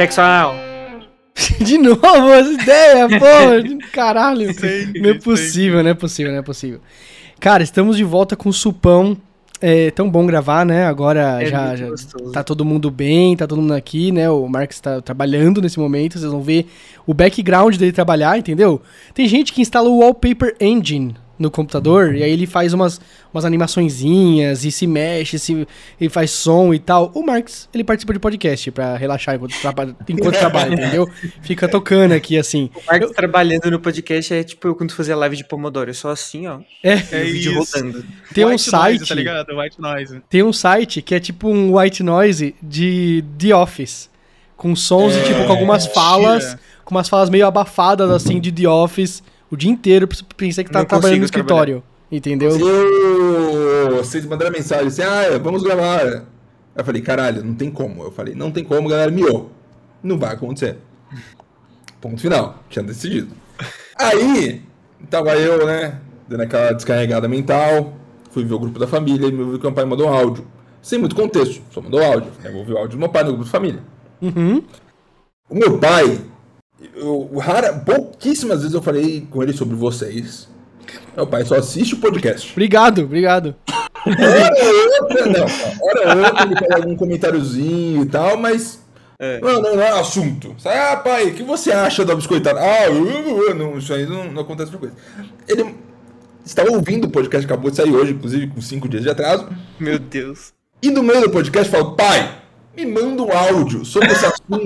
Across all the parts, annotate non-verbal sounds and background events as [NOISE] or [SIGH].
Sexual. [LAUGHS] De novo, essa ideia, pô, caralho. Não é possível, sempre. não é possível, não é possível. Cara, estamos de volta com o Supão. É tão bom gravar, né? Agora é já, já tá todo mundo bem, tá todo mundo aqui, né? O Marcos está trabalhando nesse momento, vocês vão ver o background dele trabalhar, entendeu? Tem gente que instala o Wallpaper Engine no computador, e aí ele faz umas, umas animaçõezinhas e se mexe, se, e faz som e tal. O Marx, ele participa de podcast pra relaxar enquanto, traba, enquanto [LAUGHS] trabalha, entendeu? Fica tocando aqui, assim. O Marx eu... trabalhando no podcast é tipo eu quando fazia live de Pomodoro, é só assim, ó. É, é vídeo rodando. Tem white um site... Noise, tá ligado? White Noise. Tem um site que é tipo um white noise de The Office. Com sons é, e tipo com algumas falas, tira. com umas falas meio abafadas, assim, de The Office o dia inteiro, pensei que tava trabalhando no escritório. Trabalhar. Entendeu? Eu... Vocês mandaram mensagem assim, ah, vamos gravar. Eu falei, caralho, não tem como. Eu falei, não tem como, galera, miou. Não vai acontecer. Ponto final. Tinha decidido. Aí, tava eu, né, dando aquela descarregada mental. Fui ver o grupo da família e meu pai mandou um áudio. Sem muito contexto, só mandou áudio. Eu vou ver o áudio do meu pai no grupo da família. Uhum. O meu pai eu, rara, pouquíssimas vezes eu falei com ele sobre vocês. Meu pai só assiste o podcast. Obrigado, obrigado. Hora outra, não. Hora outra ele faz algum comentáriozinho e tal, mas. É. Não, não, não é assunto. Ah, pai, o que você acha da biscoitada? Ah, uh, uh, não, isso aí não, não acontece outra coisa. Ele estava ouvindo o podcast, acabou de sair hoje, inclusive com cinco dias de atraso. Meu Deus. E no meio do podcast falou, pai, me manda um áudio sobre esse assunto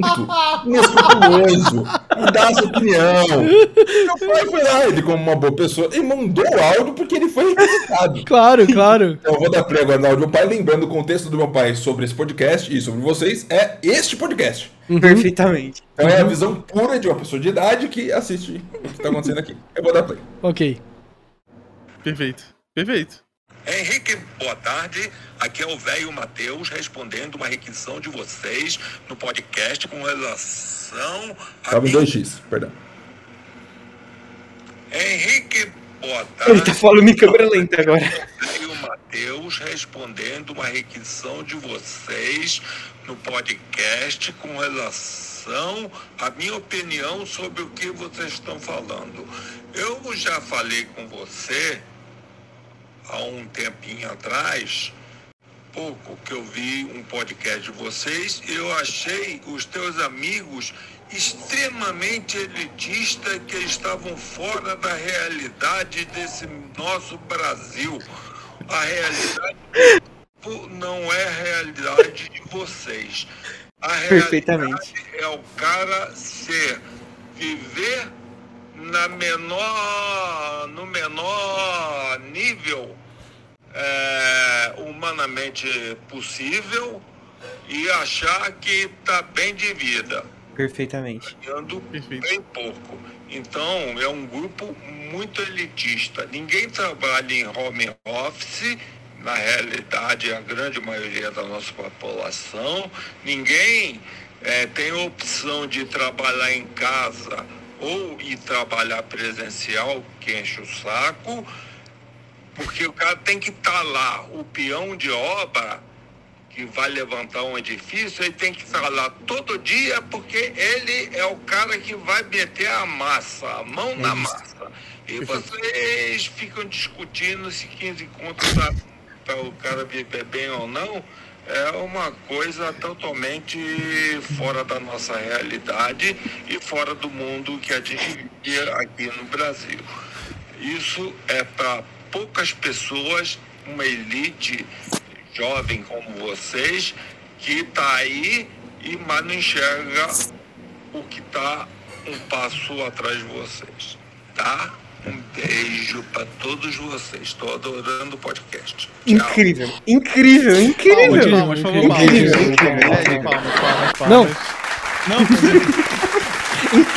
inescrupuloso, me dá sua opinião. Meu pai foi lá, ele como uma boa pessoa, ele mandou o áudio porque ele foi requisitado. Claro, claro. Então eu vou dar play agora no áudio do meu pai, lembrando o contexto do meu pai sobre esse podcast e sobre vocês, é este podcast. Uhum. Perfeitamente. Então é a visão pura de uma pessoa de idade que assiste o que está acontecendo aqui. Eu vou dar play. Ok. Perfeito. Perfeito. Henrique, boa tarde. Aqui é o velho Matheus respondendo uma requisição de vocês no podcast com relação a. Estava em 2x, perdão. Henrique, boa tarde. Ele tá falando em câmera lenta agora. Velho Matheus respondendo uma requisição de vocês no podcast com relação à minha opinião sobre o que vocês estão falando. Eu já falei com você há um tempinho atrás, pouco que eu vi um podcast de vocês, eu achei os teus amigos extremamente elitistas que estavam fora da realidade desse nosso Brasil. A realidade não é a realidade de vocês. A realidade é o cara ser, viver na menor, no menor nível é, humanamente possível e achar que está bem de vida. Perfeitamente. Ganhando bem pouco. Então, é um grupo muito elitista. Ninguém trabalha em home office, na realidade, a grande maioria da nossa população. Ninguém é, tem opção de trabalhar em casa ou ir trabalhar presencial, que enche o saco, porque o cara tem que estar tá lá, o peão de obra que vai levantar um edifício, ele tem que estar tá lá todo dia, porque ele é o cara que vai meter a massa, a mão é na massa. E vocês ficam discutindo se 15 contos para o cara viver bem ou não é uma coisa totalmente fora da nossa realidade e fora do mundo que a gente vivia aqui no Brasil. Isso é para poucas pessoas, uma elite jovem como vocês, que está aí e mas não enxerga o que está um passo atrás de vocês, tá? Um beijo para todos vocês. Estou adorando o podcast. Tchau. Incrível, incrível, incrível. Palmas, incrível, incrível, incrível, incrível. Palmas, palmas, palmas. Não. Não.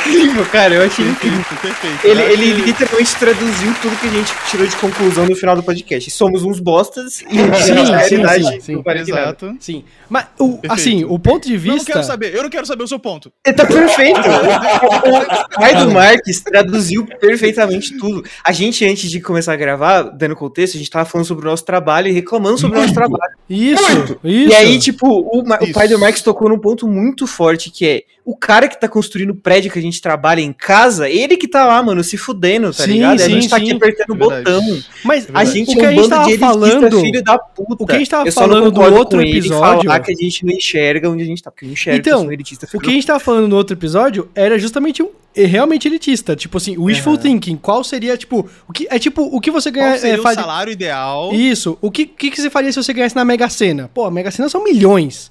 Incrível, cara. Eu achei incrível. Perfeito, perfeito. Ele, ele literalmente traduziu tudo que a gente tirou de conclusão no final do podcast. Somos uns bostas e Sim, sim, realidade sim, sim. não parece nada. Exato. Sim. Mas, o, assim, o ponto de Eu não vista. quero saber, eu não quero saber o seu ponto. Ele tá perfeito. O pai do Marques traduziu perfeitamente tudo. A gente, antes de começar a gravar, dando contexto, a gente tava falando sobre o nosso trabalho e reclamando sobre o nosso trabalho. Isso, isso. E aí, tipo, o, o pai do Marques tocou num ponto muito forte, que é o cara que tá construindo o prédio que a gente trabalha em casa, ele que tá lá, mano, se fudendo, tá Sim, ligado? E a sim, gente tá sim. aqui apertando o É botão. Mas A gente o que é a gente tava de falando. filho da puta. o que a gente tava falando do outro episódio- falar que a gente não enxerga onde a gente tá, porque eu enxergo que Então, um elitista. O que a gente tava falando no outro episódio era justamente um, é realmente elitista. Tipo assim, wishful thinking. Qual seria, tipo, o que, é tipo, o que você ganha. Qual seria é, o faria- salário ideal? Isso. O que, que, que você faria se você ganhasse na Mega Sena? Pô, a Mega Sena são milhões.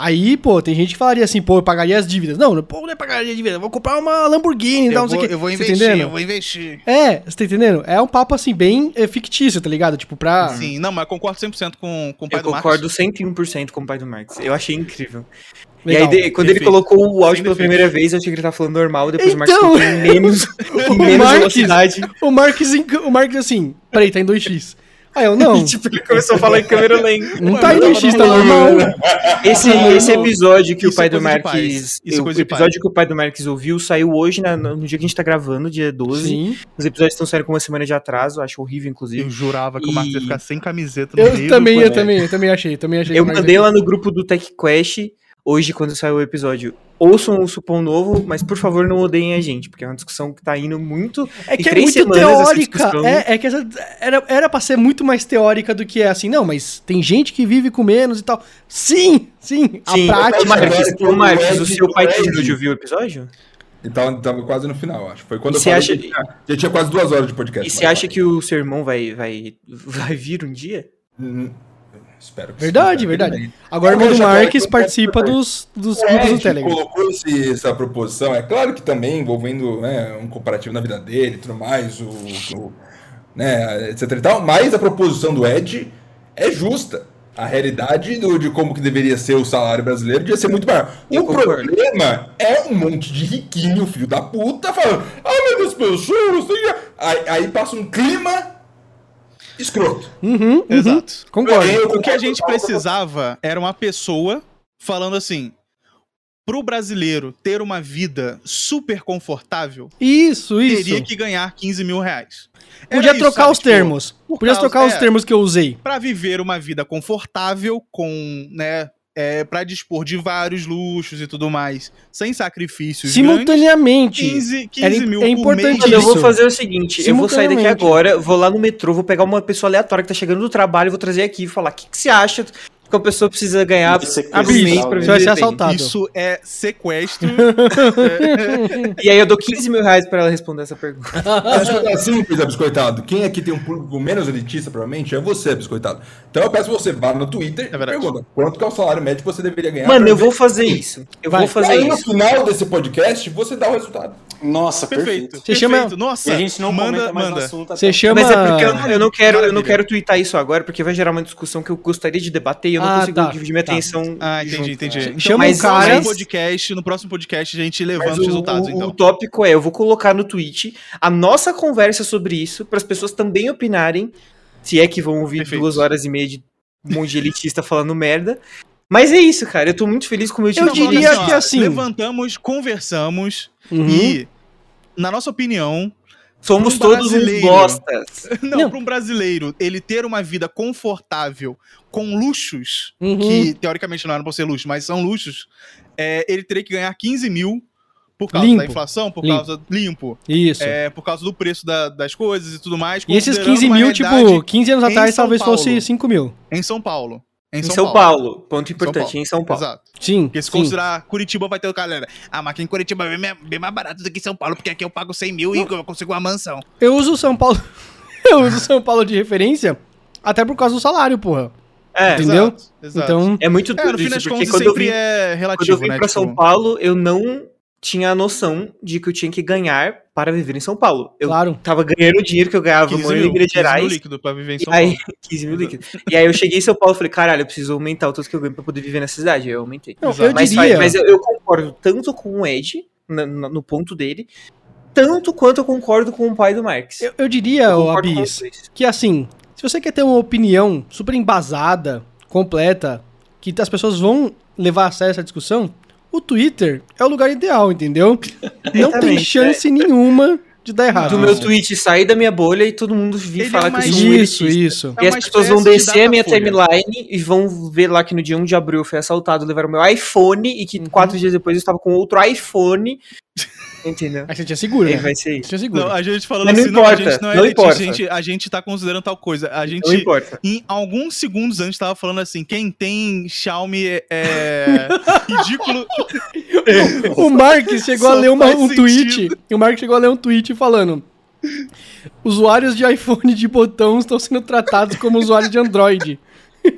Aí, pô, tem gente que falaria assim, pô, eu pagaria as dívidas. Não, pô, não é pagaria as dívidas, eu vou comprar uma Lamborghini e tal, não sei o quê. Você tá entendendo? vou investir. É, você tá entendendo? É um papo, assim, bem é, fictício, tá ligado? Tipo, pra... Sim, não, mas eu concordo 100% com, com o pai Eu do concordo Marcos. 101% com o pai do Marx. Eu achei incrível. Legal, e aí, de- quando ele perfeito. colocou o áudio Sem pela primeira vez, eu achei que ele tava falando normal, depois o Marx Então- colocou em menos, [LAUGHS] O menos Marx- velocidade. O Marques, em- o Marques assim, peraí, tá em 2x. Aí eu, não, E, [LAUGHS] tipo, ele começou a falar em câmera lenta. não tá em 2x, tá normal. Esse, Não, esse episódio que Isso o pai é do coisa de Marques. é o episódio que o pai do Marques ouviu saiu hoje, na- no dia que a gente tá gravando, dia 12. Sim. Os episódios estão saindo com uma semana de atraso, acho horrível, inclusive. Eu jurava que o Marcos ia E- ficar sem camiseta no Eu meio também, do eu também, eu também achei, também achei. Eu Marques mandei lá no grupo do TechQuest hoje, quando saiu o episódio. Ouçam o Supão Novo, mas por favor não odeiem a gente, porque é uma discussão que tá indo muito. É que é muito semanas teórica. É, é que essa, era, era pra ser muito mais teórica do que é assim, não, mas tem gente que vive com menos e tal. Sim, sim, a Sim, prática. Ô, que ô, o Marques, Ed- o seu pai terminou de ouvir o episódio? Tava, tava quase no final, acho. Foi quando eu Você falei acha- que já, já tinha quase duas horas de podcast. E você acha vai. que o seu irmão vai, vai, [LAUGHS] vai vir um dia? Hum, Espero que Verdade, sim, verdade. também. Agora o já falei Marques participa dos, dos É, grupos do Telegram. colocou esse- essa proposição. É claro que também envolvendo né, um comparativo na vida dele e tudo mais, o, o- né, etc e tal, mas a proposição do Ed é justa. A realidade do- de como que deveria ser o salário brasileiro devia ser muito maior. O problema é um monte de riquinho, filho da puta, falando, ah, mas as pessoas... têm que-" Aí, aí passa um clima escroto. Uhum, uhum. Exato. Concordo. Eu O que a gente precisava era uma pessoa falando assim: pro brasileiro ter uma vida super confortável, Isso, isso. teria que ganhar 15 mil reais. Era Podia isso, trocar sabe? os Tipo, termos. por Podia causa- trocar os é. termos que eu usei. Pra viver uma vida confortável, com, né, é, para dispor de vários luxos e tudo mais, sem sacrifícios grandes, Simultaneamente. 15, 15 Era- mil é por importante mês. Mano, eu vou fazer o seguinte, eu vou sair daqui agora, vou lá no metrô, vou pegar uma pessoa aleatória que tá chegando do trabalho, vou trazer aqui e falar, o que, que você acha que uma pessoa precisa ganhar pra né? Você vai ser assaltado. Isso é sequestro. [LAUGHS] E aí eu dou 15 mil reais pra ela responder essa pergunta. Acho que é simples, é biscoitado. Quem aqui tem um público menos elitista, provavelmente, é você, biscoitado. Então eu peço que você vá no Twitter e verdade. pergunta quanto que é o salário médio que você deveria ganhar. Mano, eu vou fazer isso. Eu Vai. vou fazer Aí no isso. final desse podcast, você dá o resultado. Nossa, Perfeito. perfeito. Você chama- perfeito. Nossa, E a gente não manda, comenta mais no manda. assunto Você chama. Mas é porque eu, eu não quero, eu não quero twittar isso agora, porque vai gerar uma discussão que eu gostaria de debater e eu não Ah, consigo tá, dividir minha tá. atenção. Ah, entendi, junto. entendi. Então, Chama Mas- um cara. no podcast, no próximo podcast a gente levanta os resultados, o- então. o tópico é, eu vou colocar no tweet a nossa conversa sobre isso, para as pessoas também opinarem, se é que vão ouvir Perfeito. duas horas e meia de um monte de elitista falando merda. Mas é isso, cara, eu tô muito feliz com o meu time. Eu diria que assim- Levantamos, conversamos Uhum. e, na nossa opinião, Somos um todos uns bostas. [LAUGHS] não, Não. para um brasileiro, ele ter uma vida confortável com luxos, Uhum. que teoricamente não eram por ser luxo, mas são luxos, é, ele teria que ganhar 15 mil por causa Limpo. da inflação, por Limpo. causa limpo, Isso. é, por causa do preço da- das coisas e tudo mais. e esses considerando 15 uma mil, tipo, realidade 15 anos atrás talvez Paulo. fosse 5 mil. em São Paulo. Em São, Paulo. ponto importante, Paulo. em São Paulo. Exato. Sim. Porque se sim. considerar Curitiba, vai ter o galera. Ah, mas aqui em Curitiba é bem, bem mais barato do que em São Paulo, porque aqui eu pago 100 mil e eu consigo uma mansão. Eu uso São Paulo. [LAUGHS] eu uso São Paulo de referência até por causa do salário, porra. É, Entendeu? Exato, exato. Então. é muito é, tudo no fim isso, das porque contas quando eu sempre vim, é quando eu relativo, vim né? pra tipo, São Paulo, eu não tinha a noção de que eu tinha que ganhar para viver em São Paulo. Eu Claro. tava ganhando o dinheiro que eu ganhava 15 morando em Minas 15 mil Gerais. líquido pra viver em São aí, Paulo. [LAUGHS] 15 mil líquidos. E aí eu cheguei em São Paulo e falei, caralho, eu preciso aumentar o tanto que eu ganho pra poder viver nessa cidade. Aí eu aumentei. Não, eu Mas, diria. mas eu, eu concordo tanto com o Ed na- no ponto dele. Tanto quanto eu concordo com o pai do Marx. Eu, eu diria, Eu Abis, que assim, se você quer ter uma opinião super embasada, completa, que as pessoas vão levar a sério essa discussão, o Twitter é o lugar ideal, entendeu? [LAUGHS] Não tem chance nenhuma de dar errado. Do meu tweet sair da minha bolha e todo mundo vir Ele falar é que eu sou um Isso, elitista. isso. É E as pessoas vão descer a minha timeline e vão ver lá que no dia 1 de abril eu fui assaltado, levaram meu iPhone e que Uhum. quatro dias depois eu estava com outro iPhone. Entendeu? Aí você tinha seguro, né? vai ser isso. tinha seguro. Não, a gente falando Mas não assim, não, a importa, gente não é não elitista, importa. a gente, a gente tá considerando tal coisa. A gente, Não importa. em alguns segundos antes, tava falando assim, quem tem Xiaomi é, é [LAUGHS] ridículo. O Mark chegou a ler uma- um sentido. tweet. O Mark chegou a ler um tweet falando: Usuários de iPhone de botão estão sendo tratados como usuários de Android. [LAUGHS]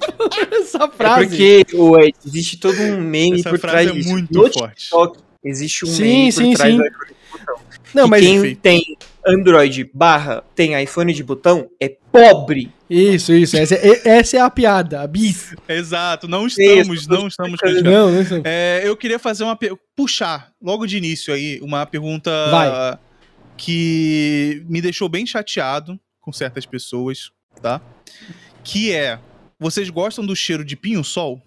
Essa É frase. porque o, é, existe todo um meme Essa por trás é disso. muito No forte. TikTok existe um Sim, meme sim, por trás sim. do iPhone de botão. Não, Que mas quem tem Android barra tem iPhone de botão é pobre. Isso, isso. Essa é, essa é a piada, a bis. Exato, não estamos, não estamos criticando. Não, não. É, eu queria fazer uma puxar logo de início aí uma pergunta Vai. que me deixou bem chateado com certas pessoas, tá? Que é, vocês gostam do cheiro de pinho-sol?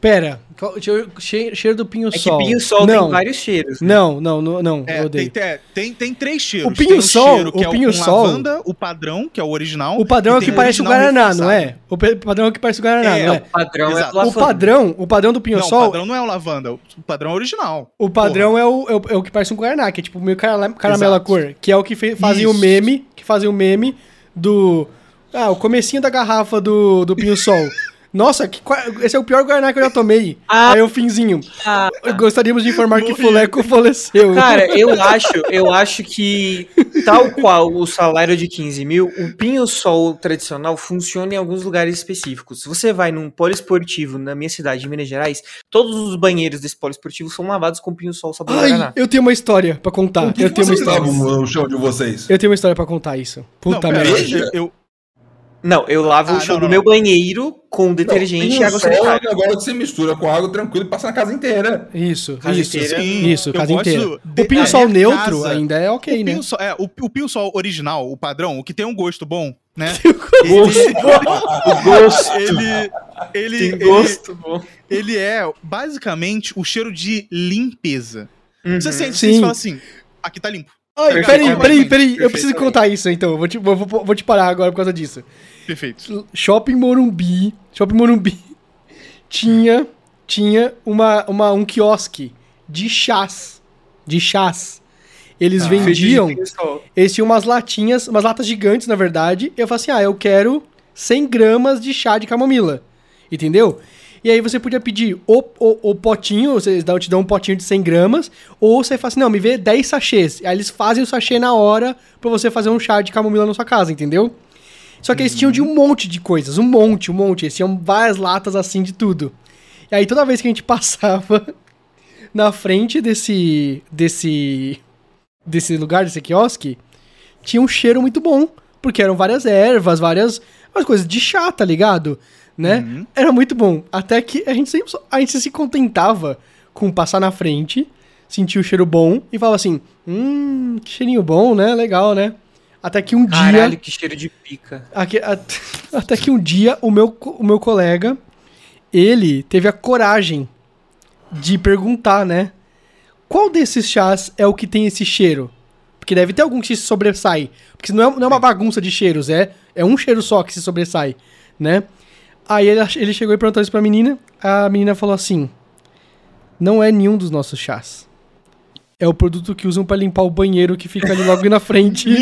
Pera, qual- cheiro, cheiro- do É que pinho-sol. pinho-sol não, tem vários cheiros. né? Não, não, não, não, É, eu odeio. tem, é, tem, tem três cheiros. O pinho-sol- tem o o é o pinho-sol- com lavanda, o padrão, que é o original. O padrão é o que parece o Guaraná, não é? O padrão é o que parece o Guaraná, É, não O é? padrão Exato. é O padrão, o padrão do Não, o pinho-sol, padrão não é o lavanda, o padrão é o original. o padrão é o, é, o, é o que parece um Guaraná, que é tipo meio cara- caramelo Exato. cor, que é o que fazem o meme, que fazem o meme do... Ah, o comecinho da garrafa do, do pinho-sol. [LAUGHS] Nossa, que, esse é o pior Guaraná que eu já tomei. Ah. Aí o finzinho. Ah, Gostaríamos de informar que Morri. Fuleco faleceu. Cara, [LAUGHS] eu acho, eu acho que, tal qual o salário de 15 mil, o pinho-sol tradicional funciona em alguns lugares específicos. Se você vai num poliesportivo na minha cidade, de Minas Gerais, todos os banheiros desse poliesportivo são lavados com pinho-sol sabor Ai, Guaraná. eu tenho uma história pra contar. O que eu tenho uma história. no chão de vocês? Eu tenho uma história pra contar isso. Puta merda. eu, eu- Não, eu lavo Ah, o chão não, do não, meu não. banheiro com detergente e água é um sanitária. negócio que você mistura com água tranquilo e passa na casa inteira. Isso, Casa isso. inteira. sim, Isso, eu casa gosto inteira. de- O pinho-sol a minha neutro casa- ainda é ok, o né? pinho-sol, é, o, o pinho-sol original, o padrão, o que tem um gosto bom, né? [LAUGHS] [LAUGHS] O gosto. ele, ele, Tem ele, gosto bom. ele é basicamente o cheiro de limpeza. Uhum. Você sente, Sim. você fala assim, aqui tá limpo. Ai, peraí, peraí, peraí. Eu preciso contar isso, então. Vou te, vou, vou- vou te parar agora por causa disso. Perfeito. Shopping Morumbi. Shopping Morumbi [LAUGHS] tinha, tinha uma, uma, um quiosque de chás. De chás. Eles Ah. vendiam. Eles tinham umas latinhas, umas latas gigantes, na verdade. E eu falei assim: ah, eu quero 100 gramas de chá de camomila. Entendeu? E aí você podia pedir o, o, o potinho, vocês dão- te dão um potinho de 100 gramas, ou você fala assim, não, me vê 10 sachês. Aí eles fazem o sachê na hora pra você fazer um chá de camomila na sua casa, entendeu? Só que eles tinham de um monte de coisas, um monte, um monte. Eles tinham várias latas assim de tudo. E aí toda vez que a gente [LAUGHS] passava na frente desse, desse, desse lugar, desse quiosque, tinha um cheiro muito bom. Porque eram várias ervas, várias, várias coisas de chá, tá ligado? Né? Uhum. Era muito bom. Até que a gente, sempre, a gente se contentava com passar na frente, sentir o cheiro bom e falava assim: hum, que cheirinho bom, né? Legal, né? Até que um Caralho, dia. que cheiro de pica. Aque- at- [LAUGHS] até que um dia o meu, o meu colega, ele teve a coragem de perguntar, né? Qual desses chás é o que tem esse cheiro? Porque deve ter algum que se sobressai. Porque não é, não é uma bagunça de cheiros, é, é um cheiro só que se sobressai, né? Aí ele, ele chegou e perguntou isso pra menina. A menina falou assim: Não é nenhum dos nossos chás. É o produto que usam pra limpar o banheiro que fica ali logo na frente. [LAUGHS]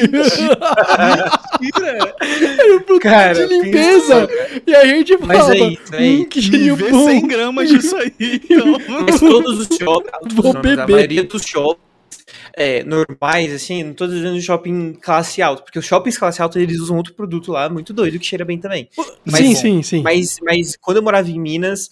Era o produto Cara, de limpeza. E a gente Mas falava, é isso, é hum, isso. que Me vê bom. 100 gramas disso aí, então. [LAUGHS] Mas todos os shoppings, Vou a beber. maioria dos shoppings é, normais, assim, não tô dizendo shopping classe alta, porque os shoppings classe alta eles usam outro produto lá, muito doido, que cheira bem também. Mas sim, bom. sim, sim. Mas, mas quando eu morava em Minas,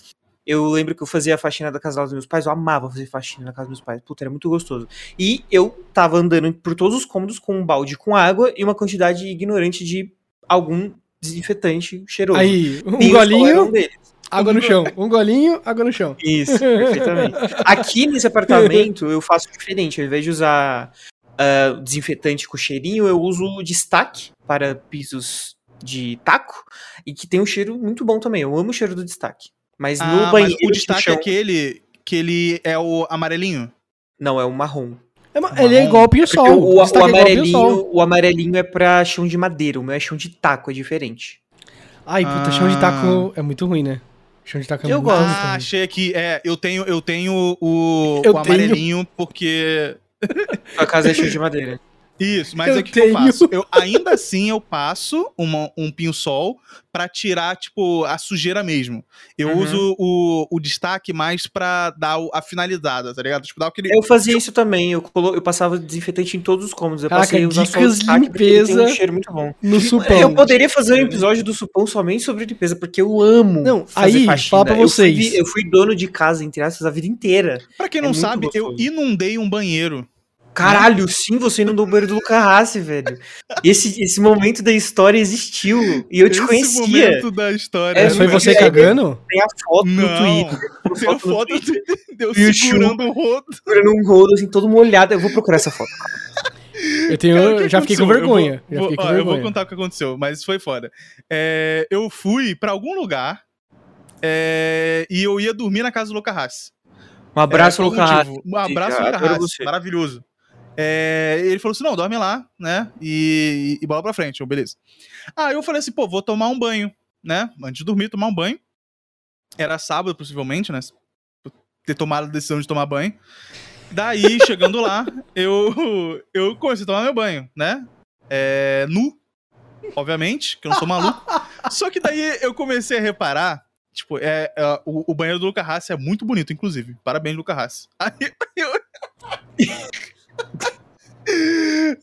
eu lembro que eu fazia a faxina da casa dos meus pais, eu amava fazer faxina na casa dos meus pais, puta, era muito gostoso. E eu tava andando por todos os cômodos com um balde com água e uma quantidade ignorante de algum desinfetante cheiroso. Aí, um era golinho. Água no chão. Um golinho, água no chão. Isso, [LAUGHS] perfeitamente. Aqui nesse apartamento eu faço diferente. Ao invés de usar uh, desinfetante com cheirinho, eu uso destaque para pisos de taco e que tem um cheiro muito bom também. Eu amo o cheiro do destaque. Mas Ah, no mas banheiro. o no destaque chão- é aquele que ele é o amarelinho. Não, é o marrom. É ma- ele é igual ao pinho-sol. o, o, é ao amarelinho, pinho-sol. o amarelinho é pra chão de madeira, o meu é chão de taco, é diferente. Ai, puta, chão de Ah. taco é muito ruim, né? Chão de taco é Eu muito gosto. ruim. Ah, achei aqui. É, eu tenho, eu tenho o, Eu o amarelinho porque. Sua casa é chão de madeira. [LAUGHS] Isso, mas Eu é que, que eu faço? Eu, ainda assim eu passo uma, um pinho-sol pra tirar, tipo, a sujeira mesmo. Eu Uhum. uso o, o destaque mais pra dar o- a finalizada, tá ligado? Tipo, dar aquele. Eu fazia isso também, eu, colo- eu passava desinfetante em todos os cômodos. Eu Caraca, passei usar o dicas ele tem um limpeza. cheiro muito bom. No supão. Eu poderia fazer um episódio do Supão somente sobre limpeza, porque eu amo Não, fazer aí, faxina. fala pra Eu fui vocês. Eu fui, dono de casa, entre aspas, a vida inteira. Pra quem é não muito sabe, eu inundei um banheiro. Caralho, sim, você inundou o banheiro do Luca Rassi, velho. Esse, esse momento da história existiu e eu te Esse conhecia. momento da história. É, Mas foi né? você é- cagando? Tem a foto no Não. Twitter. Tem a no foto Twitter, [LAUGHS] de eu E o segurando o rodo. segurando um rolo, assim, todo molhado. Eu vou procurar essa foto. Eu tenho. Cara, já fiquei com aconteceu? Eu vou- vergonha. Ó, Eu vou vergonha. contar o que aconteceu, mas foi foda. É, eu fui pra algum lugar é, e eu ia dormir na casa do Luca Haas. Um abraço, É, Luca. Um abraço, Luca Haas. você. Maravilhoso. É, ele falou assim: não, dorme lá, né? E, e bola pra frente. Eu, beleza. Ah, eu falei assim: pô, vou tomar um banho, né? Antes de dormir, tomar um banho. Era sábado, possivelmente, né? Ter tomado a decisão de tomar banho. Daí, chegando lá, eu, eu comecei a tomar meu banho, né? É, nu, obviamente, que eu não sou maluco. Só que daí eu comecei a reparar, tipo, é, é, o, o banheiro do Luca Haas é muito bonito, inclusive. Parabéns, Luca Haas. Aí eu... [LAUGHS]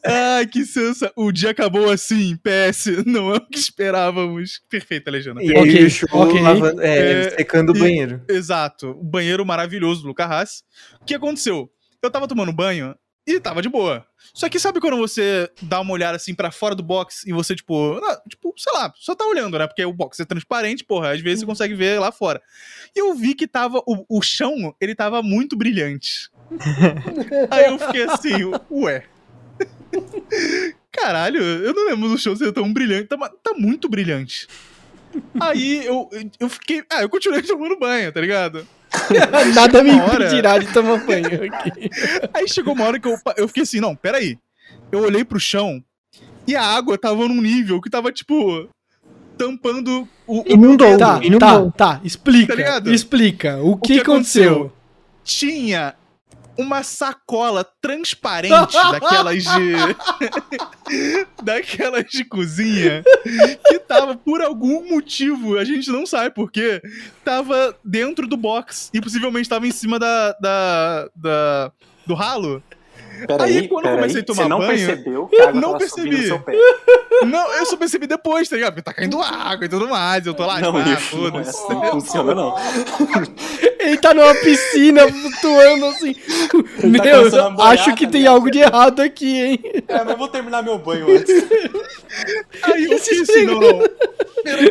Ai, que sensa. O dia acabou assim, PS. [LAUGHS] Não é o que esperávamos. Perfeita, legenda. E aí Ok, o show ok. lavando, é, É, secando o e- banheiro. Exato. O banheiro maravilhoso do Luca Haas. O que aconteceu? Eu tava tomando banho e tava de boa. Só que sabe quando você dá uma olhada assim pra fora do box e você, tipo, ah, tipo, sei lá, só tá olhando, né? Porque o box é transparente, porra, às vezes você consegue ver lá fora. E eu vi que tava, o, o chão, ele tava muito brilhante. [LAUGHS] Aí eu fiquei assim, ué. Caralho, eu não lembro do chão ser tão brilhante. Tá, tá muito brilhante. Aí eu, eu fiquei. Ah, eu continuei [LAUGHS] tomando banho, tá ligado? [LAUGHS] Nada me uma hora- impedirá de tomar banho aqui. Aí chegou uma hora que eu, eu fiquei assim, não, peraí. Eu olhei pro chão e a água tava num nível que tava, tipo, tampando o. o Inundou. Tá, não tá, tá. Explica. Tá explica. O que, que aconteceu? aconteceu? Tinha uma sacola transparente [LAUGHS] daquelas de. [LAUGHS] daquelas de cozinha que tava, por algum motivo, a gente não sabe por quê, tava dentro do box e possivelmente tava em cima da. da, da do ralo. Peraí, Aí, quando eu comecei a tomar você não banho, percebeu que a água não percebi. no seu pé. Não, eu só percebi depois, tá ligado? Porque tá caindo água e tudo mais. Eu tô lá, Não, tipo, ah, isso não é assim que funciona, não. [LAUGHS] Ele tá numa piscina flutuando assim. Ele tá Meu, boiar, acho que tá tem algo de errado aqui, hein? É, mas vou terminar meu banho antes. [LAUGHS] Aí eu fiquei assim, não, não. Peraí,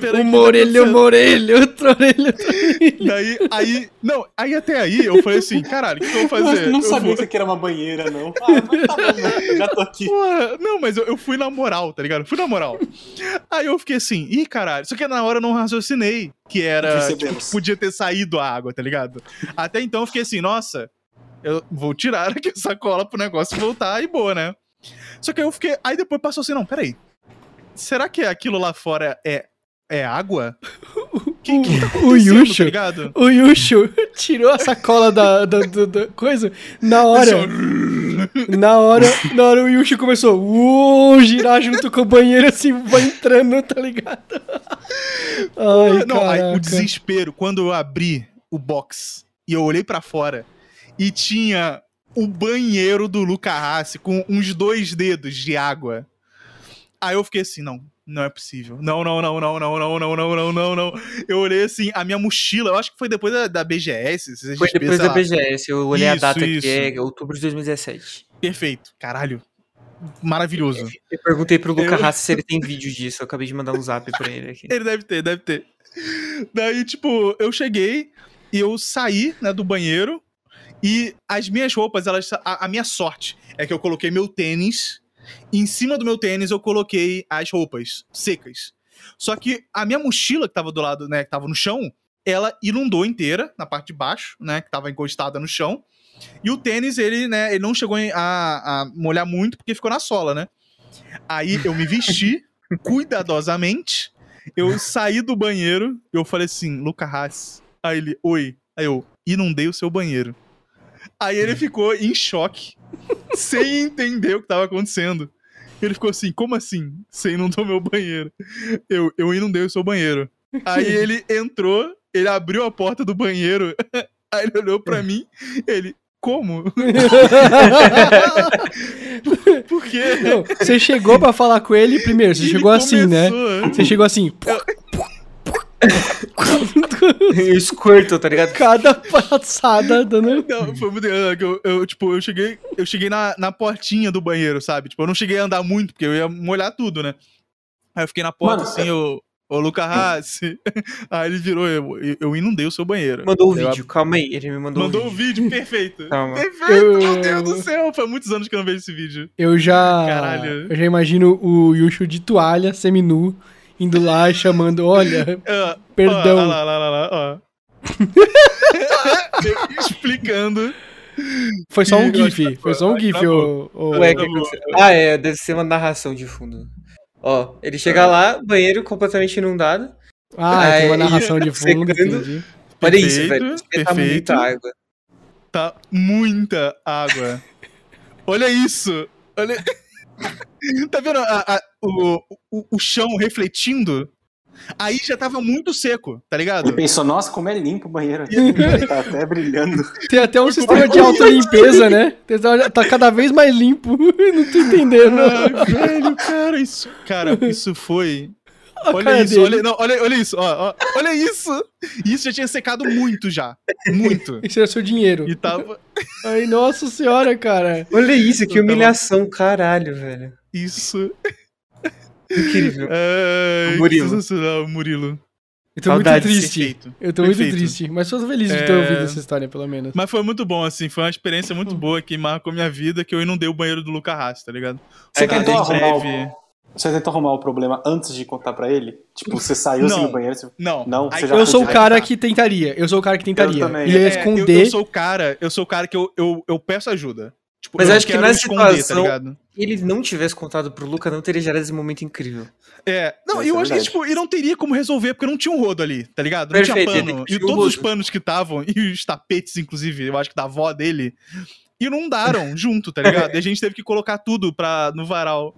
peraí. Orelha, uma orelha, outra orelha, orelha. Daí, aí, não, aí até aí eu falei assim, caralho, o que, eu vou fazer? Eu não Eu sabia vou- que isso aqui era uma banheira, não. Ah, mas tá bom, né? já tô aqui. Porra, não, mas eu, eu fui na moral, tá ligado? Fui na moral. Aí eu fiquei assim, ih, caralho. Só que na hora eu não raciocinei que era. Tipo, podia ter saído a água, tá ligado? Até então eu fiquei assim, nossa, eu vou tirar aqui essa cola pro negócio voltar e boa, né? Só que aí eu fiquei. Aí depois passou assim, não, peraí. Será que aquilo lá fora é, é água? [LAUGHS] O que, que tá O acontecendo, Yusho. tá? O Yusho [LAUGHS] tirou a sacola da, da, da- da coisa. Na hora, na hora, na hora o Yusho começou uh, girar junto com o banheiro assim, vai entrando, tá ligado? Ai, não, aí, o desespero, quando eu abri o box e eu olhei pra fora e tinha o banheiro do Luca Hassi com uns dois dedos de água. Aí eu fiquei assim, não, não é possível. Não, não, não, não, não, não, não, não, não, não, não. Eu olhei assim, a minha mochila, eu acho que foi depois da, da BGS. se a gente Foi depois pensa da. BGS, eu olhei a Isso, data isso. que é outubro de 2017. Perfeito, caralho. Maravilhoso. Eu perguntei pro Luca Eu- Rassi se ele tem vídeo disso, eu acabei de mandar um zap pra ele aqui. [LAUGHS] Ele deve ter, deve ter. Daí, tipo, eu cheguei e eu saí, né, do banheiro e as minhas roupas, elas. A, a minha sorte é que eu coloquei meu tênis. E em cima do meu tênis eu coloquei as roupas secas. Só que a minha mochila que tava do lado, né, que tava no chão, ela inundou inteira na parte de baixo, né, que tava encostada no chão. E o tênis, ele, né, ele não chegou a, a molhar muito porque ficou na sola, né? Aí eu me vesti [LAUGHS] cuidadosamente, eu saí do banheiro, eu falei assim, Luca Haas. Aí ele, oi. Aí eu, inundei o seu banheiro. Aí ele ficou em choque, sem entender o que tava acontecendo. Ele ficou assim, como assim? Você inundou meu banheiro? Eu, eu inundei o seu banheiro. Aí [LAUGHS] ele entrou, ele abriu a porta do banheiro, [LAUGHS] aí ele olhou pra mim, ele, como? [LAUGHS] Por quê? Não, você chegou pra falar com ele primeiro, você Ele chegou assim, né? começou- Você chegou assim, Eu squirtle, tá ligado? cada passada dando. [LAUGHS] Não, foi muito eu, eu, tipo, eu cheguei, eu cheguei na, na portinha do banheiro, sabe? Tipo, eu não cheguei a andar muito, porque eu ia molhar tudo, né? Aí eu fiquei na porta Mano, assim, eu, ô Luca Hassi. [LAUGHS] Aí ele virou, eu, eu- inundei o seu banheiro. Mandou o Eu vídeo, calma aí. Ele me mandou, Mandou o o vídeo. vídeo, perfeito. [LAUGHS] Calma. Perfeito, Eu- meu Deus do céu. Foi muitos anos que eu não vejo esse vídeo. Eu já. Caralho. Eu já imagino o Yushu de toalha, seminu, indo lá e chamando, olha, [LAUGHS] Ah, Perdão. Ó, lá, lá, lá, lá, ó. [LAUGHS] Explicando. foi só um gif, foi só um gif, ô. ô- Ué, tá que? Ah, é, deve ser uma narração de fundo. Ó, ele chega lá, banheiro completamente inundado. Ah, tem uma Aí, narração de [LAUGHS] fundo, secando. entendi. Olha isso, Perfeito, velho. Perfeito. muita água. Tá muita água. Olha isso. Olha. [LAUGHS] tá vendo a- a- o, o, o chão refletindo? Aí já tava muito seco, tá ligado? Ele pensou, nossa, como é limpo o banheiro aqui. tá até brilhando. Tem até um sistema de autolimpeza, né? Tem- Tá cada vez mais limpo. [LAUGHS] Não tô entendendo. Ai, velho, cara, isso. Cara, isso foi. [LAUGHS] Olha isso, olha, não, olha, olha isso, ó, ó, olha isso. Isso já tinha secado muito já. Muito. [LAUGHS] Esse era seu dinheiro. E tava. [LAUGHS] Ai, nossa senhora, cara. Olha isso, que tava- humilhação, caralho, velho. Isso. Incrível. Ai, O Murilo. sensacional, Murilo. Eu tô muito triste. Perfeito. Eu tô muito Perfeito. triste. Mas tô feliz de ter É. ouvido essa história, pelo menos. Mas foi muito bom, assim. Foi uma experiência muito boa que marcou minha vida, que eu inundei o banheiro do Luca Haas, tá ligado? Você É, tentou arrumar o... Você tentou arrumar o problema antes de contar pra ele? Tipo, você saiu assim Não. do banheiro, você... Não. Não, você já Eu sou o cara tá. que tentaria. Eu sou o cara que tentaria. também. Ia É, eu, esconder. eu sou o cara, eu sou o cara que eu, eu, eu peço ajuda. Tipo, Mas eu acho que nessa esconder, situação- tá ligado? Se ele não tivesse contado pro Luca, não teria gerado esse momento incrível. É, não, Isso eu é acho que, verdade. tipo, e não teria como resolver, porque não tinha um rodo ali, tá ligado? Não Perfeito, tinha ele pano. E um todos os rodo. panos que estavam, [LAUGHS] e os tapetes, inclusive, eu acho que da avó dele, inundaram junto, tá ligado? [LAUGHS] E a gente teve que colocar tudo pra, no varal.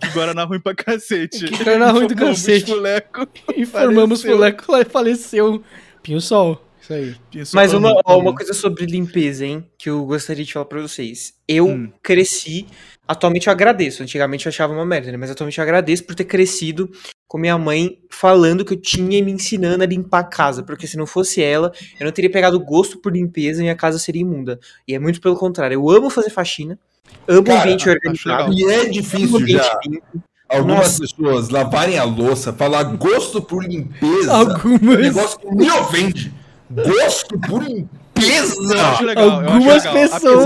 Que Guaraná ruim pra cacete. Que Guaraná ruim do Informamos cacete. Fuleco. [LAUGHS] Informamos faleceu. o Leco lá e faleceu. Pinho Sol. Isso aí. Isso, Mas uma, ó, uma coisa sobre limpeza, hein, que eu gostaria de falar pra vocês. Eu Hum. cresci, atualmente eu agradeço, antigamente eu achava uma merda, né? Mas atualmente eu agradeço por ter crescido com minha mãe falando que eu tinha e me ensinando a limpar a casa, porque se não fosse ela, eu não teria pegado gosto por limpeza e minha casa seria imunda. E é muito pelo contrário, eu amo fazer faxina, amo Cara, ambiente acho organizado, E é difícil já limpo. algumas Nossa. pessoas lavarem a louça, falar gosto por limpeza. É um Algumas. negócio que me ofende. Gosto por limpeza. Legal, acho Algumas pessoas-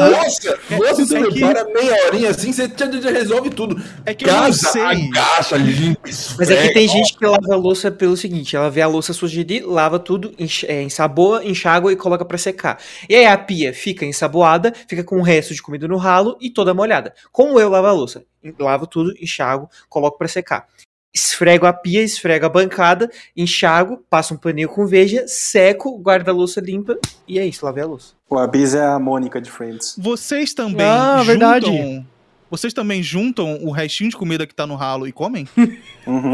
Nossa, você é prepara meia horinha assim, você já, resolve tudo. É que eu não sei. agacha, limpa, Mas é que tem gente que lava a louça pelo seguinte, ela vê a louça ali, lava tudo, é, ensaboa, enxágua e coloca pra secar. E aí a pia fica ensaboada, fica com o resto de comida no ralo e toda molhada. Como eu lavo a louça? Lavo tudo, enxago, coloco pra secar. Esfrego a pia, esfrego a bancada, enxago, passo um paninho com veja, seco, guardo a louça limpa e é isso, lavei a louça. O Abiz é a Mônica de Friends. Vocês também Ah, juntam... verdade. Vocês também juntam o restinho de comida que tá no ralo e comem? [LAUGHS] Uhum.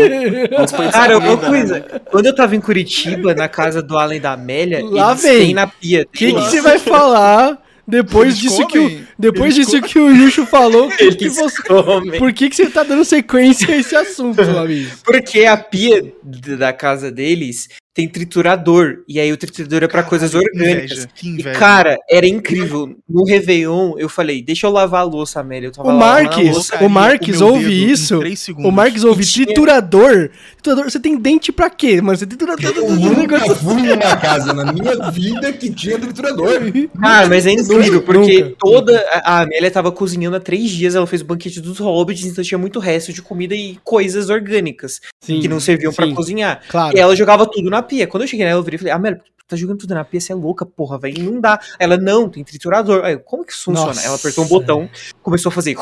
Cara, uma comida, né? coisa, quando eu tava em Curitiba, na casa do Allen da Amélia, Lá eles vem. na pia O que, que você vai falar depois Eles disso que o, comem? depois Eles disso que o Yushu falou? [LAUGHS] que você- comem. por que, que você tá dando sequência a esse assunto, amigo? [LAUGHS] Porque a pia da casa deles tem triturador. E aí o triturador é pra coisas orgânicas. inveja, que E, inveja. cara, era incrível. No Réveillon, eu falei, deixa eu lavar a louça, Amélia. Eu tava O lá lavando a Marques, louça. o Marques ouve isso. três segundos. O Marques ouve tinha- triturador. Triturador, você tem dente pra quê, mano? Você tem triturador. Eu nunca fui numa casa na minha vida que tinha triturador. Ah, mas é incrível, porque Nunca. toda. A Amélia tava cozinhando há três dias, ela fez o banquete dos hobbits, então tinha muito resto de comida e coisas orgânicas Sim, que não serviam pra sim, cozinhar. Claro. E ela jogava tudo na pia. Quando eu cheguei nela, eu virei e falei, Amélia, tá jogando tudo na pia, você é louca, porra, velho. Não dá. Ela, não, tem triturador. Aí, como que isso funciona? Nossa. Ela apertou um botão, começou a fazer.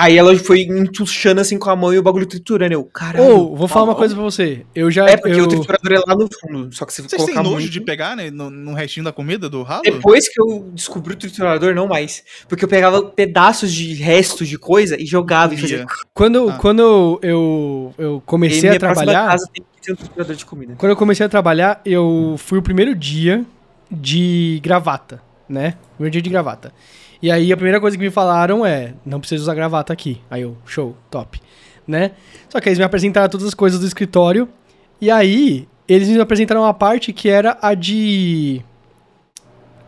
Aí ela foi entuchando assim com a mão e o bagulho triturando. Eu, caralho. Ô, vou falar uma tá coisa pra você. Eu já. É porque eu... o triturador é lá no fundo. Só que se Vocês colocar nojo muito... de pegar né, no, no restinho da comida do ralo? Depois que eu descobri o triturador, não mais. Porque eu pegava pedaços de restos de coisa e jogava e fazia. Quando, Ah. quando eu, eu, eu comecei E a trabalhar. casa tem que ter um triturador de comida. Quando eu comecei a trabalhar, eu fui o primeiro dia de gravata, né? Primeiro dia de gravata. E aí a primeira coisa que me falaram é, não precisa usar gravata aqui. Aí eu, show, top, né? Só que aí eles me apresentaram todas as coisas do escritório. E aí eles me apresentaram uma parte que era a de...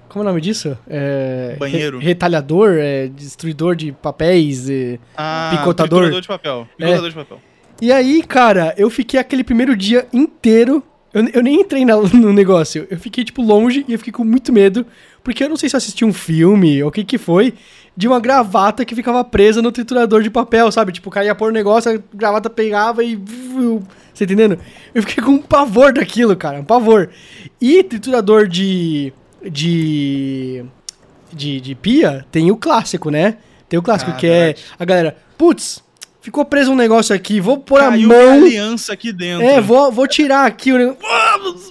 Como é o nome disso? É, Banheiro. re- retalhador, é, destruidor de papéis. é. Ah, Picotador. de papel. Picotador de papel. E aí, cara, eu fiquei aquele primeiro dia inteiro. Eu, eu nem entrei na- [LAUGHS] no negócio. Eu fiquei, tipo, longe e eu fiquei com muito medo. Porque eu não sei se eu assisti um filme ou o que que foi. De uma gravata que ficava presa no triturador de papel, sabe? Tipo, o cara ia pôr o negócio, a gravata pegava e. Você entendendo? Eu fiquei com um pavor daquilo, cara. Um pavor. E triturador de. De. De, de pia, tem o clássico, né? Tem o clássico, Ah, que é a galera. Putz, ficou preso um negócio aqui, vou pôr a mão. minha aliança aqui dentro. É, vou, vou tirar aqui o negócio.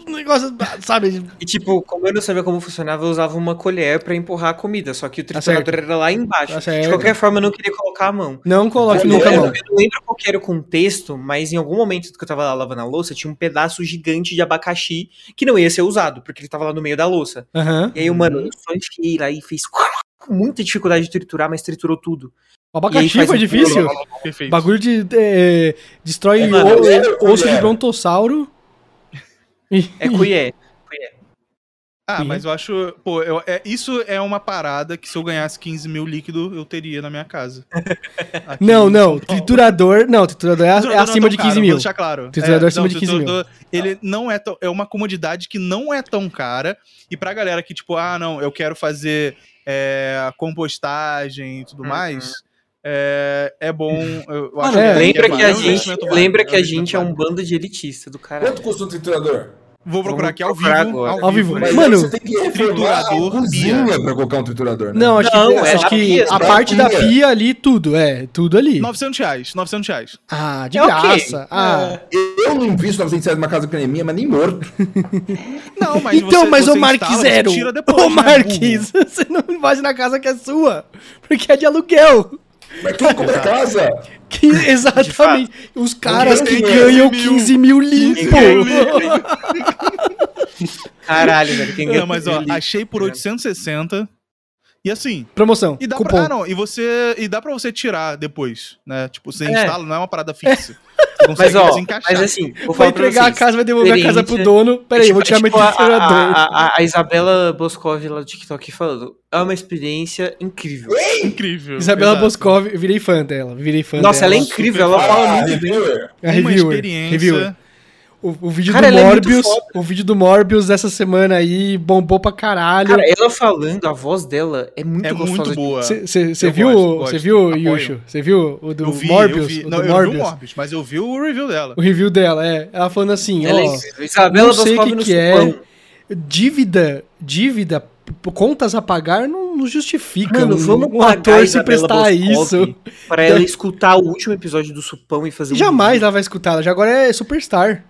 O negócio, sabe? E tipo, como eu não sabia como funcionava, eu usava uma colher pra empurrar a comida. Só que o triturador certo. era lá embaixo. Tá De qualquer forma, eu não queria colocar a mão. Não coloque Eu, nunca a eu- mão. eu não lembro qual que era o contexto, mas em algum momento que eu tava lá lavando a louça, tinha um pedaço gigante de abacaxi que não ia ser usado, porque ele tava lá no meio da louça. Aham. E aí, mano, eu só enfiei lá e fez com muita dificuldade de triturar, mas triturou tudo. O abacaxi foi um- difícil. Perfeito. Bagulho de. é, destrói É, mano, o- é, osso de é. brontossauro. É colher. Ah, Sim. mas eu acho. Pô, eu- é, isso é uma parada que se eu ganhasse 15 mil líquido, eu teria na minha casa. [LAUGHS] Aqui Não, não. Triturador. Não, triturador é, Triturador é acima tão de caro, 15 vou mil. deixar claro. Triturador É, acima não, de 15 mil. triturador, Ele não é tão. É uma comodidade que não é tão cara. E pra galera que, tipo, ah, não, eu quero fazer é, compostagem e tudo Uhum. mais. É, é bom. Eu, eu Ah, acho é. que Lembra é que a gente, lembra é que a gente é um bando de elitista do cara. Quanto custa um triturador? Vou procurar Vamos aqui ao vivo. procurar agora. Ao vivo. né? Mas Mano, aí você tem que reformar a triturador, cozinha pra colocar um triturador, né? Não, acho Não, que, é acho que pia, a na parte da pia. ali, tudo, é. Tudo ali. 900 reais. 900 reais. Ah, de É graça. Ah. Eu não invisto 900 reais numa casa que nem minha, mas nem morto. Não, mas então, você, mas você ô Marques instala, Zero. Depois, [LAUGHS] Ô né, Marques, burro? você não invade na casa que é sua. Porque é de aluguel. Mas quem compra casa? Que, exatamente. Os caras que 15 ganham mil. 15 mil limpo. [LAUGHS] Caralho, velho. Quem Não, mas ó, achei por 860. E assim, Promoção. e dá cupom. pra, ah, não, e você, e dá pra você tirar depois, né? Tipo, você É. instala, não é uma parada fixa. Você [LAUGHS] consegue Mas ó, desencaixar. mas assim, vou Vai entregar a vocês. casa, vai devolver a casa pro dono. Peraí, eu vou É tirar tipo meu a- triturador. A, a- a Isabela Boscov lá do TikTok falando. É uma experiência incrível. incrível. Isabela exato. Boscov, eu virei fã dela. Virei fã Nossa, ela dela. é incrível, ela fala Ah, muito bem. reviewer. É Uma reviewer. experiência. Reviewer. O, o vídeo Cara, do é Morbius, foda. o vídeo do Morbius dessa semana aí bombou pra caralho. Cara, ela falando, a voz dela é muito É gostosa. muito boa. Você viu, gosto, você viu. Yusho? Você viu o do Eu vi, Morbius? eu vi. O Não, do eu vi Morbius? o Morbius, mas eu vi o review dela. O review dela, é. Ela falando assim, Ela é ó, incrível. Isabela não sei o que no que é, dívida, dívida, contas a pagar não, não justifica Mano, um, vamos um pagar ator a se prestar a isso. Pra ela [LAUGHS] escutar o último episódio do Supão e fazer um Jamais vídeo. ela vai escutar, ela já agora é superstar.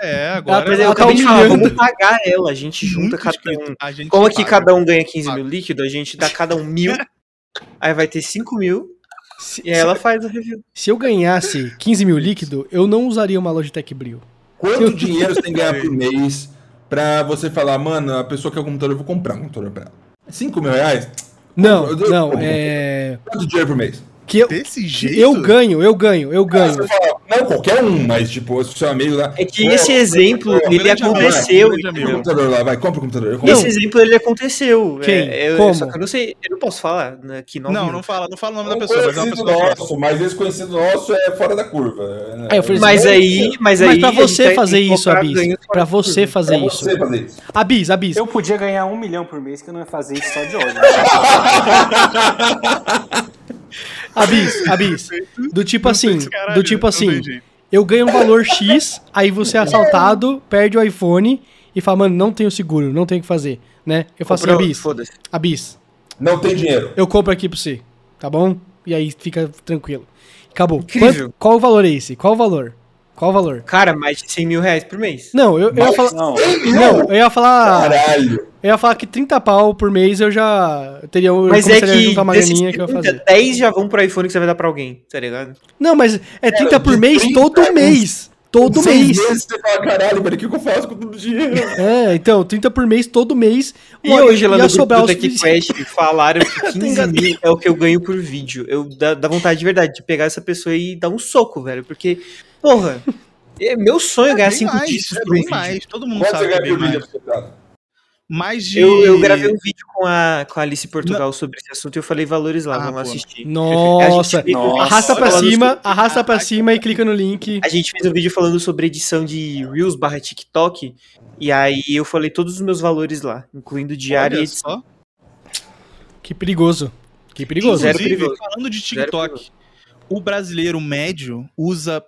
É, agora. Ela eu tá acabei de falar, vamos pagar ela. A gente junta muito cada um. A gente Como aqui paga. cada um ganha 15 Paga. mil líquido, a gente dá cada um mil. [LAUGHS] aí vai ter 5 mil. Se, E aí ela faz o review. se eu ganhasse 15 mil líquido, eu não usaria uma Logitech Brio. Quanto dinheiro você tem que ganhar [LAUGHS] por mês pra você falar, mano, a pessoa que é o computador, eu vou comprar um computador pra ela? 5 mil reais? Não, Eu- eu- não, eu- é... Quanto dinheiro por mês? Que eu, Desse jeito? eu ganho, eu ganho, eu ganho. Você fala, não, qualquer um, mas tipo, se o seu amigo lá. É que esse exemplo, ele aconteceu. grande Compra o computador lá, vai, compra o computador. Eu compro. Não. Esse exemplo, ele aconteceu. Quem? É, eu, Como? Só que eu não sei, eu não posso falar né, que não. Não, não fala, não fala o nome da Um pessoa, mas é uma pessoa nosso, mas esse conhecido nosso é fora da curva. né? Aí eu falei, Mas aí, mas aí. Mas pra você fazer isso, Abis, pra você fazer Pra isso. você fazer isso. Abis, Abis, Eu podia ganhar um milhão por mês que eu não ia fazer isso só de ódio. Abis, [LAUGHS] Abis. Do tipo assim, Caralho, do tipo assim, entendi. eu ganho um valor X, aí você é assaltado, perde o iPhone e fala, mano, não tenho seguro, não tenho o que fazer, né? Eu faço assim, Comprou- Abis, Foda-se. Abis, Não tem dinheiro. eu compro aqui pra você, tá bom? E aí fica tranquilo. Acabou. Incrível. Quanto- qual o valor é esse? Qual o valor? Qual o valor? Cara, mais de 100 mil reais por mês. Não, eu, eu ia falar. Não, Não, eu ia falar. Caralho. Eu ia falar que 30 pau por mês eu já teria. Eu Mas é que juntar uma desses graninha que eu ia 30, fazer. 10 já vão pro iPhone que você vai dar pra alguém, tá ligado? Não, mas é 30 por de mês 30 todo é mês. Todo Seis mês. meses você fala, caralho, velho, o que eu faço com todo o dinheiro? É, então, 30 por mês todo mês. E Olha, hoje lá no grupo sobrar do os TechQuest falaram que [LAUGHS] 15 mil é o que eu ganho por vídeo. Eu dá, dá vontade de verdade de pegar essa pessoa e dar um soco, velho. Porque, porra, é meu sonho ganhar bem 5 mais, dígitos é por um vídeo. mais, todo mundo Quanto sabe você que é ganha bem por vídeo mais. de... Eu, eu gravei um vídeo com a, com a Alice Portugal sobre esse assunto e eu falei valores lá, Ah, vamos pô. assistir. Nossa. Gente- Nossa. Arrasta pra cima, sobre- arrasta pra cima e clica no link. A gente fez um vídeo falando sobre edição de Reels barra TikTok. E aí eu falei todos os meus valores lá, incluindo diário e Olha edição. só. Que perigoso. Que perigoso. Zero Inclusive, perigoso. falando de TikTok, o brasileiro médio usa,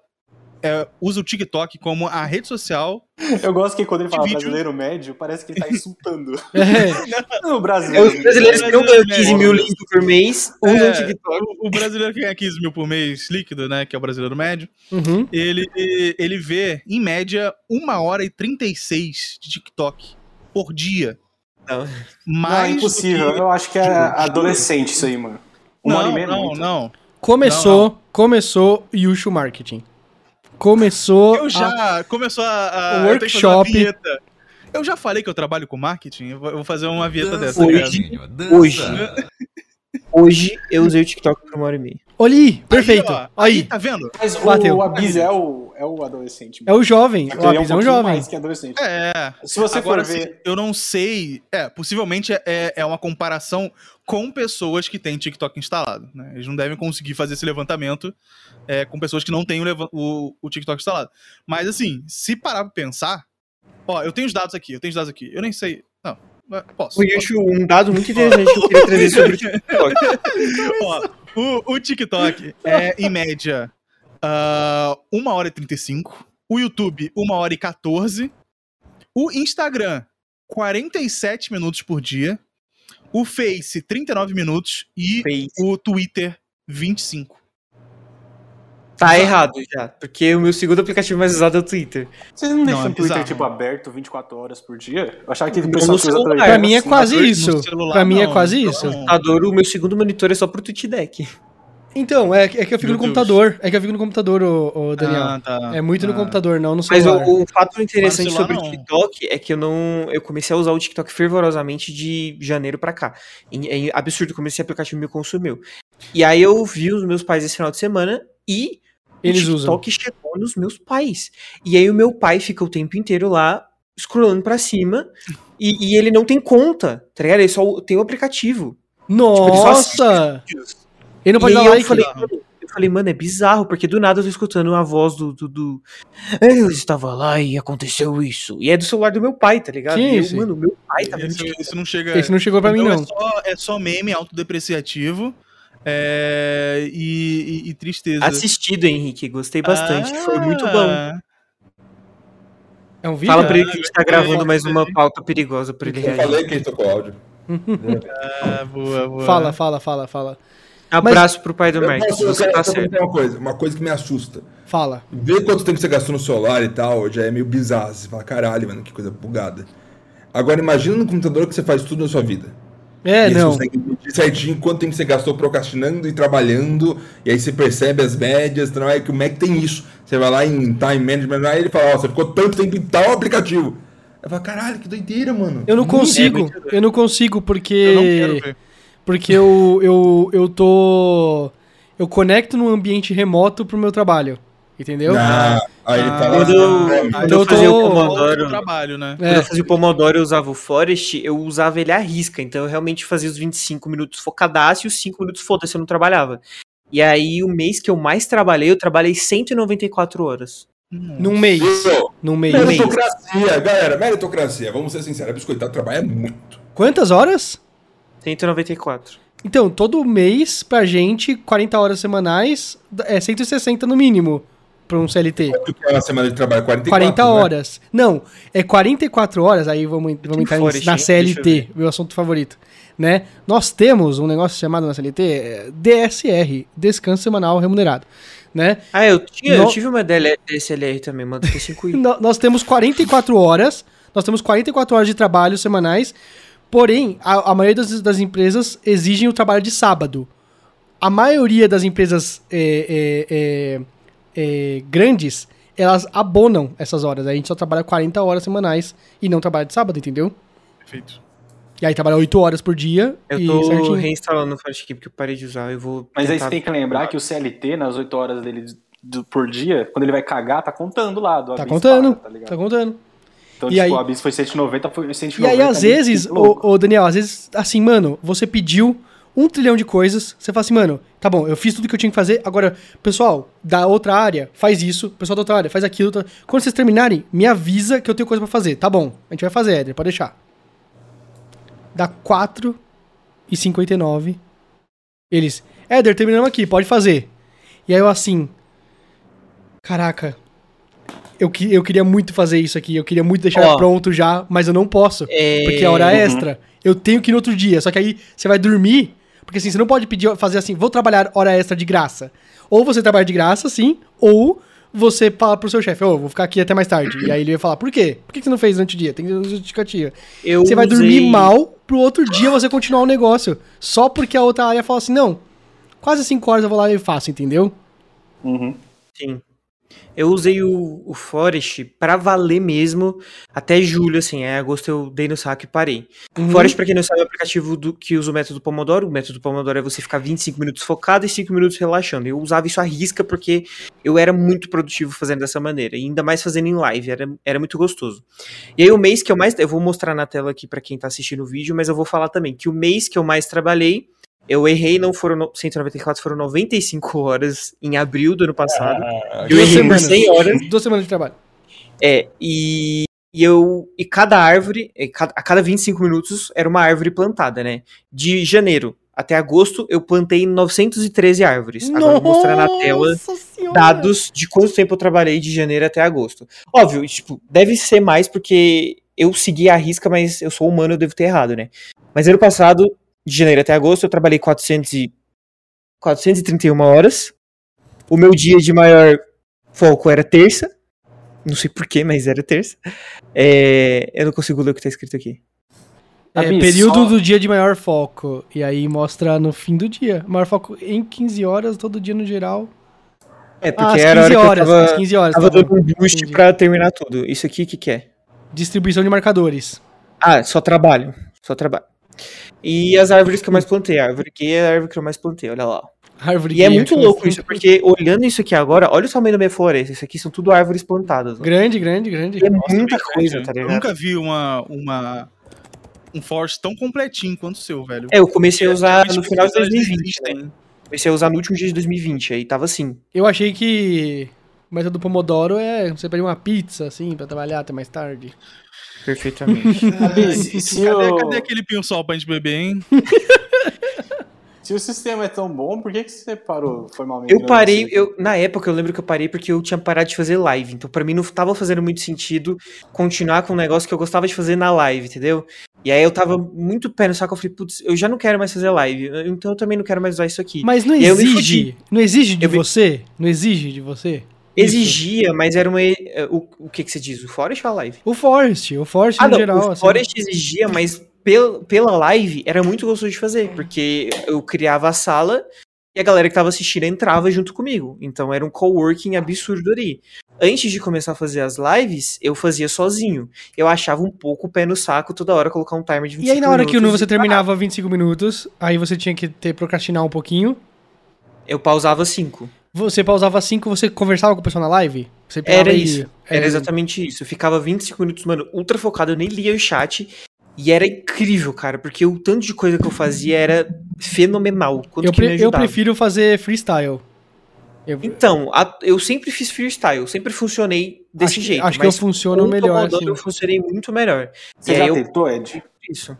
é, usa o TikTok como a rede social. eu gosto que quando ele fala vídeo. brasileiro médio, parece que ele tá [LAUGHS] insultando. É, o É brasileiro. os brasileiros que não ganham 15 mil líquidos por mês usam É, o TikTok. o, o brasileiro que ganha 15 mil por mês líquido, né? Que é o brasileiro médio. uhum. Ele, ele vê, em média, 1 hora e 36 de TikTok por dia. Não. Não, é impossível. que- Eu acho que é adolescente isso aí, mano. Uma hora e Não, meia não, muito. não. Começou, começou Yushu Marketing. Começou. Eu a- já começou a, a eu workshop. vinheta. Eu já falei que eu trabalho com marketing, eu vou eu vou fazer uma vinheta dessa. Hoje, cara. hoje, [LAUGHS] hoje eu usei o TikTok por uma hora e meia. Olha aí, perfeito. Aí, ó, Aí, aí, tá vendo? Mas o, Bateu. o Abiz é o, é o adolescente. é o jovem. O que ele Abis é um jovem. mais que adolescente. É. Se você Agora, for ver. eu não sei. É, possivelmente é, é uma comparação com pessoas que têm TikTok instalado. Né? Eles não devem conseguir fazer esse levantamento é, com pessoas que não têm o, o- o TikTok instalado. Mas, assim, se parar pra pensar. Ó, eu tenho os dados aqui, eu tenho os dados aqui. Eu nem sei. Não, mas posso. O Yushu, um dado muito interessante que eu queria trazer sobre o [LAUGHS] TikTok. Ó, o, o TikTok é, em média, ah, 1 hora e 35. O YouTube, 1 hora e 14. O Instagram, 47 minutos por dia. O Face, 39 minutos. E Fez. o Twitter, 25. Tá errado já, porque o meu segundo aplicativo mais usado é o Twitter. Vocês não Não, deixam é o Twitter, bizarro. tipo, aberto 24 horas por dia? Eu achava que que usa celular. Pra mim é quase isso. celular, Pra mim é não. quase Então, isso. O computador, o meu segundo monitor é só pro TweetDeck. Então, é, é que eu fico Meu no Deus. computador. É que eu fico no computador, ô, ô, Daniel. Ah, tá. é muito no Ah. computador, não no Mas celular. o, o fato interessante celular, sobre o não. TikTok é que eu não. Eu comecei a usar o TikTok fervorosamente de janeiro pra cá. É absurdo como esse aplicativo me consumiu. E aí eu vi os meus pais esse final de semana e Eles o usam. TikTok chegou nos meus pais. E aí o meu pai fica o tempo inteiro lá scrollando pra cima e, e ele não tem conta, tá ligado? Ele só tem o aplicativo. Nossa! Ele não pode e dar aí eu like. falei, mano, eu falei, mano, é bizarro, porque do nada eu tô escutando a voz do. do, do... Eu estava lá e aconteceu isso. E é do celular do meu pai, tá ligado? Que E eu, isso? mano, meu pai tá vendo Isso, isso não chega. Esse não chegou pra mim, Então não. É só, é só meme autodepreciativo é, e, e- e tristeza. Assistido, Henrique, gostei bastante. Foi muito bom. Ah, É um vídeo? Fala pra ele que a gente tá Ah, gravando mais uma pauta perigosa pra ele Eu reagir. falei que ele tocou áudio. Ah, boa, boa. Fala, fala, fala, fala. Abraço pro pai do Marcos, posso, você tá certo. perguntar uma coisa, uma coisa que me assusta. Fala. Ver quanto tempo você gastou no celular e tal, já é meio bizarro. Você fala, caralho, mano, que coisa bugada. Agora imagina no computador que você faz tudo na sua vida. É, e não. Você consegue medir certinho quanto tempo você gastou procrastinando e trabalhando, e aí você percebe as médias, não é que como é que tem isso? Você vai lá em time management, aí ele fala, ó, você ficou tanto tempo em tal aplicativo. Eu falo, caralho, que doideira, mano. Eu não Muito- consigo. doido. Eu não consigo porque. Eu não quero ver. Porque eu, eu, eu tô. eu conecto num ambiente remoto pro meu trabalho. Entendeu? Ah, aí ele tá lá. Quando eu- né? quando eu eu fazia tô- o Pomodoro, trabalho, né? quando eu fazia o Pomodoro eu usava o Forest, eu usava ele à risca. Então eu realmente fazia os 25 minutos focadaço e os 5 minutos foda-se, eu não trabalhava. E aí, o mês que eu mais trabalhei, eu trabalhei 194 horas. Num mês. Isso. Num mês. Meritocracia, galera, meritocracia. Vamos ser sinceros, a biscoitado trabalha muito. Quantas horas? 194. Então, todo mês, pra gente, 40 horas semanais, é 160 no mínimo pra um CLT. Quanto que é uma semana de trabalho? 44, 40 né? horas. Não, é 44 horas, aí vamos, vamos entrar nisso, na eu CLT, meu assunto favorito. Né? Nós temos um negócio chamado na CLT é, DSR, Descanso Semanal Remunerado. Né? Ah, eu, tinha, eu No- tive uma DSLR também, mano. Tem 5 [LAUGHS] No- Nós temos 44 horas, nós temos 44 horas de trabalho semanais, porém, a, a maioria das, das empresas exigem o trabalho de sábado. A maioria das empresas é, é, é, é, grandes, elas abonam essas horas. A gente só trabalha 40 horas semanais e não trabalha de sábado, entendeu? Perfeito. E aí trabalha 8 horas por dia Eu e tô certinho. reinstalando o Forest porque eu parei de usar. Eu vou. Mas aí você tem que lembrar que o CLT, nas 8 horas dele do- por dia, quando ele vai cagar, tá contando lá do Tá contando, para, tá ligado? tá contando. Então, E tipo, aí- o Abyss foi 190, foi 190. E aí, às ali, vezes, ô, ô, Daniel, às vezes, assim, mano, você pediu um trilhão de coisas, você fala assim, mano, tá bom, eu fiz tudo que eu tinha que fazer, agora, pessoal, da outra área, faz isso, pessoal da outra área, faz aquilo. tá- Quando vocês terminarem, me avisa que eu tenho coisa pra fazer. Tá bom, a gente vai fazer, Éder, pode deixar. Dá 4 e 59. Eles, Éder, terminamos aqui, pode fazer. E aí eu assim, caraca, eu, que- eu queria muito fazer isso aqui, eu queria muito deixar Ó. pronto já, mas eu não posso. É, Porque é hora Uhum. extra. Eu tenho que ir no outro dia. Só que aí você vai dormir. Porque assim, você não pode pedir fazer assim, vou trabalhar hora extra de graça. Ou você trabalha de graça, sim, ou você fala pro seu chefe, ô, vou ficar aqui até mais tarde. E aí ele vai falar, por quê? Por que que você não fez durante o dia? Tem justificativa. eu você vai usei- dormir mal pro outro dia você continuar o negócio. Só porque a outra área fala assim, não, quase 5 horas eu vou lá e faço, entendeu? Uhum. Sim. Eu usei o, o Forest pra valer mesmo até julho, assim. Em agosto eu dei no saco e parei. Uhum. Forest, pra quem não sabe, é o aplicativo do, que usa o método Pomodoro. O método Pomodoro é você ficar 25 minutos focado e 5 minutos relaxando. Eu usava isso à risca porque eu era muito produtivo fazendo dessa maneira. E ainda mais fazendo em live. Era, era muito gostoso. E aí o mês que eu mais... Eu vou mostrar na tela aqui pra quem tá assistindo o vídeo, mas eu vou falar também que o mês que eu mais trabalhei... Eu errei, não foram no- 194, foram 95 horas em abril do ano passado. Ah, Eu errei por semanas. 100 horas. Duas semanas de trabalho. É, e, e eu. E cada árvore, e a cada 25 minutos, era uma árvore plantada, né? De janeiro até agosto, eu plantei 913 árvores. Agora eu vou mostrar na tela Nossa Senhora! dados de quanto tempo eu trabalhei de janeiro até agosto. Óbvio, tipo, deve ser mais porque eu segui a risca, mas eu sou humano, eu devo ter errado, né? Mas ano passado, de janeiro até agosto, eu trabalhei 400 e... 431 horas. O meu dia de maior foco era terça. Não sei porquê, mas era terça. É, Eu não consigo ler o que tá escrito aqui. É, período só- do dia de maior foco. E aí mostra no fim do dia. Maior foco em 15 horas, todo dia no geral. É, Ah, porque às era a 15 hora horas. que eu Às tava, 15 horas. tava tá dando um boost Entendi. pra terminar tudo. Isso aqui, o que que é? Distribuição de marcadores. Ah, só trabalho. Só trabalho. E as árvores que eu mais plantei. A árvore que é a árvore que eu mais plantei, olha lá. Árvore E é muito louco você- isso, porque olhando isso aqui agora, olha o tamanho da minha floresta. Isso aqui são tudo árvores plantadas. ó. Grande, grande, grande. É muita Bem coisa, grande. tá Eu ligado? nunca vi uma, uma, um Force tão completinho quanto o seu, velho. É, eu comecei a usar Geralmente no final de os usuários 2020, né? existem. Comecei a usar no último dia de 2020, aí tava assim. Eu achei que o método Pomodoro é você pedir uma pizza, assim, pra trabalhar até mais tarde. Perfeitamente. [LAUGHS] Se, Cadê, cadê aquele pinho-sol pra gente beber, hein? [LAUGHS] se o sistema é tão bom, por que, que você parou? Foi mal Eu parei, eu, na época eu lembro que eu parei porque eu tinha parado de fazer live. Então pra mim não tava fazendo muito sentido continuar com um negócio que eu gostava de fazer na live, entendeu? E aí eu tava muito pé no saco, eu falei, putz, eu já não quero mais fazer live. Então eu também não quero mais usar isso aqui. Mas não exige. Não exige de Eu você? Não exige de você? Isso. Exigia, mas era uma. eh, O, o que que você diz? O Forest ou a live? O Forest, o Forest Ah, no não, geral. o assim. Forest exigia, mas pel, pela live era muito gostoso de fazer, porque eu criava a sala e a galera que tava assistindo entrava junto comigo. Então era um coworking absurdo ali. Antes de começar a fazer as lives, eu fazia sozinho. Eu achava um pouco o pé no saco toda hora colocar um timer de 25 E aí na hora que minutos você terminava 25 minutos, aí você tinha que ter procrastinar um pouquinho. Eu pausava 5. Você pausava 5, você conversava com o pessoal na live? Era e- isso. Era exatamente isso. Eu ficava 25 minutos, mano, ultra focado, eu nem lia o chat. E era incrível, cara, porque o tanto de coisa que eu fazia era fenomenal. Quanto Eu, que me pre- eu prefiro fazer freestyle. Eu, Então, a- eu sempre fiz freestyle, sempre funcionei desse acho, jeito. acho que eu funciono melhor. Assim. eu funcionei muito melhor. Você E já eu- tentou, Ed? Isso.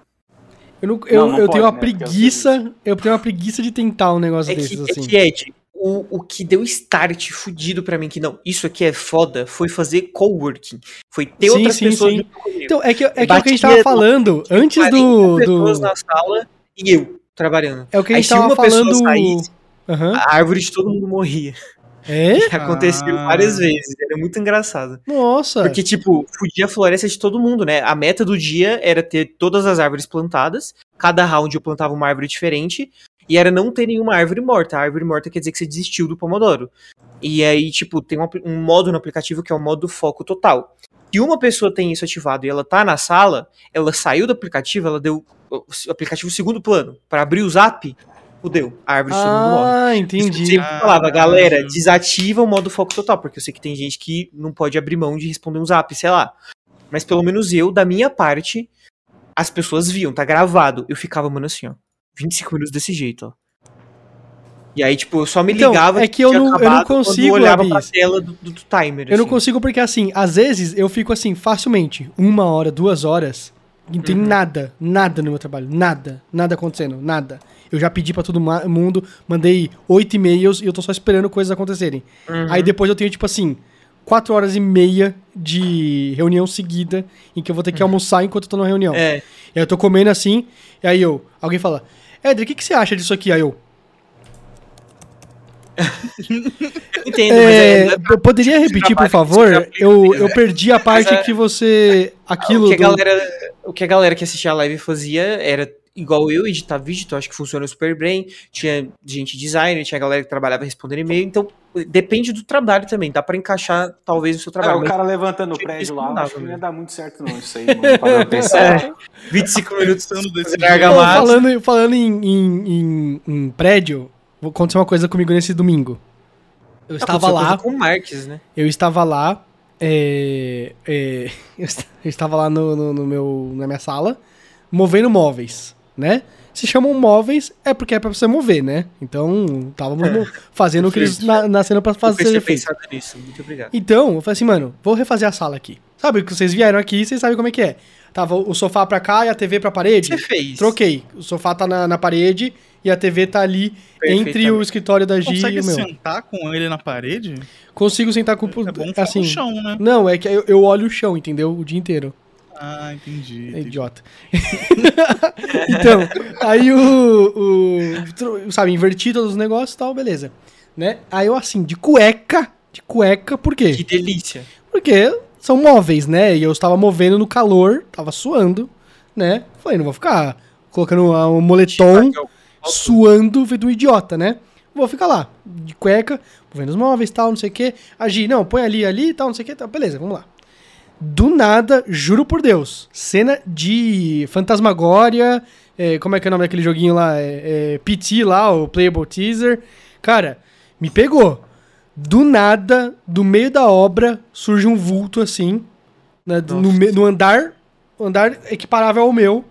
Eu, não- eu, não eu pode, tenho uma né? É preguiça. Eu tenho uma preguiça de tentar um negócio É desses, que, assim. é que, Ed, o, o que deu start fudido pra mim, que não, isso aqui é foda, foi fazer coworking. Foi ter Sim, outras sim, pessoas sim. Então, é que, é que é o que a gente tava falando antes 40 do. pessoas do na sala e eu trabalhando. é o que a Aí gente se tava uma pessoa falando. saísse, Aham. a árvore de todo mundo morria. É? Aconteceu Ah. várias vezes, era muito engraçado. Nossa. Porque, tipo, fudia a floresta de todo mundo, né? A meta do dia era ter todas as árvores plantadas. Cada round eu plantava uma árvore diferente. E era não ter nenhuma árvore morta. A árvore morta quer dizer que você desistiu do Pomodoro. E aí, tipo, tem um, um modo no aplicativo que é o modo foco total. Se uma pessoa tem isso ativado e ela tá na sala, ela saiu do aplicativo, ela deu o aplicativo segundo plano. Pra abrir o zap, fudeu. A árvore mundo morre. Ah, Isso entendi. eu sempre Ah, falava, galera, entendi. desativa o modo foco total, porque eu sei que tem gente que não pode abrir mão de responder um zap, sei lá. Mas pelo menos eu, da minha parte, as pessoas viam, tá gravado. Eu ficava, mano, assim, ó. 25 minutos desse jeito, ó. E aí, tipo, eu só me Então, ligava é que eu tinha não- eu não consigo, eu olhava pra tela do, do- do timer. Eu não assim. consigo porque, assim, às vezes eu fico assim, facilmente, uma hora, duas horas, e não tem Uhum. nada, nada no meu trabalho. Nada. Nada acontecendo. Nada. Eu já pedi pra todo mundo, mandei oito e-mails e eu tô só esperando coisas acontecerem. Uhum. Aí depois eu tenho, tipo assim, quatro horas e meia de reunião seguida, em que eu vou ter que almoçar enquanto eu tô na reunião. É, E aí eu tô comendo assim, e aí eu, alguém fala, Éder, o que, que você acha disso aqui? Aí eu, [LAUGHS] entendo, mas é, é, eu poderia repetir, por favor? Eu, né? eu perdi a parte é- que você. Aquilo. [LAUGHS] o, que a do- galera, o que a galera que assistia a live fazia era igual eu, editar vídeo, então acho que funciona super bem. Tinha gente designer, tinha galera que trabalhava respondendo e-mail, então depende do trabalho também, dá pra encaixar talvez o seu Ah, trabalho. o mas cara levantando o prédio lá, acho que não ia dar muito certo não, isso aí, [LAUGHS] mano. Para pensar. É, [LAUGHS] 25 minutos desse argamassa. Falando falando em, em, em- em prédio, vou acontecer uma coisa comigo nesse domingo. Eu estava Aconteceu lá, com o Marques, né? eu estava lá, é, é, [LAUGHS] eu estava lá no, no- no meu, na minha sala, movendo móveis, né? Se chamam móveis, é porque é pra você mover, né? Então, estávamos mo- fazendo o que eles na, nasceram pra Eu fazer. ser feito. pensado nisso, muito obrigado. Então, eu falei assim, mano, vou refazer a sala aqui. Sabe que vocês vieram aqui, vocês sabem como é que é. Tava o sofá pra cá e a TV pra O que parede. você fez? Troquei. O sofá tá na, na parede e a TV tá ali entre o escritório da Gi e Consegue o meu. sentar com ele na parede? Consigo sentar com É bom assim. no chão, né? Não, é que eu, eu olho o chão, entendeu? O dia inteiro. Ah, entendi. É entendi. idiota. [LAUGHS] então, aí o, o- Sabe, inverti todos os negócios e tal, beleza. Né? Aí eu assim, de cueca. De cueca, por quê? Que delícia. Porque são móveis, né? E eu estava movendo no calor, tava suando, né? Falei, não vou ficar colocando um moletom, suando, feito um idiota, né? Vou ficar lá, de cueca, movendo os móveis tal, não sei o quê. Agir, não, põe ali, ali tal, não sei o quê. Tal. Beleza, vamos lá. Do nada, juro por Deus, cena de Fantasmagória, é, como é que é o nome daquele joguinho lá? É, é, PT lá, o Playable Teaser. Cara, me pegou. Do nada, do meio da obra, surge um vulto assim, né, no, no andar, andar equiparável ao meu,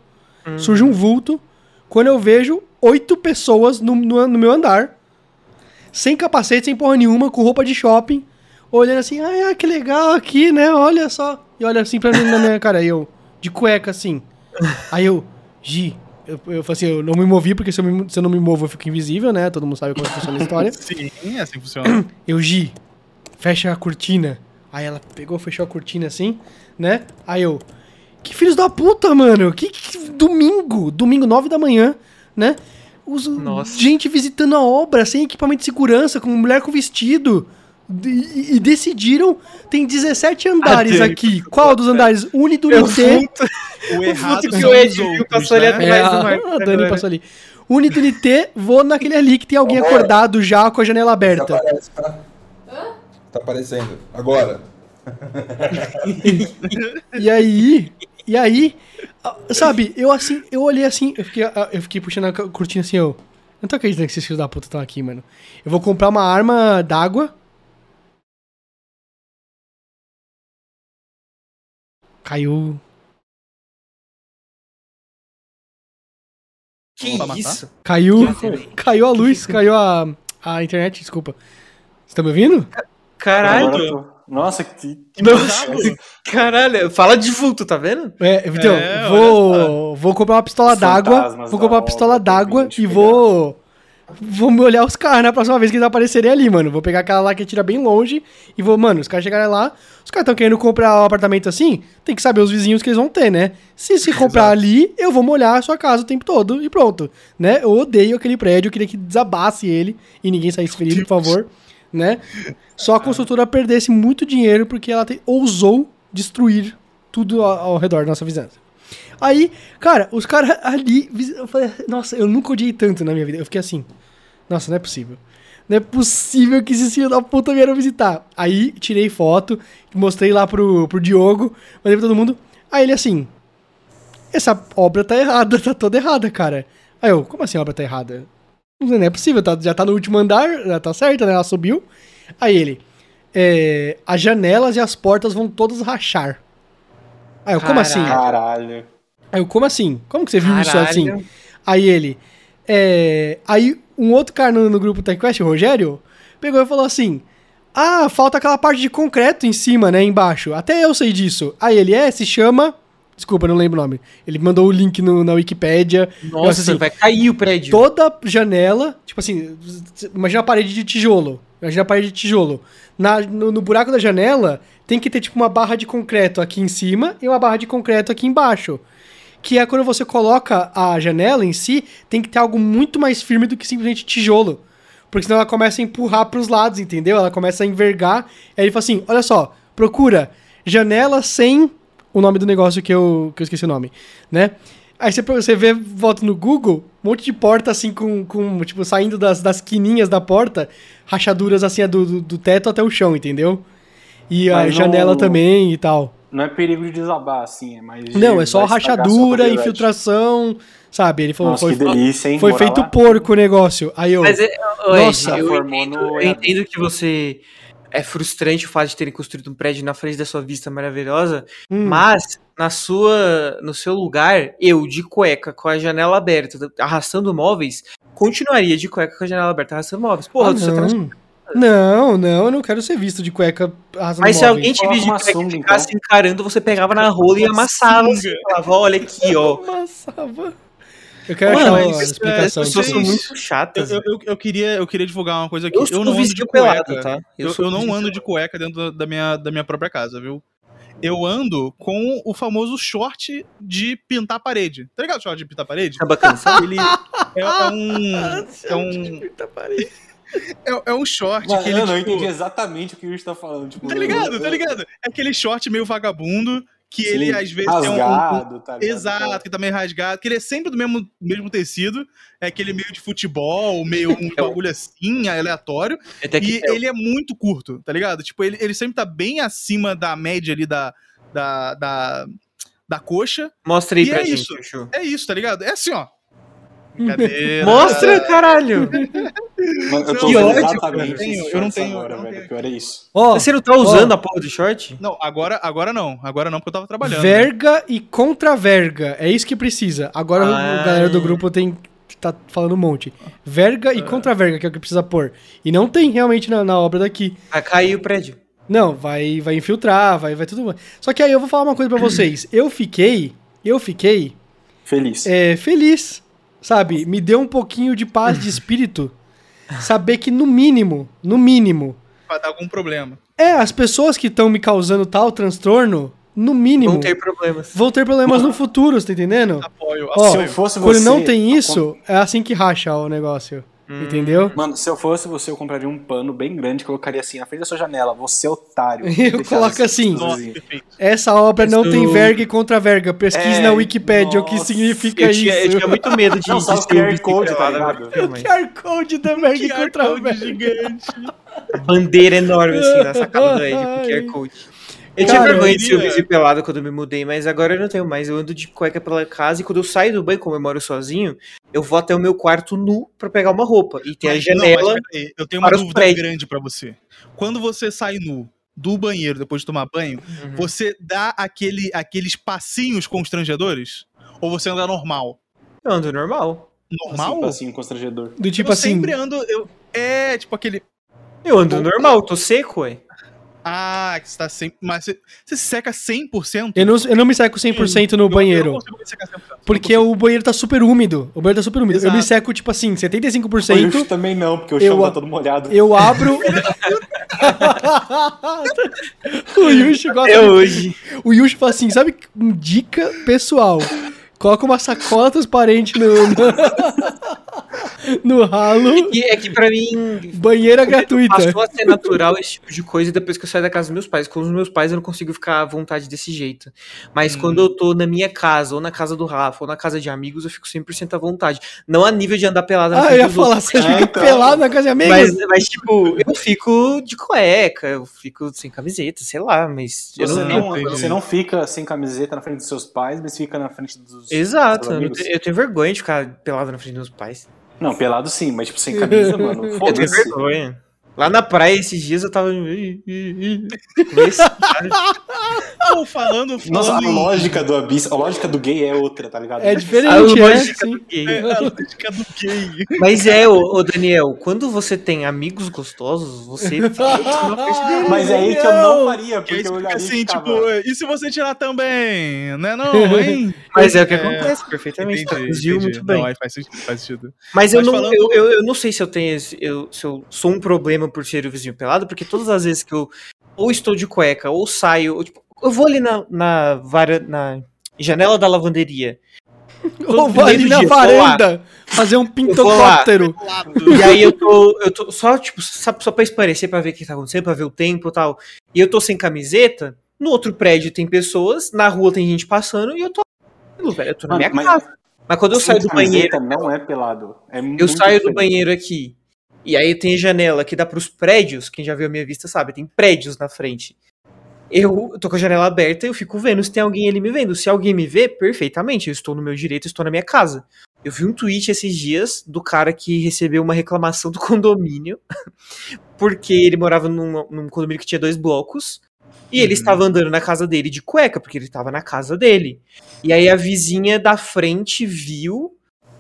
surge um vulto. Quando eu vejo oito pessoas no, no, no meu andar, sem capacete, sem porra nenhuma, com roupa de shopping, olhando assim, ah, que legal aqui, né? Olha só. E olha assim pra mim na minha cara, aí eu, de cueca assim. Aí eu, Gi, eu, eu falei assim, eu não me movi, porque se eu, me- se eu não me movo eu fico invisível, né? Todo mundo sabe como funciona a história. [LAUGHS] Sim, é assim que funciona. [CLEARS THROAT] Eu, Gi, fecha a cortina. Aí ela pegou, fechou a cortina assim, né? Aí eu, que filhos da puta, mano. Que, que- domingo, domingo, nove da manhã, né? Os, Nossa. Gente visitando a obra, sem equipamento de segurança, com mulher com vestido. E, e decidiram, tem 17 andares Dani, aqui. Qual dos andares? Unidunité. [LAUGHS] O errado que o Ed os viu, outros, passou ali né? atrás. É, Mas o a, Marcos a Dani agora. passou ali. Unidunité, vou naquele ali que tem alguém Agora. acordado já com a janela aberta. aparece, tá? Tá aparecendo. Agora. [LAUGHS] E aí, e aí, ah, sabe, eu assim, eu olhei assim, eu fiquei, ah, eu fiquei puxando a cortina assim, eu, não tô acreditando que esses filhos da puta estão aqui, mano. Eu vou comprar uma arma d'água. Caiu. Que isso? Caiu. Que- [LAUGHS] Caiu a luz, caiu a, a internet, desculpa. Você tá me ouvindo? Caralho. Nossa, que. [LAUGHS] Nossa, caralho. Fala defunto, tá vendo? É, então, É, vou, vou comprar uma pistola d'água. Vou comprar uma pistola d'água e pegar. vou. Vou me olhar os caras na próxima vez que eles aparecerem ali, mano. Vou pegar aquela lá que tira bem longe e vou, mano, os caras chegarem lá. Os caras estão querendo comprar um apartamento assim, tem que saber os vizinhos que eles vão ter, né? Se se comprar ali, eu vou molhar a sua casa o tempo todo e pronto, né? Eu odeio aquele prédio, eu queria que desabasse ele e ninguém saísse ferido, por favor, né? Só a construtora perdesse muito dinheiro porque ela te- ousou destruir tudo ao, ao redor da nossa vizinhança. Aí, cara, os caras ali. Eu falei, nossa, eu nunca odiei tanto na minha vida. Eu fiquei assim, nossa, não é possível. Não é possível que esses filhos da puta vieram visitar. Aí, tirei foto, mostrei lá pro, pro Diogo, mandei pra todo mundo. Aí ele assim, essa obra tá errada, [LAUGHS] tá toda errada, cara. Aí eu, como assim a obra tá errada? Não é possível, tá- já tá no último andar, já tá certa, né? Ela subiu. Aí ele, é, as janelas e as portas vão todas rachar. Aí eu, como assim? Caralho. Aí eu, como assim? Como que você viu isso Caralho. assim? Aí ele. É... Aí um outro cara no, no grupo TechQuest, o Rogério, pegou e falou assim: Ah, falta aquela parte de concreto em cima, né? Embaixo. Até eu sei disso. Aí ele é, se chama. Desculpa, não lembro o nome. Ele mandou o link no- na Wikipédia. Nossa, assim, vai cair o prédio. Toda janela, tipo assim, imagina a parede de tijolo. Imagina a parede de tijolo. Na, no, no buraco da janela tem que ter tipo uma barra de concreto aqui em cima e uma barra de concreto aqui embaixo. Que é quando você coloca a janela em si, tem que ter algo muito mais firme do que simplesmente tijolo. Porque senão ela começa a empurrar pros lados, entendeu? Ela começa a envergar. Aí ele fala assim: olha só, procura janela sem o nome do negócio que eu, que eu esqueci o nome, né? Aí você, você vê, volta no Google, um monte de porta assim, com, com tipo, saindo das, das quininhas da porta, rachaduras assim, do, do, do teto até o chão, entendeu? E a Mas janela não- também e tal. Não é perigo de desabar, assim, é mais. de- Não, é só rachadura, infiltração, sabe? Ele falou, Nossa, foi, que delícia, hein? foi feito lá. porco o negócio. Aí eu, Mas, é, Ed, Nossa. eu, Formou entendo, eu entendo que você é frustrante o fato de terem construído um prédio na frente da sua vista maravilhosa, hum, mas na sua, no seu lugar, eu de cueca com a janela aberta, arrastando móveis, continuaria de cueca com a janela aberta arrastando móveis. Porra, ah, você trans... não. não, não, eu não quero ser visto de cueca arrasando Mas se alguém te visse de cueca e sunga, ficasse encarando, você pegava na rola e amassava assim, falava, olha aqui, ó. [LAUGHS] Amassava. Eu quero Mano, achar uma isso- explicação As pessoas disso. são muito chatas. eu, eu- eu queria, eu queria divulgar uma coisa aqui. Eu, Eu, não ando de vizinho pelado, cueca. tá? Eu, eu não ando de cueca dentro da minha, da minha própria casa, viu? Eu ando com o famoso short de pintar a parede. Tá ligado o short de pintar a parede? Tá bacana? Ele é, é um. [LAUGHS] É um, é, é um short Mano, que ele. eu não tipo, entendi exatamente o que o Yuri tá falando. Tipo, Tá ligado, tá ligado? É aquele short meio vagabundo que Sim, ele às vezes tem um- um, rasgado, tá ligado? Exato, que tá meio rasgado, que ele é sempre do mesmo, mesmo tecido, é aquele meio de futebol, meio um [LAUGHS] É bagulho assim, aleatório, Até que e ele é muito curto, tá ligado? Tipo, ele, ele sempre tá bem acima da média ali da, da, da, da coxa. Mostra aí E pra é gente, isso. É isso, tá ligado? É assim, ó. Brincadeira. Mostra, [LAUGHS] caralho! Mano, eu tô Que ódio, exatamente cara. esses Eu não tenho- agora, eu não velho. tenho. Pior é isso. Ó, Você não tá usando a porra do short? Não, agora, agora não. Agora não, porque eu tava trabalhando. né? verga e contra-verga. É isso que precisa. Agora o- Ah. o galera do grupo tem tá falando um monte. Verga Ah. e contra-verga, que é o que precisa pôr. E não tem realmente na, na obra daqui. Vai cair o prédio. Não, vai, vai infiltrar, vai, vai tudo. Só que aí eu vou falar uma coisa pra vocês. Eu fiquei, eu fiquei Feliz. é, feliz, sabe? Me deu um pouquinho de paz de espírito saber que no mínimo, no mínimo, Vai dar algum problema. é as pessoas que estão me causando tal transtorno, no mínimo, Vão ter problemas. vão ter problemas no futuro, você tá entendendo? Apoio, Ó, Se eu apoio. fosse Quando você. não tem isso, é assim que racha o negócio. Entendeu? Mano, se eu fosse você, eu compraria um pano bem grande e colocaria assim na frente da sua janela. Você é otário. [LAUGHS] Eu coloco assim. Nossa, perfeito. Essa obra não tem verga e contra-verga. Pesquise É, na Wikipédia o que nossa. significa Eu tinha, eu isso. tinha muito medo de, Não, só o QR Code, tá pelado, ligado? mas- QR Code da verga e QR Code contra-verga. gigante. Bandeira enorme assim na sacada do Ed com QR Code. Eu tinha vergonha eu de ser o queria- vizinho pelado quando eu me mudei, mas agora eu não tenho mais. Eu ando de cueca pela casa e quando eu saio do banho, como eu moro sozinho, eu vou até o meu quarto nu pra pegar uma roupa. E tem a Mas- não, janela. mas peraí, eu tenho uma para dúvida grande pra você. Quando você sai nu do banheiro depois de tomar banho, Uhum. você dá aquele, aqueles passinhos constrangedores? Ou você anda normal? Eu ando normal. Normal? Assim, assim, constrangedor. Do tipo eu assim. sempre ando. Eu, é, tipo aquele. Eu ando normal, tô seco, ué. Ah, que você tá sempre. Mas você, você se seca 100%? Eu não, eu não me seco 100% no Eu- Eu banheiro. não consigo me secar 100%. Porque eu... o banheiro tá super úmido. O banheiro tá super úmido. Eu me Exato. seco, tipo assim, O Yushi 75%. também não, porque o eu chão a- tá todo molhado. Eu abro. [LAUGHS] [LAUGHS] o Yushi gosta. É hoje. O Yushi fala assim: sabe, dica pessoal. Coloca uma sacola transparente no, [LAUGHS] no, ralo. E é que pra mim. Banheira gratuita. Passou a ser natural esse tipo de coisa depois que eu saio da casa dos meus pais. Com os meus pais eu não consigo ficar à vontade desse jeito. Mas Hum. quando eu tô na minha casa, ou na casa do Rafa, ou na casa de amigos, eu fico 100% à vontade. Não a nível de andar pelado na Ah, eu frente ia falar, outros. você É, fica então. pelado na casa de amigos. Mas, mas, tipo, eu fico de cueca, eu fico sem camiseta, sei lá, mas. Eu Você não, não, entendi. você não fica sem camiseta na frente dos seus pais, mas fica na frente dos. Exato, dos eu, eu tenho vergonha de ficar pelado na frente dos meus pais. Não, pelado sim, mas tipo, sem camisa, [LAUGHS] mano. Tenho Foda-se. Lá na praia esses dias eu tava. [LAUGHS] Não, falando, Nossa, a falando lógica do abismo, a lógica do gay é outra, tá ligado? É A diferente, é. lógica sim. do gay. É, a lógica do gay. Mas é, ô, ô, Daniel, quando você tem amigos gostosos, você. [LAUGHS] Mas é aí que eu não faria, aí porque eu olharia assim, e ficava... tipo, e se você tirar também? Né, não, [LAUGHS] hein? Mas é o que É, acontece perfeitamente, traduziu entendi. muito bem. Não, faz sentido. Faz sentido. Mas eu Mas não, falando- eu, eu, eu não sei se eu tenho esse- eu, se eu sou um problema por ser o vizinho pelado, porque todas as vezes que eu ou estou de cueca, ou saio, ou, tipo, eu vou ali na, na, vara, na janela da lavanderia. [LAUGHS] Ou vai ali na dia, vou varanda fazer um vou lá. pintocóptero. E aí eu tô, eu tô só, tipo, só, só pra esparecer, pra ver o que tá acontecendo, pra ver o tempo e tal. E eu tô sem camiseta, no outro prédio tem pessoas, na rua tem gente passando, e eu tô, velho, eu tô na minha mas- casa. Mas quando eu saio do banheiro, camiseta não é pelado. É eu saio do diferente. banheiro aqui, e aí tem janela que dá pros prédios, quem já viu a minha vista sabe, tem prédios na frente. Eu tô com a janela aberta e eu fico vendo se tem alguém ali me vendo. Se alguém me vê, perfeitamente, eu estou no meu direito, estou na minha casa. Eu vi um tweet esses dias do cara que recebeu uma reclamação do [LAUGHS] condomínio, porque ele morava num, num condomínio que tinha dois blocos, e ele Uhum. estava andando na casa dele de cueca, porque ele estava na casa dele. E aí a vizinha da frente viu,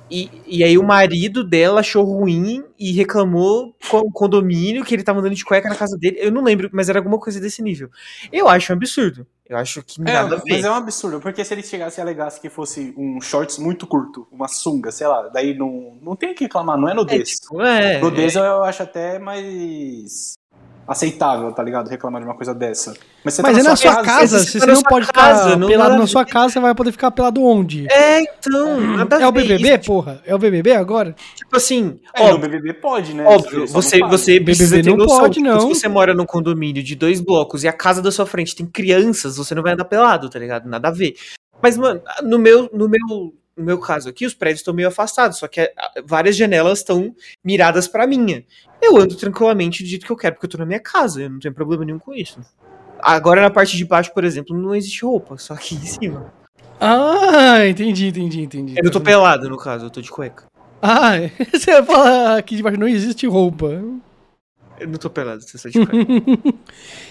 e, e aí o marido dela achou ruim e reclamou com o condomínio que ele estava andando de cueca na casa dele. Eu não lembro, mas era alguma coisa desse nível. Eu acho um absurdo. Eu acho que É, nada a ver. mas é um absurdo, porque se ele chegasse e alegasse que fosse um shorts muito curto, uma sunga, sei lá, daí não, não tem o que reclamar, não é É, nudez. tipo, é, Nudez eu acho até mais aceitável, tá ligado? Reclamar de uma coisa dessa. Mas você Mas tá é na sua casa, você se tá você na não pode casa, ficar não pelado nada na sua casa, você vai poder ficar pelado onde? É, então, É o BBB, isso. porra? É o BBB agora? Tipo assim, É, óbvio, BBB pode, né? óbvio você, você precisa BBB ter não noção. pode, não. Se você mora num condomínio de dois blocos e a casa da sua frente tem crianças, você não vai andar pelado, tá ligado? Nada a ver. Mas, mano, no meu, no meu, no meu caso aqui, os prédios estão meio afastados, só que ah, várias janelas estão miradas pra minha. Eu ando tranquilamente do jeito que eu quero, porque eu tô na minha casa, eu não tenho problema nenhum com isso. Agora na parte de baixo, por exemplo, não existe roupa, só aqui em cima. Ah, entendi, entendi, entendi. Eu não tô pelado, no caso, eu tô de cueca. Ah, [LAUGHS] você fala aqui debaixo não existe roupa. Eu não tô pelado, você [LAUGHS] só de.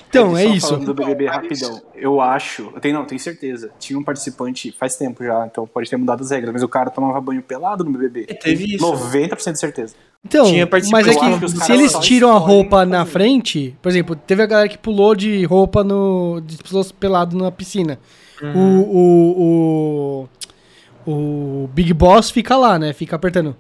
Então, é isso. falando do BBB rapidão. Eu acho, eu tenho, não, tenho certeza. Tinha um participante faz tempo já, então pode ter mudado as regras, mas o cara tomava banho pelado no BBB. Teve isso. 90% de certeza. Então, Tinha mas é que que se eles tiram a roupa na fazer. frente, por exemplo, teve a galera que pulou de roupa no. de pessoas pelado na piscina. Uhum. O, o, o. O Big Boss fica lá, né? Fica apertando.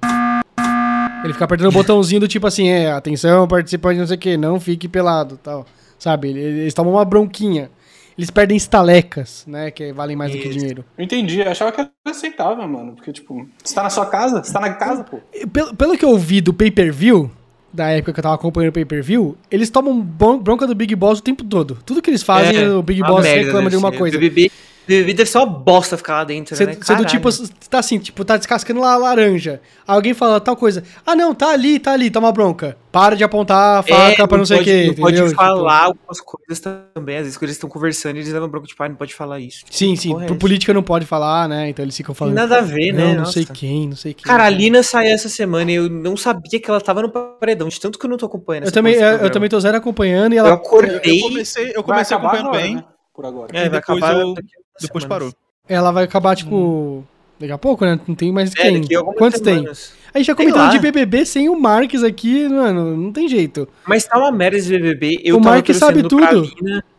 Ele fica apertando o botãozinho do tipo assim, é, atenção, participante, não sei o que, não fique pelado tal. Sabe? Eles, tomam uma bronquinha. Eles perdem estalecas, né? Que valem mais do que Isso. dinheiro. Eu entendi, eu achava que era aceitável, mano. Porque, tipo, você tá na sua casa? Você tá na casa, pô. Pelo, pelo que eu vi do pay-per-view, da época que eu tava acompanhando o pay-per-view, eles tomam bron- bronca do Big Boss o tempo todo. Tudo que eles fazem, É, o Big Boss merda, reclama de alguma coisa. BBB deve ser uma bosta ficar lá dentro, Você né? você do tipo, tá assim, tipo, tá descascando lá a laranja. Alguém fala tal coisa. Ah, não, tá ali, tá ali, toma bronca. Para de apontar a faca pra não sei o pode, quê, É, Não pode entendeu? Tipo, falar algumas coisas também. Às vezes, quando eles estão conversando, eles levam bronca, tipo, ah, não pode falar isso. sim, sim, é pro política não pode falar, né? Então eles ficam falando. nada a ver, né? Não, não Nossa. sei quem, não sei quem. Cara, a Lina saiu essa semana e eu não sabia que ela tava no paredão, de tanto que eu não tô acompanhando Eu essa também, eu, desse eu também tô zero acompanhando e Eu ela. acordei. Eu comecei, eu comecei acabar acompanhando agora, bem, né? Por agora. É, vai depois acabar eu- daqui depois semanas. parou. Ela vai acabar, tipo. Daqui a pouco, né? Não tem mais É, quem. Quantos tem? semanas. A gente já comentando lá. de BBB sem o Marques aqui, mano, não tem jeito. Mas tá uma merda esse BBB. Eu O Mark sabe tudo.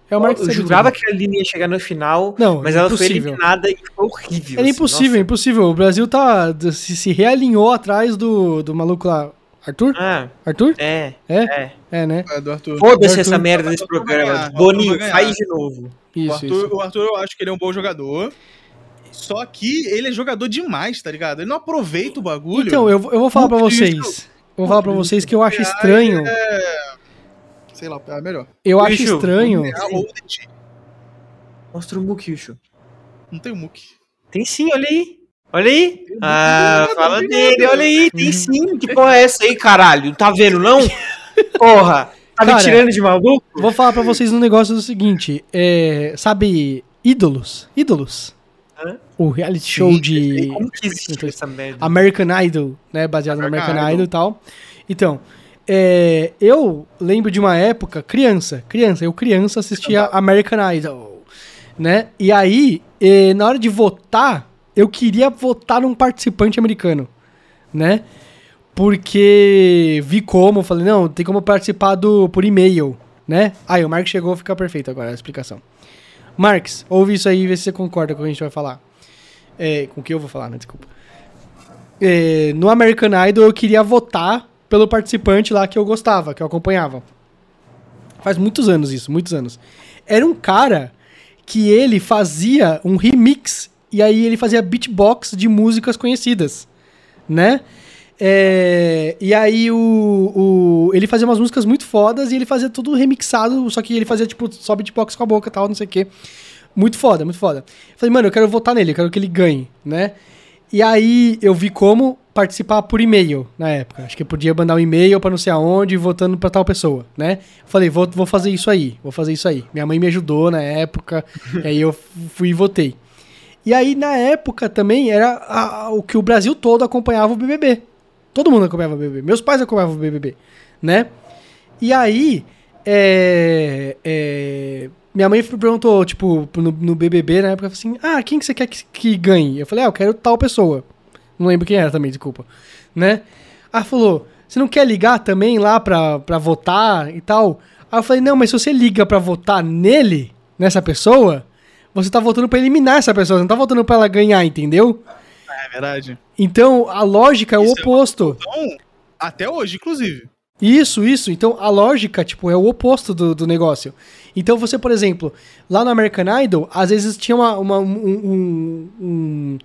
É o Marques eu jurava tudo. que a Lina ia chegar no final, Não, mas ela foi impossível. eliminada e foi horrível. Era assim, impossível, nossa. impossível. O Brasil tá. se, se realinhou atrás do, do maluco lá. Arthur? Ah, Arthur? é. É? É. É, né? É, do Arthur. Foda-se essa merda O desse programa. o Boninho, faz de novo. O Isso, Arthur, isso. o Arthur, eu acho que ele é um bom jogador. Só que ele é jogador demais, tá ligado? Ele não aproveita o bagulho. Então, eu, eu vou falar pra Muito vocês. Eu vou falar pra vocês que eu acho estranho. É... Sei lá, é melhor. Eu acho estranho. É. Mostra o Mukyushu. Não tem o Mook. Tem sim, olha aí. Olha aí. Ah, nada, fala não tem dele, olha aí. Tem sim. Que porra é essa aí, caralho? Não tá vendo, não? [LAUGHS] Porra. Tá me Cara, tirando de maluco? Vou falar pra vocês um negócio do seguinte. É, sabe, ídolos? Ídolos? Hã? O reality show E de como que existe essa merda? American Idol, né? Baseado no American American Idol. E tal. Então, é, eu lembro de uma época, criança, criança, eu criança assistia American Idol, né? E aí, eh, na hora de votar, eu queria votar num participante americano, né? Porque vi como, falei, não, tem como participar do, por e-mail, né? Aí o Marcos chegou, fica perfeito agora a explicação. Marcos, ouve isso aí e vê se você concorda com o que a gente vai falar. É, com o que eu vou falar, né? Desculpa. É, no American Idol eu queria votar pelo participante lá que eu gostava, que eu acompanhava. Faz muitos anos isso, muitos anos. Era um cara que ele fazia um remix e aí ele fazia beatbox de músicas conhecidas, né? É, e aí o, o- ele fazia umas músicas muito fodas e ele fazia tudo remixado, só que ele fazia tipo só beatbox com a boca e tal, não sei o quê. Muito foda, muito foda. Falei, mano, eu quero votar nele, eu quero que ele ganhe, né? E aí eu vi como participar por e-mail na época. Acho que eu podia mandar um e-mail pra não sei aonde, votando pra tal pessoa, né? Falei, vou, vou fazer isso aí, vou fazer isso aí. Minha mãe me ajudou na época, [LAUGHS] e aí eu fui e votei. E aí, na época também, era a- o que o Brasil todo acompanhava o BBB. Todo mundo acompanhava o BBB. Meus pais acompanhavam o BBB, né? E aí, é, é, minha mãe perguntou, tipo, no, no BBB, na época, assim, ah, quem que você quer que, que ganhe? Eu falei, ah, eu quero tal pessoa. Não lembro quem era também, desculpa. Né? Ela falou, você não quer ligar também lá pra, pra votar e tal? Aí eu falei, não, mas se você liga pra votar nele, nessa pessoa, você tá votando pra eliminar essa pessoa, você não tá votando pra ela ganhar, entendeu? É verdade. Então, a lógica é o Isso é oposto. Então, até hoje, inclusive. Isso, isso. Então a lógica, tipo, é o oposto do, do negócio. Então você, por exemplo, lá no American Idol, às vezes tinha uma. uma- um, um- um-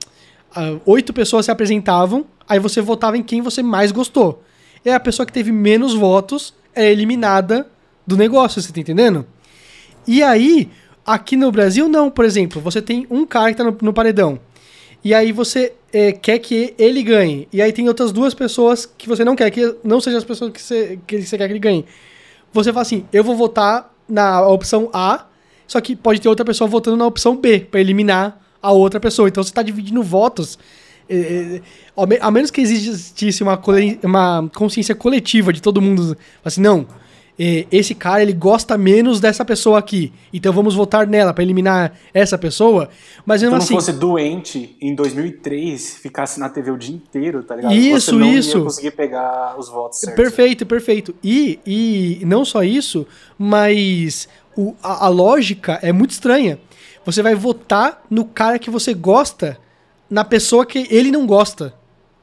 ah, oito pessoas se apresentavam, aí você votava em quem você mais gostou. E a pessoa que teve menos votos é eliminada do negócio, você tá entendendo? E aí, aqui no Brasil, não, por exemplo, você tem um cara que tá no, no paredão. E aí você eh, quer que ele ganhe. E aí tem outras duas pessoas que você não quer, que não sejam as pessoas que você, que você quer que ele ganhe. Você fala assim, eu vou votar na opção A, só que pode ter outra pessoa votando na opção B, pra eliminar a outra pessoa. Então você tá dividindo votos. ao me- a menos que existisse uma, uma consciência coletiva de todo mundo. Assim, não, esse cara ele gosta menos dessa pessoa aqui. Então vamos votar nela pra eliminar essa pessoa. Mas Se mesmo não assim. fosse doente em 2003, ficasse na TV o dia inteiro, tá ligado? Isso, Você não isso. ia conseguir pegar os votos certos. Perfeito, perfeito. E, e não só isso, mas o- a, a lógica é muito estranha. Você vai votar no cara que você gosta, na pessoa que ele não gosta.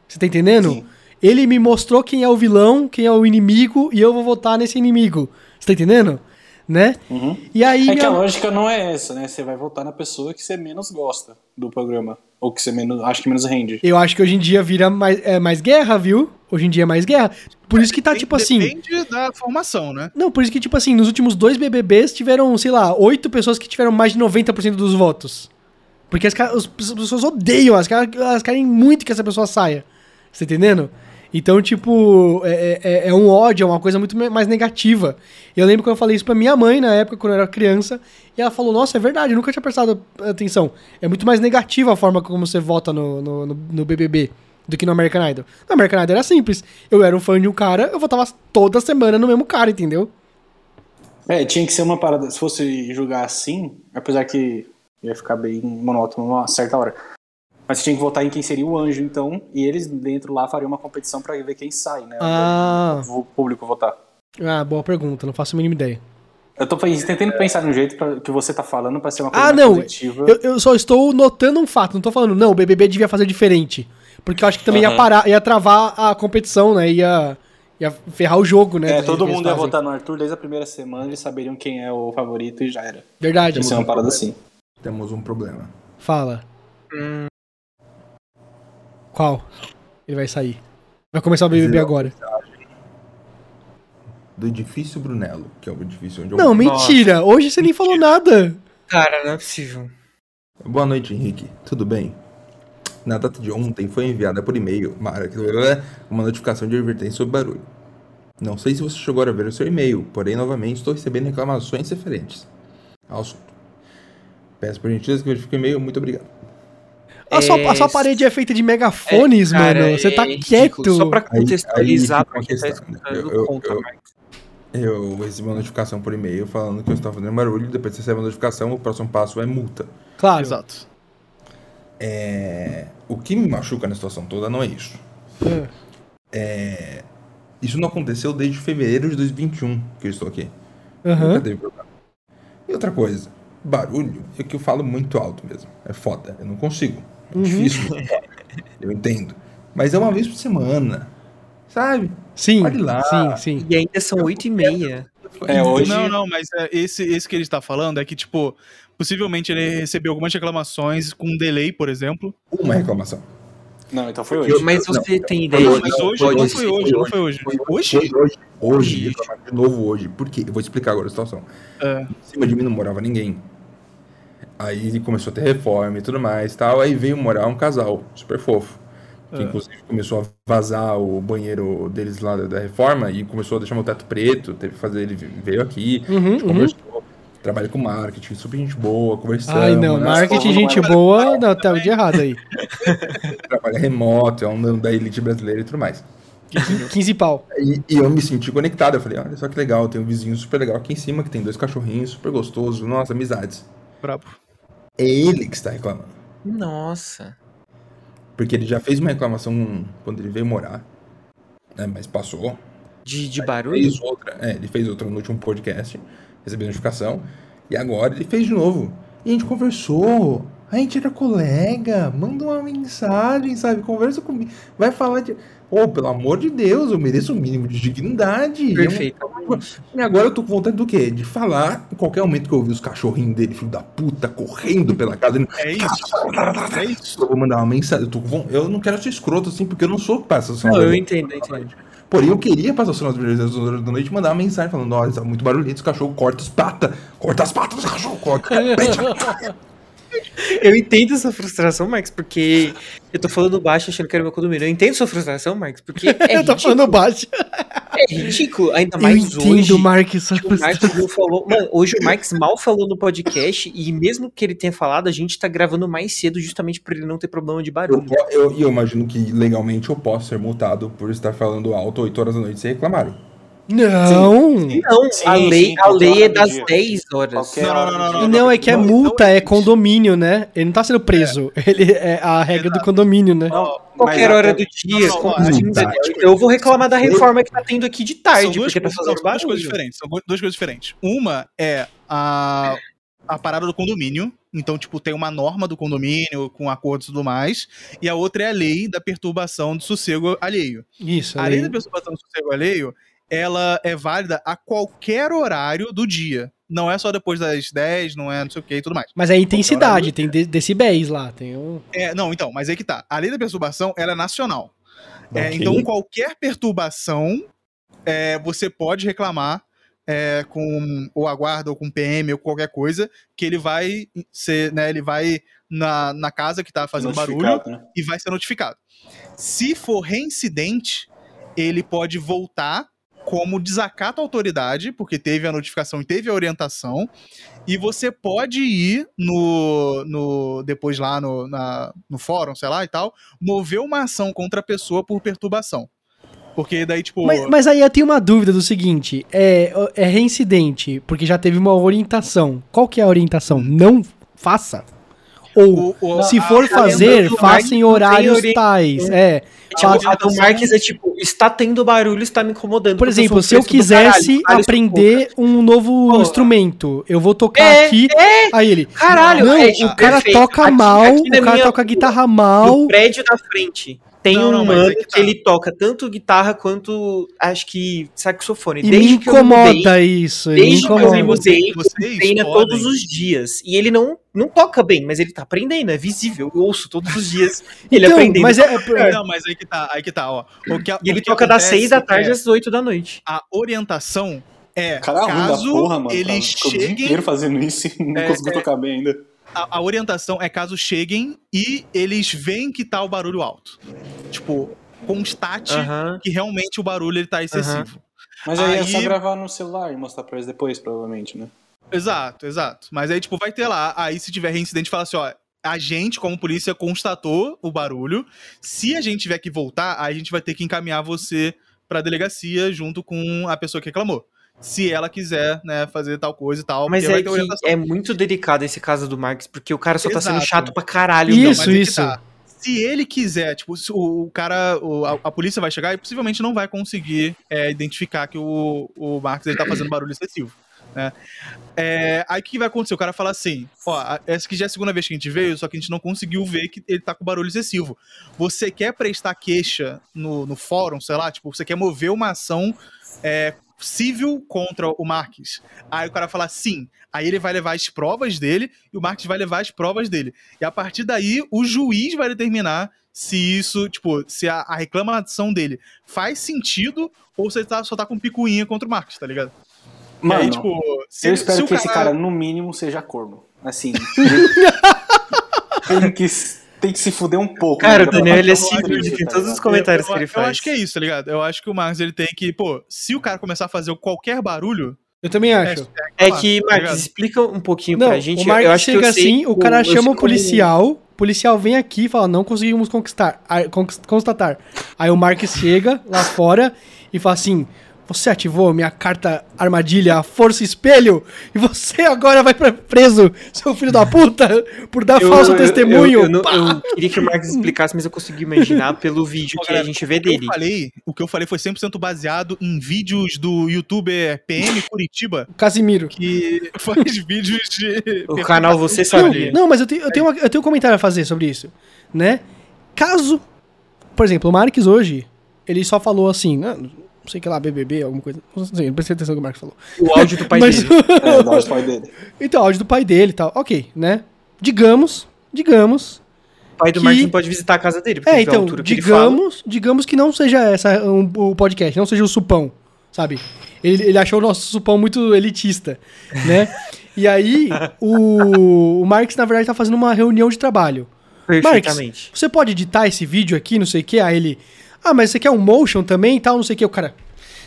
Você tá entendendo? Sim. Ele me mostrou quem é o vilão, quem é o inimigo, e eu vou votar nesse inimigo. Você tá entendendo? Né? Uhum. E aí. É que a minha- lógica não é essa, né? Você vai votar na pessoa que você menos gosta do programa. Ou que você menos, acho que menos rende. Eu acho que hoje em dia vira mais, é, mais guerra, viu? Hoje em dia é mais guerra. Por isso que tá, tipo assim. Depende da formação, né? Não, por isso que, tipo assim, nos últimos dois BBBs tiveram, sei lá, oito pessoas que tiveram mais de 90% dos votos. Porque as, as pessoas odeiam, as elas querem muito que essa pessoa saia. Você tá entendendo? Então, tipo, é, é- é um ódio, é uma coisa muito mais negativa. Eu lembro quando eu falei isso pra minha mãe na época, quando eu era criança, e ela falou: Nossa, é verdade, eu nunca tinha prestado atenção. É muito mais negativa a forma como você vota no, no, no- BBB do que no American Idol. No American Idol era simples. Eu era um fã de um cara, eu votava toda semana no mesmo cara, entendeu? É, tinha que ser uma parada. Se fosse julgar assim, apesar que ia ficar bem monótono numa certa hora. Mas você tinha que votar em quem seria o anjo, então, e eles dentro lá fariam uma competição pra ver quem sai, né? Ah. O público votar. Ah, boa pergunta, não faço a mínima ideia. Eu tô tentando pensar num jeito pra, que você tá falando pra ser uma coisa Ah, não. positiva. Eu, eu só estou notando um fato, não tô falando, não, o BBB devia fazer diferente. Porque eu acho que também ia Aham. parar, ia travar a competição, né? Ia, ia ferrar o jogo, né? É, todo mundo ia fazem. votar no Arthur desde a primeira semana, eles saberiam quem é o favorito e já era. Verdade. Ia ser uma parada assim. Temos um problema. Fala. Hum. Qual? Ele vai sair. Vai começar o BBB agora. Do edifício Brunello, que é o edifício onde eu Não, mentira. Hoje você nem falou nada. Cara, não é possível. Boa noite, Henrique. Tudo bem? Na data de ontem foi enviada por e-mail Mara, uma notificação de advertência sobre barulho. Não sei se você chegou a ver o seu e-mail, porém, novamente, estou recebendo reclamações referentes ao assunto. Peço por gentileza que verifique o e-mail. Muito obrigado. A, sua, a sua É, parede é feita de megafones, Cara, mano. Você é tá quieto. Só pra Aí- contextualizar aí pra fica quem tá uma escutando, eu- eu- conta, eu- Marcos. Eu recebi uma notificação por e-mail falando que eu estava fazendo barulho. Depois que você recebe a notificação, o próximo passo é multa. Claro. Exato. É, O que me machuca na situação toda não é isso. É. Isso não aconteceu desde fevereiro de 2021 que eu estou aqui. Aham. Nunca teve problema. E outra coisa, barulho é que eu falo muito alto mesmo. É foda, eu não consigo. É Uhum. difícil. eu entendo. Mas é uma vez por semana. Sabe? Sim, Olha lá. sim, sim. E ainda são 8 e meia. É, hoje. Não, não, mas é, esse, esse que ele está falando é que, tipo, possivelmente ele recebeu algumas reclamações com um delay, por exemplo. Uma reclamação. Não, então foi Eu- hoje. Mas Não, você tem ideia Não, Mas hoje não foi hoje, não foi hoje. Hoje? Hoje, hoje, hoje, Hoje. de novo hoje. Por quê? Eu vou explicar agora a situação. É. Em cima de mim não morava ninguém. Aí começou a ter reforma e tudo mais tal. Aí veio morar um casal super fofo. Que É. inclusive começou a vazar o banheiro deles lá da- reforma e começou a deixar meu teto preto. Teve que fazer, ele veio aqui, a Uhum, gente uhum. conversou. Trabalha com marketing, super gente boa, conversando. Ai, não. né? Marketing, gente boa. Não, tá de errado aí. [LAUGHS] Trabalha remoto, é um da elite brasileira e tudo mais. 15 pau. E, e eu me senti conectado. Eu falei, olha só que legal, tem um vizinho super legal aqui em cima que tem dois cachorrinhos super gostosos. Nossa, amizades. Brabo. É ele que está reclamando. Nossa. Porque ele já fez uma reclamação quando ele veio morar, né? Mas passou. De, de barulho? Fez outra, é, ele fez outra no último podcast, recebeu notificação. E agora ele fez de novo. E a gente conversou. A gente era colega. Manda uma mensagem, sabe? Conversa comigo. Vai falar de. Ô, pelo amor de Deus, eu mereço o mínimo de dignidade. Perfeito. E agora eu tô com vontade do quê? De falar em qualquer momento que eu ouvir os cachorrinhos dele, filho da puta, correndo pela casa. ele- É isso. É isso. Eu vou mandar uma mensagem. Eu, tô eu não quero ser escroto assim, porque eu não sou que passa o Não, eu entendo, eu entendo. Porém, eu queria passar o sinal das primeiras horas da noite e mandar uma mensagem falando: olha, tá muito barulhento, os cachorros corta as patas, corta as patas dos cachorros, corta. Eu entendo essa frustração, Marcos, porque eu tô falando baixo achando que era meu condomínio. Eu entendo sua frustração, Marcos, porque é [LAUGHS] Eu tô ridículo. falando baixo. É ridículo, ainda Eu mais entendo, hoje. Mark, sua que O Marcos não falou. Mano, hoje o Marcos mal falou no podcast e mesmo que ele tenha falado, a gente tá gravando mais cedo justamente por ele não ter problema de Eu, barulho. po- eu, e eu imagino que legalmente eu posso ser multado por estar falando alto 8 horas da noite sem reclamarem. Não. Não, Sim, a lei, sim, a lei é das dia. 10 horas. Não, não, hora não, não. E não, é que é multa, é condomínio, né? Ele não tá sendo preso. Ele é a regra do condomínio, né? Não, Qualquer hora do dia, tá. eu vou reclamar da reforma que tá tendo aqui de São tarde, duas, porque tá fazendo são duas coisas diferentes. São duas coisas diferentes. Uma é a, a parada do condomínio. Então, tipo, tem uma norma do condomínio com acordos e tudo mais. E a outra é a lei da perturbação do sossego alheio. Isso. A lei da perturbação do sossego alheio, ela é válida a qualquer horário do dia. Não é só depois das 10, não é não sei o que e tudo mais. Mas é intensidade, tem de- decibéis lá. Tem um... É, não, então, mas é que tá. A lei da perturbação, ela é nacional. É, Ok. então, qualquer perturbação, é, você pode reclamar é, com ou a guarda ou com PM ou qualquer coisa, que ele vai ser, né, ele vai na, na casa que tá fazendo barulho né? e vai ser notificado. Se for reincidente, ele pode voltar como desacato à autoridade, porque teve a notificação e teve a orientação, e você pode ir no, no depois lá no, na- no fórum, sei lá e tal, mover uma ação contra a pessoa por perturbação. Porque daí, tipo. Mas, mas aí eu tenho uma dúvida do seguinte: é, é reincidente, porque já teve uma orientação. Qual que é a orientação? Não faça. Ou, o- o- se for a- fazer, faça em horários tais. É. Tipo, a do Marques é tipo, está tendo barulho, está me incomodando. Por exemplo, se eu caralho, quisesse vale aprender um novo Pô. instrumento, eu vou tocar É, aqui. Aí ele. Caralho, não, é, o cara perfeito. toca Aqui- mal, aqui o cara minha toca guitarra No mal. prédio da frente. Tem Não, um não, mano é que tá. ele toca tanto guitarra quanto, acho que, saxofone. E desde me que eu mudei, incomoda isso. Me desde que eu incomoda. mudei, Vocês treina podem- todos os dias. E ele não, não toca bem, mas ele tá aprendendo, é visível. Eu ouço todos os dias ele Então, aprendendo. mas é, É, Não, mas aí que tá, aí que tá, ó. O que, E ele toca das seis da tarde é, às oito da noite. a orientação é Cara, da caso porra, mano. dia cheguem inteiro fazendo isso e não É, conseguiu é. tocar bem ainda. A, a orientação é caso cheguem e eles veem que tá o barulho alto. Tipo, constate Aham. que realmente o barulho ele tá excessivo. Mas aí, é Aí- só gravar no celular e mostrar pra eles depois, provavelmente, né? Exato, exato. Mas aí, tipo, vai ter lá. Aí, se tiver reincidente, fala assim: ó, a gente, como polícia, constatou o barulho. Se a gente tiver que voltar, aí a gente vai ter que encaminhar você pra delegacia junto com a pessoa que reclamou. Se ela quiser, né, fazer tal coisa e tal. Mas é que é muito delicado esse caso do Marques, porque o cara só tá sendo Exato. chato pra caralho. Isso, aí que isso. tá. Se ele quiser, tipo, se o, cara, o- a, a polícia vai chegar e possivelmente não vai conseguir é, identificar que o, o Marcos ele tá fazendo barulho excessivo. Né? É, aí o que vai acontecer? O cara fala assim: ó, essa aqui já é a segunda vez que a gente veio, só que a gente não conseguiu ver que ele tá com barulho excessivo. Você quer prestar queixa no, no fórum, sei lá, tipo, você quer mover uma ação é, civil contra o Marques. Aí o cara fala sim. Aí ele vai levar as provas dele e o Marques vai levar as provas dele. E a partir daí, o juiz vai determinar se isso, tipo, se a, a reclamação dele faz sentido ou se ele tá, só tá com picuinha contra o Marques, tá ligado? Mano, aí, tipo, se, eu espero que esse cara, no mínimo, seja corno. Assim. [LAUGHS] tem, que, tem que se fuder um pouco. Cara, né, o Daniel ele é cínico isso, em tá todos os comentários eu, que ele eu faz. acho que é isso, tá ligado? Eu acho que o Marcos ele tem que, pô, se o cara começar a fazer qualquer barulho, Eu também acho. É que, tá Marcos, ligado? explica um pouquinho Não, pra gente. o Marcos eu acho que chega eu sei, assim, o cara eu sei chama o policial, o policial vem aqui e fala, não conseguimos conquistar, constatar. Aí o Marcos chega lá fora e fala assim, você ativou minha carta armadilha, força espelho, e você agora vai pra preso, seu filho da puta, por dar Eu- falso eu- testemunho. Eu, eu queria que o Marcos explicasse, mas eu consegui imaginar pelo vídeo Ô, que galera, a gente vê o que eu dele. falei, o que eu falei foi 100% baseado em vídeos do youtuber PM Curitiba, Casimiro. que [LAUGHS] faz vídeos de. O canal Você Não, Sabia. não, mas eu tenho, eu, tenho uma- eu tenho um comentário a fazer sobre isso, né? Caso, por exemplo, o Marques hoje, ele só falou assim, não, não sei o que lá, BBB, alguma coisa, não sei, não prestei atenção no que o Marques falou. O áudio do pai [LAUGHS] Mas- dele. É, da pai dele. Então, áudio do pai dele e tal, ok, né? Digamos, digamos, O pai do que- Marcos não pode visitar a casa dele, porque é, então, altura que ele fala. digamos, digamos que não seja essa um, o podcast, não seja o supão, sabe? Ele, ele achou o nosso supão muito elitista, né? [LAUGHS] E aí, o, o Marx, na verdade, tá fazendo uma reunião de trabalho. Perfeitamente. Você pode editar esse vídeo aqui, não sei o que, aí ele. Ah, mas você quer um motion também e tal, não sei o que. O cara.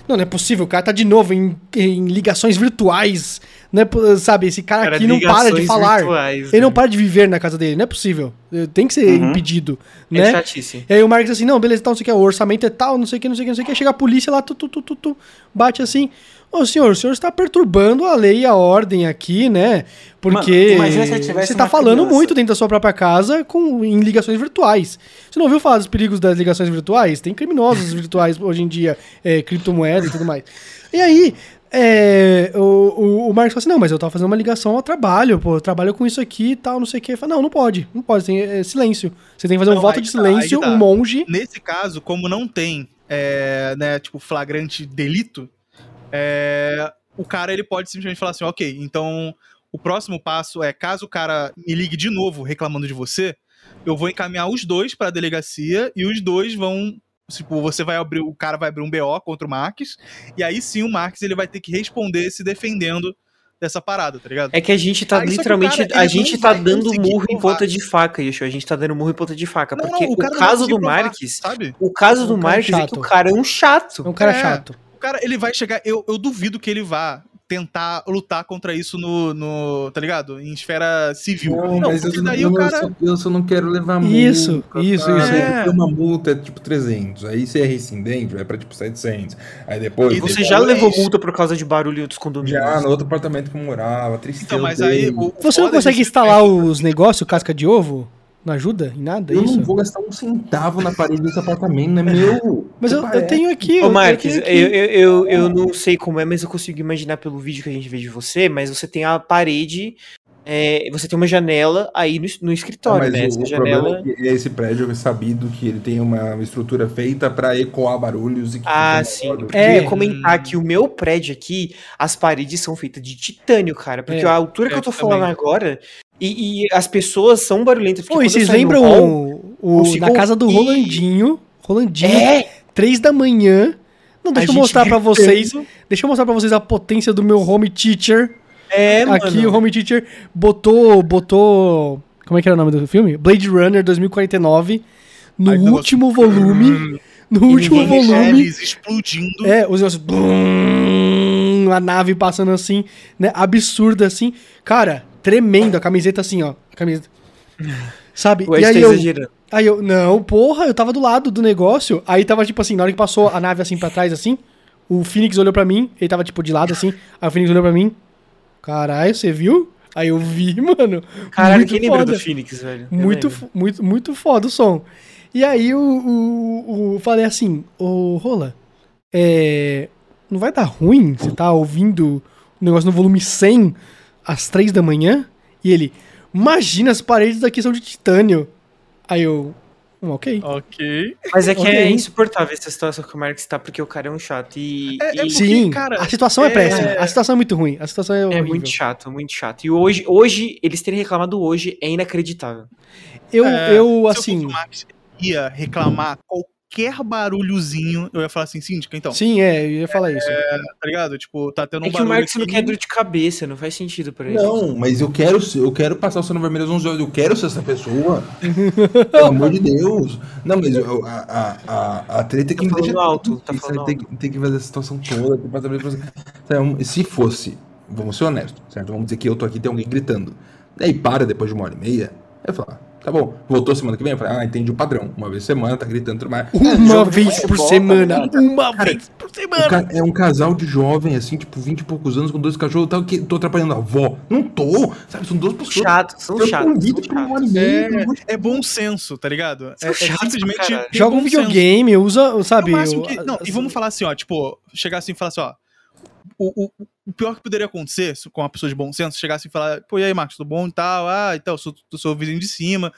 Não, não é possível, o cara tá de novo em, em ligações virtuais. Não é, sabe, esse cara, Cara, aqui não para de ligações falar. virtuais, ele não né? para de viver na casa dele, não é possível. Eh, Tem que ser Uhum. impedido, É né? chatice. E aí o Marcos assim, não, beleza, tal, não sei o que, o orçamento é tal, não sei o que, não sei o que, não sei o que. Chega a polícia lá, tu, tu, tu, tu, tu, bate assim. Ô senhor, o senhor está perturbando a lei e a ordem aqui, né? Porque Mano, você tá uma falando criança. muito dentro da sua própria casa com, em ligações virtuais. Você não ouviu falar dos perigos das ligações virtuais? Tem criminosos [LAUGHS] virtuais hoje em dia, é, criptomoeda e tudo mais. E aí, é, o, o, o Marcos fala assim, não, mas eu tava fazendo uma ligação ao trabalho, pô, eu trabalho com isso aqui e tal, não sei o que. Fala, não, não pode, não pode, tem é, silêncio. Você tem que fazer um Não, voto aí de tá, silêncio, que tá. um monge. Nesse caso, como não tem, é, né, tipo, flagrante delito, é, o cara ele pode simplesmente falar assim, ok, então o próximo passo é, caso o cara me ligue de novo reclamando de você, eu vou encaminhar os dois pra delegacia e os dois vão, tipo, você vai abrir, o cara vai abrir um BO contra o Marques, e aí sim o Marques ele vai ter que responder se defendendo dessa parada, tá ligado? É que a gente tá Aí, que o literalmente. cara, a gente tá dando murro em ponta de faca, Yeshua. A gente tá dando murro em ponta de faca. Não, porque não, o, não caso do provar, Marques. sabe? O caso É do um Marques é que o cara é um chato. É um cara É. chato. O cara, ele vai chegar. Eu, eu duvido que ele vá tentar lutar contra isso no, no tá ligado? Em esfera civil. Não, mas porque eu, daí eu, o cara. só, eu só não quero levar multa. Isso, isso, tá? isso. Aí É. Uma multa é tipo 300. Aí se é rescindente, vai pra tipo 700. Aí depois. E Você depois- já levou multa por causa de barulho em outros condomínios? Já no outro apartamento que eu morava, tristeza. Então, mas aí. O, Você não foda consegue instalar os negócios, casca de ovo? Não ajuda em nada? Eu isso? não vou gastar um centavo na parede desse apartamento, não é meu. Mas eu, eu tenho aqui. Ô, eu- Marques, eu eu, tenho aqui. eu, eu, eu não sei como é, mas eu consigo imaginar pelo vídeo que a gente vê de você, mas você tem a parede, é, você tem uma janela aí no, no escritório, mas né? o, Essa o janela. problema é que esse prédio é sabido que ele tem uma estrutura feita pra ecoar barulhos e que Ah, sim. menor. É. Eu ia comentar que o meu prédio aqui, as paredes são feitas de titânio, cara. Porque É. a altura que eu tô falando também. agora. E, e as pessoas são barulhentas. Pô, e eu vocês lembram hall- o, o- consigo na casa do. Rolandinho? Rolandinho, É! três da manhã. Não, deixa A eu mostrar pra gritando. [LAUGHS] vocês. Deixa eu mostrar pra vocês a potência do meu home teacher. É, mano. Aqui o home teacher botou. botou. Como é que era o nome do filme? Blade Runner 2049. No Aí o negócio- último volume. No E último volume. Eles explodindo. É, os negócios. a nave passando assim, né? Absurda assim. Cara, tremendo a camiseta assim, ó. A camiseta. Sabe? O e aí eu, aí eu. Não, porra, eu tava do lado do negócio. Aí tava tipo assim, na hora que passou a nave assim pra trás, assim. O Phoenix olhou pra mim, ele tava tipo de lado assim. Aí o Phoenix olhou pra mim. Caralho, você viu? Aí eu vi, [LAUGHS] mano. Caralho, quem lembra do Phoenix, velho? Eu Muito, lembro. muito, muito foda o som. E aí o, o, o- falei assim, ô Rola, é, não vai dar ruim você tá ouvindo o negócio no volume 100 às 3 da manhã? E ele, imagina, as paredes daqui são de titânio. Aí eu, hum, ok. Ok. Mas é que é Ok. insuportável essa situação que o Marcos tá, porque o cara é um chato. E, É- é e- porque, Sim, cara, a situação é, é- péssima. A situação é muito ruim. A situação é, É muito chato, muito chato. E hoje, hoje, eles terem reclamado hoje é inacreditável. Eu, É, eu Se eu assim, fosse o Max, ia reclamar qualquer barulhozinho, eu ia falar assim, síndica, então. sim, é, eu ia falar isso. Tá ligado? Tipo, tá tendo um É que o barulho Marcos não quer dor de cabeça, não faz sentido pra ele. Não, mas eu quero, ser- eu quero passar o Sono Vermelho às 11 horas. Eu quero ser essa pessoa. [LAUGHS] Pelo amor de Deus. Não, mas eu- a, a, a, a treta é que Tá me deixa. alto, tá falando tem, que- tem que fazer essa situação toda. tem que passar Sabe, um- Se fosse, vamos ser honestos, certo? Vamos dizer que eu tô aqui e tem alguém gritando. Daí para depois de uma hora e meia. Eu falo, ah, tá bom. Voltou semana que vem? Eu falei, ah, entendi o padrão. Uma vez por semana, tá gritando tudo mais. Uma de vez por semana. tá ligado? uma Cara, vez por semana. ca- é um casal de jovem, assim, tipo, 20 e poucos anos, com dois cachorros, tal, que tô atrapalhando a avó. Não tô, sabe? São duas pessoas. Chato, são chatos. São chatos. e É, é bom senso, tá ligado? É, é simplesmente. Joga um videogame, usa, sabe? máximo o- que- não, e assim, vamos falar assim, ó, tipo, chegar assim e falar assim, ó. O, o, o pior que poderia acontecer com uma pessoa de bom senso, chegar assim e falar, pô, e aí, Marcos, tudo bom e tal? Ah, então, sou, sou seu vizinho de cima.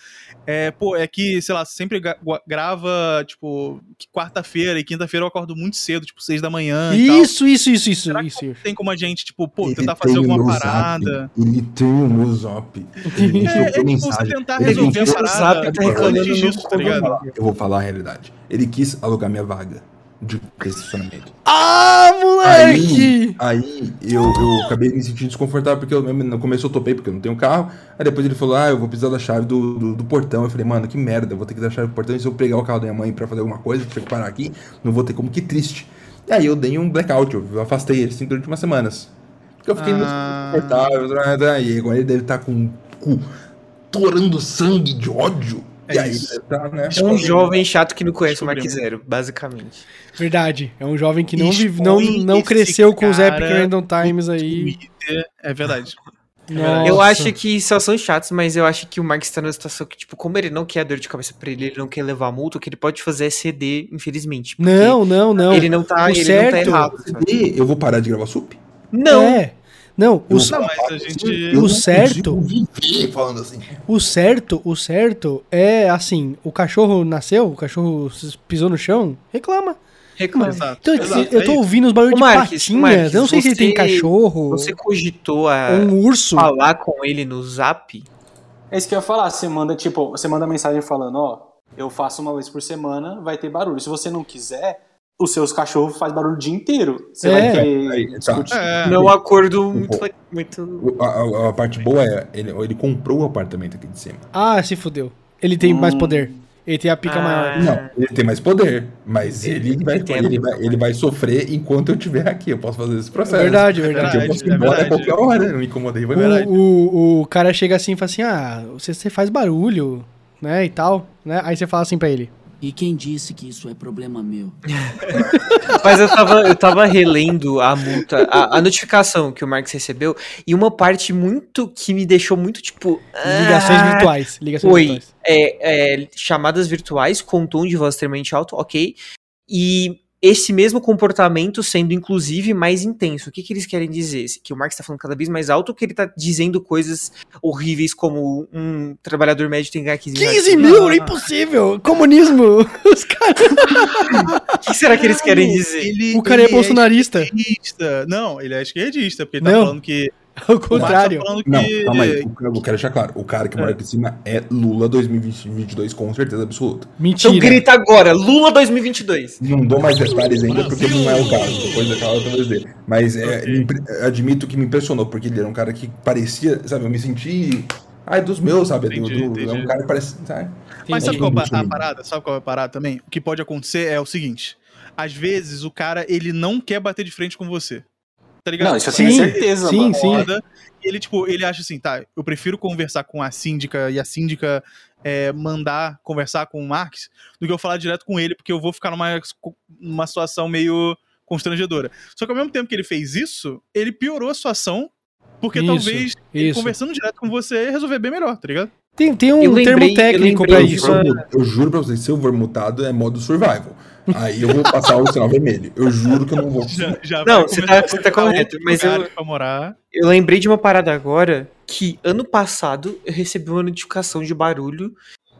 É, pô, é que, sei lá, sempre gra- grava, tipo, quarta-feira e quinta-feira eu acordo muito cedo, tipo, seis da manhã e tal. Isso, isso, isso, isso, Será que isso. isso. Tem como a gente, tipo, pô, Ele tentar fazer alguma parada. Zap, Ele tem o meu zap. Ele É, é tipo, mensagem. você tentar Ele resolver a parada Zap tá antes disso, tá ligado? Eu vou falar a realidade. Ele quis alugar minha vaga de estacionamento. Ah, moleque! Aí, aí eu, eu acabei me sentindo desconfortável, porque eu, no começo eu topei, porque eu não tenho carro. Aí depois ele falou, ah, eu vou precisar da chave do, do, do portão. Eu falei, mano, que merda, eu vou ter que dar a chave do portão. E se eu pegar o carro da minha mãe pra fazer alguma coisa, ter que parar aqui, não vou ter como, que triste. E aí eu dei um blackout, eu afastei ele assim durante umas semanas. Porque eu fiquei Ah. muito desconfortável, e agora ele deve estar com o cu torando sangue de ódio. É aí isso. tá, né? É um jovem chato que não conhece o Mark. Zero, basicamente. Verdade. É um jovem que não, vive, não, não cresceu com os Epic Random Times aí. É verdade. Nossa. Eu acho que só são chatos, mas eu acho que o Mark está numa situação que, tipo, como ele não quer dor de cabeça pra ele, ele não quer levar multa, o que ele pode fazer é ceder, infelizmente. Não, não, não. Ele não tá, O ele não certo- tá errado. sabe? Eu vou parar de gravar sup? Não, É. Não, o, Não, mas a gente. Não certo- viver falando assim. o certo, o certo é assim, o cachorro nasceu, o cachorro pisou no chão, reclama. reclama. Exato, Então, exato, eu é tô isso. ouvindo os barulhos Ô, de Marques, patinhas. Marques, eu não sei se ele tem você- cachorro Você cogitou a um urso. falar com ele no zap? É isso que eu ia falar. Você manda, tipo, você manda mensagem falando, ó, eu faço uma vez por semana, vai ter barulho. Se você não quiser, os seus cachorros fazem barulho o dia inteiro. Você É. vai Aí, tá. É. Não é um acordo muito. muito... A, a- a parte boa é, ele, ele comprou o apartamento aqui de cima. Ah, se fudeu. Ele tem mais poder. Ele tem a pica Ah. maior. Não, ele tem mais poder, mas ele vai, Entendo. ele, vai, ele vai sofrer enquanto eu estiver aqui. Eu posso fazer esse processo. verdade, é Porque verdade. eu posso ir é embora a verdade. qualquer hora, não me incomodei. Vai verdade. O, o, o cara chega assim e fala assim: Ah, você, você faz barulho, né? E tal, né? Aí você fala assim pra ele. E quem disse que isso é problema meu? [LAUGHS] Mas eu tava, eu tava relendo a multa, a, a notificação que o Marx recebeu, e uma parte muito que me deixou muito tipo. Ligações ah, virtuais. Ligações Oi, virtuais. é, é, chamadas virtuais com tom de voz extremamente alto, ok. E esse mesmo comportamento sendo, inclusive, mais intenso. O que, que eles querem dizer? Que o Marx está falando cada vez mais alto ou que ele tá dizendo coisas horríveis como um trabalhador médio tem que ganhar 15 reais? 15 mil, é impossível! Comunismo! [LAUGHS] Os caras. O que será que eles querem dizer? Ele- O cara é ele bolsonarista. esquerdista. Não, ele é esquerdista, porque ele tá Não. falando que. [LAUGHS] Ao contrário. Tá falando que. Não, calma aí. Que eu quero deixar claro. O cara que mora aqui em cima é Lula 2022 com certeza absoluta. Mentira. Então grita agora, Lula 2022. Não dou mais detalhes ainda porque não é o caso. Depois daquela outra vez dele. Mas é, admito que me impressionou, porque ele era um cara que parecia, sabe, eu me senti. Ai, dos meus, sabe? Entendi, do- entendi. É um cara que parece. Sabe? Mas sabe qual é a parada? Sabe qual é a parada também? O que pode acontecer é o seguinte: às vezes o cara ele não quer bater de frente com você. Tá ligado? Não, isso eu Sim, tenho certeza, sim, mano. sim. E ele, tipo, ele acha assim, tá, eu prefiro conversar com a síndica e a síndica é, mandar conversar com o Marx do que eu falar direto com ele, porque eu vou ficar numa, numa situação meio constrangedora. Só que ao mesmo tempo que ele fez isso, ele piorou a situação, porque Isso, talvez ele isso. conversando direto com você resolver bem melhor, tá ligado? Tem, tem um Eu lembrei- termo eu técnico pra Eu, isso. juro- eu juro pra vocês, se eu for mutado é modo survival. Aí eu vou passar o sinal vermelho. Eu juro que eu não vou. Já, já Não, você tá- você tá correto, mas eu-. Eu lembrei de uma parada agora que ano passado eu recebi uma notificação de barulho,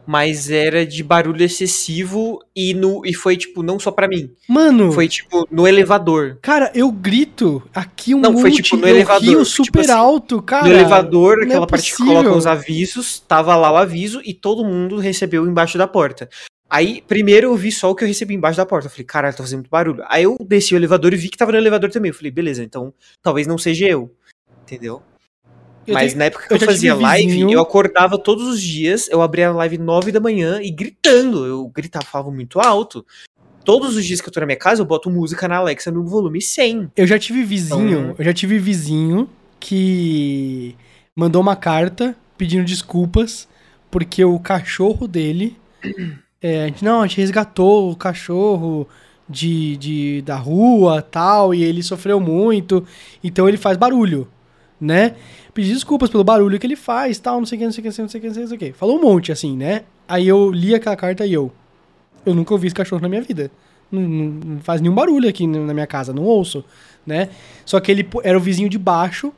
mas era de barulho excessivo e, no, e foi tipo, não só pra mim. Mano, Foi tipo no elevador. cara, eu grito aqui um Não, foi, monte, tipo, no elevador, rio tipo super assim, alto, cara. no elevador, é aquela parte que coloca os avisos, tava lá o aviso e todo mundo recebeu embaixo da porta. Aí, primeiro eu vi só o que eu recebi embaixo da porta. Eu falei, caralho, tá fazendo muito barulho. Aí eu desci o elevador e vi que tava no elevador também. Eu falei, beleza, então talvez não seja eu. Entendeu? Eu Mas tenho- na época que eu eu, fazia live, vizinho- eu acordava todos os dias, eu abria a live 9 da manhã e gritando. Eu gritava, falava muito alto. Todos os dias que eu tô na minha casa, eu boto música na Alexa no volume 100. Eu já tive vizinho, Então- eu já tive vizinho que mandou uma carta pedindo desculpas porque o cachorro dele. É, a gente- não, a gente resgatou o cachorro de, de, da rua tal, e ele sofreu muito, então ele faz barulho, né? Pedi desculpas pelo barulho que ele faz, tal, não sei o que, não sei o que, não sei o que, não sei o que. Falou um monte, assim, né? Aí eu li aquela carta e eu. Eu nunca ouvi esse cachorro na minha vida. Não, não- não faz nenhum barulho aqui na minha casa, não ouço, né? Só que ele era o vizinho de baixo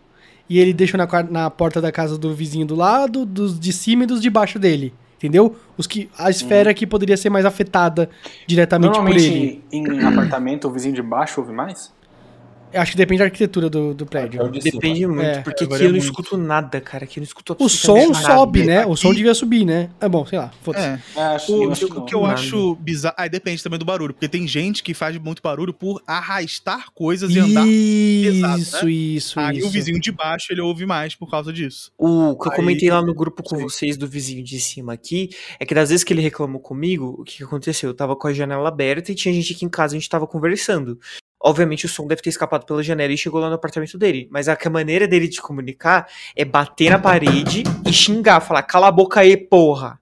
e ele deixou na, na porta da casa do vizinho do lado, dos de cima e dos de baixo dele. Entendeu? Os que, a esfera que poderia ser mais afetada diretamente por ele. Normalmente, em apartamento, o vizinho de baixo ouve mais? Acho que depende da arquitetura do, do prédio. Depende muito, É, porque aqui eu não muito. escuto nada, cara. Aqui eu não escuto O som nada. sobe, né? O som devia subir, né? É bom, sei lá. Foda-se. É. É, acho, O, eu acho o que eu não. nada. acho bizarro. Ah, depende também do barulho, porque tem gente que faz muito barulho por arrastar coisas e andar. pesado, Isso, né? isso, Aí isso. o vizinho de baixo ele ouve mais por causa disso. O que eu Aí- comentei lá no grupo com Sim. vocês do vizinho de cima aqui é que das vezes que ele reclamou comigo, o que que aconteceu? Eu tava com a janela aberta e tinha gente aqui em casa, a gente tava conversando. Obviamente o som deve ter escapado pela janela e chegou lá no apartamento dele. Mas a maneira dele de comunicar é bater na parede e xingar, falar, cala a boca aí, porra.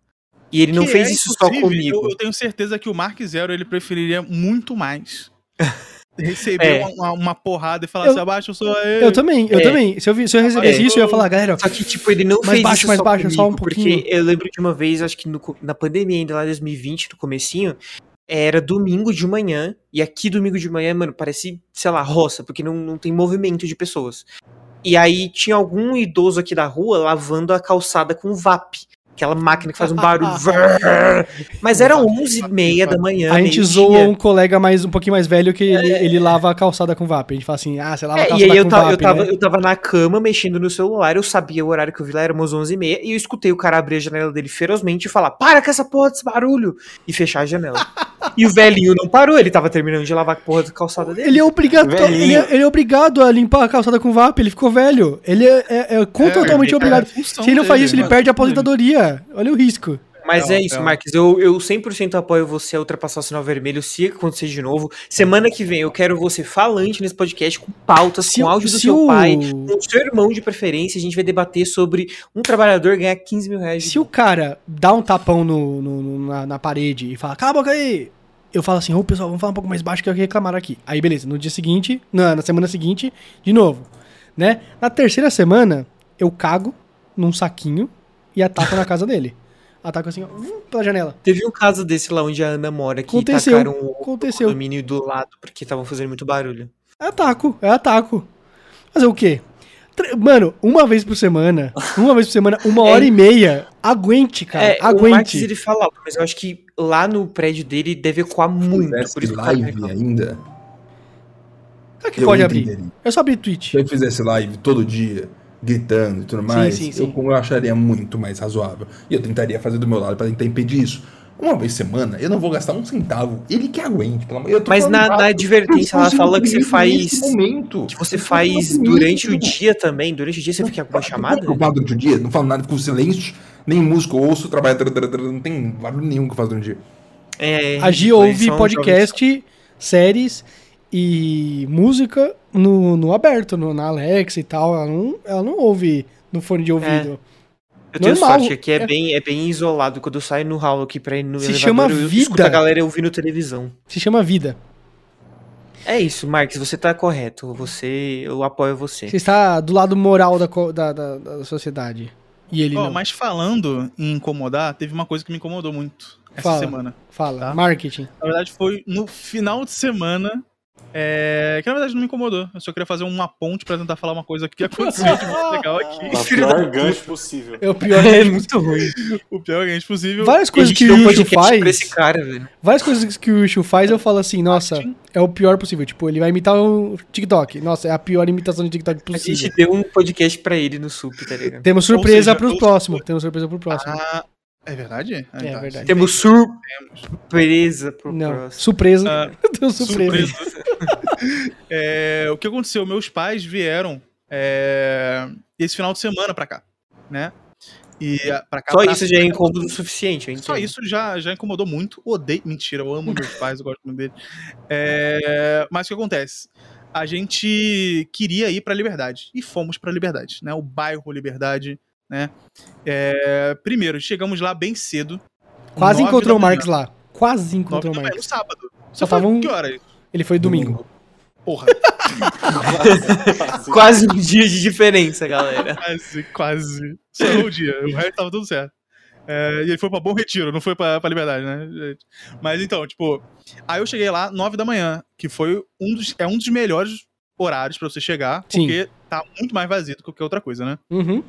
E ele não Que fez é, isso só comigo. Eu, eu tenho certeza que o Mark Zero ele preferiria muito mais [LAUGHS] receber É. uma, uma porrada e falar Eu- assim, abaixo eu sou eu. Eu também, eu É. também. Se eu, se eu recebesse É. isso, eu ia falar, galera, Só que, tipo, ele não Mais fez baixo, isso mais só baixo, comigo, só um pouquinho. porque eu lembro de uma vez, acho que no na pandemia ainda lá em 2020, no comecinho, era domingo de manhã, e aqui domingo de manhã, mano, parece, sei lá, roça, porque não, não tem movimento de pessoas. E aí tinha algum idoso aqui da rua lavando a calçada com VAP. Aquela máquina que faz um barulho. [LAUGHS] Mas era 11h30 da manhã. A gente zoa um colega mais, um pouquinho mais velho que ele, ele lava a calçada com VAP. A gente fala assim, ah, você lava a É, calçada e aí eu com tava, VAP, eu, tava, né? eu tava na cama mexendo no celular, eu sabia o horário que eu vi lá, era umas 11h30, e eu escutei o cara abrir a janela dele ferozmente e falar: Para com essa porra desse barulho! E fechar a janela. [LAUGHS] e o velhinho não parou, ele tava terminando de lavar a porra da calçada dele. Ele é, obrigado, ele, é, ele é obrigado a limpar a calçada com VAP, ele ficou velho. Ele é, é, é totalmente é, obrigado. é função Se ele não faz isso, ele perde a aposentadoria. Olha o risco. Mas É, é, é isso, um- Marques. Eu, eu 100% apoio você a ultrapassar o sinal vermelho se acontecer de novo. Semana que vem eu quero você falante nesse podcast com pautas, Se com o- áudio do se seu o- pai, com o seu irmão de preferência. A gente vai debater sobre um trabalhador ganhar 15 mil reais. de Se o cara dá um tapão no, no- no- na, na parede e fala, cala a boca aí, eu falo assim, ô pessoal, vamos falar um pouco mais baixo que eu reclamaram aqui. Aí beleza, no dia seguinte, na, na semana seguinte, de novo, né? Na terceira semana, eu cago num saquinho e ataco na casa dele. Ataco assim, ó, vum, pela janela. Teve um caso desse lá onde a Ana mora que Aconteceu, tacaram o aconteceu. condomínio do lado porque estavam fazendo muito barulho. É ataco, é ataco. Fazer o quê? Mano, uma vez por semana, uma vez por semana, uma [LAUGHS] hora e meia, aguente, cara, é, o aguente. ele fala, mas eu acho que lá no prédio dele deve ecoar muito. fizesse Por isso que o live reclama. ainda, Será que eu pode abrir? entenderia. É só abrir Twitch. Se eu fizesse live todo dia, gritando e tudo mais, sim, sim. Eu, eu acharia muito mais razoável. E eu tentaria fazer do meu lado pra tentar impedir isso. Uma vez semana, eu não vou gastar um centavo. Ele que aguente, pelo amor Mas na, na advertência ela fala que você faz. momento. Que você faz durante o dia também. Durante o dia você fica com uma Não chamada? preocupado durante o dia, não falo nada com silêncio, nem música, ouço, trabalho, não tem barulho nenhum que eu faço durante o dia. É, A ouve podcast, séries e música no, no aberto, no, na Alexa e tal. Ela não, ela não ouve no fone de ouvido. Eu tenho Normal, sorte, aqui é, é. Bem, é bem isolado. Quando eu saio no hall aqui pra ir no Se elevador, chama eu vida. escuto a galera ouvindo televisão. Se chama vida. É isso, Marques, você tá correto. Você, eu apoio você. Você está do lado moral da, da, da, da sociedade. E ele Ó, não. mas falando em incomodar, teve uma coisa que me incomodou muito essa Fala. semana. Fala, Tá. marketing. Na verdade, foi no final de semana. É, Que na verdade não me incomodou. Eu só queria fazer uma ponte pra tentar falar uma coisa que aconteceu de muito legal aqui. [LAUGHS] O pior gancho possível. É o pior. [LAUGHS] É muito ruim. O pior gancho possível. Várias A coisas que o Yushu podcast pra esse faz. cara, velho. Várias coisas que o Yushu faz, eu falo assim, nossa, é o pior possível. Tipo, ele vai imitar o TikTok. Nossa, é a pior imitação de TikTok A possível. gente deu um podcast pra ele no SUP, tá ligado? Temos surpresa seja, pros eu- próximos. Temos surpresa pro próximo. Ah, é verdade? É tá. verdade. Temos surpresa pro Não, próximo. surpresa. Ah, [LAUGHS] Temos surpresa. Surpresa. [LAUGHS] É, o que aconteceu? Meus pais vieram é, esse final de semana pra cá, né? E a- pra cá. Só pra- isso já é incômodo o suficiente, eu Só isso já, já incomodou muito. Odeio. Mentira, eu amo meus pais, eu gosto muito deles. É, mas o que acontece? A gente queria ir pra Liberdade. E fomos pra Liberdade, né? O bairro Liberdade, né? É, primeiro, chegamos lá bem cedo. Quase encontrou o. Marx lá. Quase encontrou o manhã, no Marx. sábado. Só tava um- que horas? Ele foi domingo. Porra, [LAUGHS] Quase um dia de diferença, galera. quase, quase. Só o dia, o resto tava tudo certo. É, e ele foi pra Bom Retiro, não foi pra, pra Liberdade, né? gente? Mas então, tipo, aí eu cheguei lá 9 da manhã, que foi um dos, é um dos melhores horários pra você chegar, Sim. porque tá muito mais vazio do que qualquer outra coisa, né? Uhum.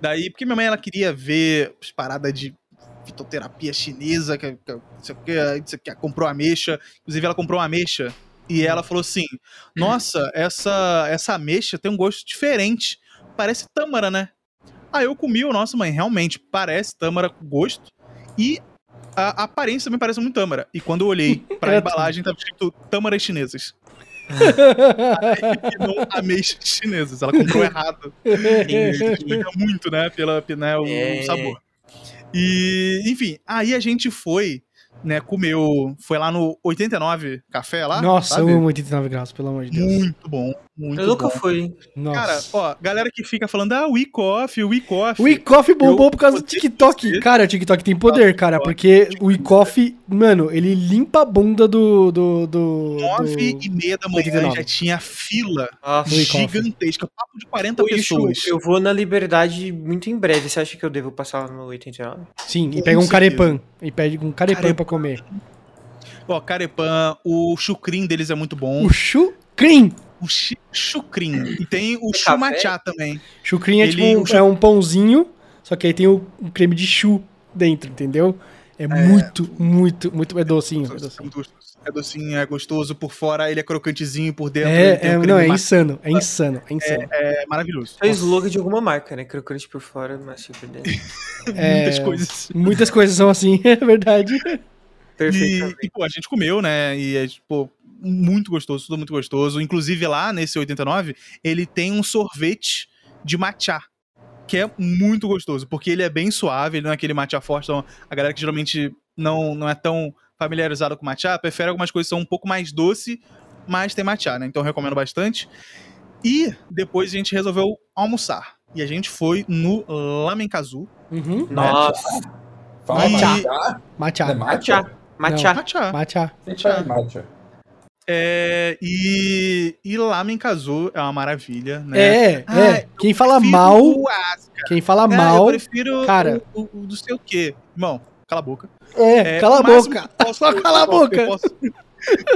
Daí, porque minha mãe ela queria ver as paradas de fitoterapia chinesa, que, que, sei o que, não sei o que, comprou ameixa. Inclusive, ela comprou uma ameixa e ela falou assim: Nossa, essa, essa ameixa tem um gosto diferente. Parece tâmara, né? Aí eu comi, o nossa mãe, realmente parece tâmara com gosto. E a, aparência também parece muito tâmara. E quando eu olhei [LAUGHS] pra embalagem, tava escrito tâmaras chinesas. Não ameixas chinesas. Ela comprou errado. [LAUGHS] Explica muito, né? Pela, né, o É. sabor. E, enfim, aí a gente foi, né, comeu. Foi lá no 89 Café lá. Nossa, sabe? eu amo 89 graus, pelo amor de Deus. Muito bom, muito Eu nunca bom. fui. Nossa. Cara, ó, galera que fica falando, ah, we coffee, we coffee. O iCoffee bombou Eu por causa do TikTok. Cara, o TikTok tem poder, cara, porque o iCoffee, mano, ele limpa a bunda do. do, do, Nove do- e meia da manhã 89. já tinha fila Nossa. Gigantesca, papo de 40 Ô, Yushu, pessoas. eu vou na Liberdade muito em breve. Você acha que eu devo passar no 89? Sim, e pega um carepan. E pede um carepan Carepan. pra comer. Ó, carepan, o chucrim deles é muito bom. O chucrim. O chi- chucrim. E tem o É chumachá também. Chucrim é Ele- tipo um, é um pãozinho, só que aí tem o, o creme de chu dentro, entendeu? É, muito, muito, muito. É docinho. É É docinho. É docinho, é gostoso por fora, ele é crocantezinho por dentro. ele É, tem é, um não, é insano, é insano, é insano. É maravilhoso. É o slogan de alguma marca, né? Crocante por fora, macio por dentro. É, Muitas coisas. Muitas coisas são assim, [LAUGHS] é verdade. Perfeito. E, e, pô, a gente comeu, né? E é, tipo, muito gostoso, tudo muito gostoso. Inclusive lá nesse 89, ele tem um sorvete de matcha. Que é muito gostoso, porque ele é bem suave, ele não é aquele matcha forte. Então, a galera que geralmente não, não é tão familiarizada com matcha, prefere algumas coisas que são um pouco mais doce, mas tem matcha, né? Então eu recomendo bastante. E depois a gente resolveu almoçar. E a gente foi no Lamen Kazu. Uhum. Nossa, Fala E- matcha. Matcha. É matcha? matcha. Matcha. Matcha. Matcha. Matcha. É, e, e Lamen Kazu é uma maravilha, né? É, Ah, é. Quem fala mal, quem fala É, mal, eu prefiro cara. o, o, o do sei o quê. Irmão, cala a boca. é, É, cala a boca. posso- Só cala a boca. Eu, posso-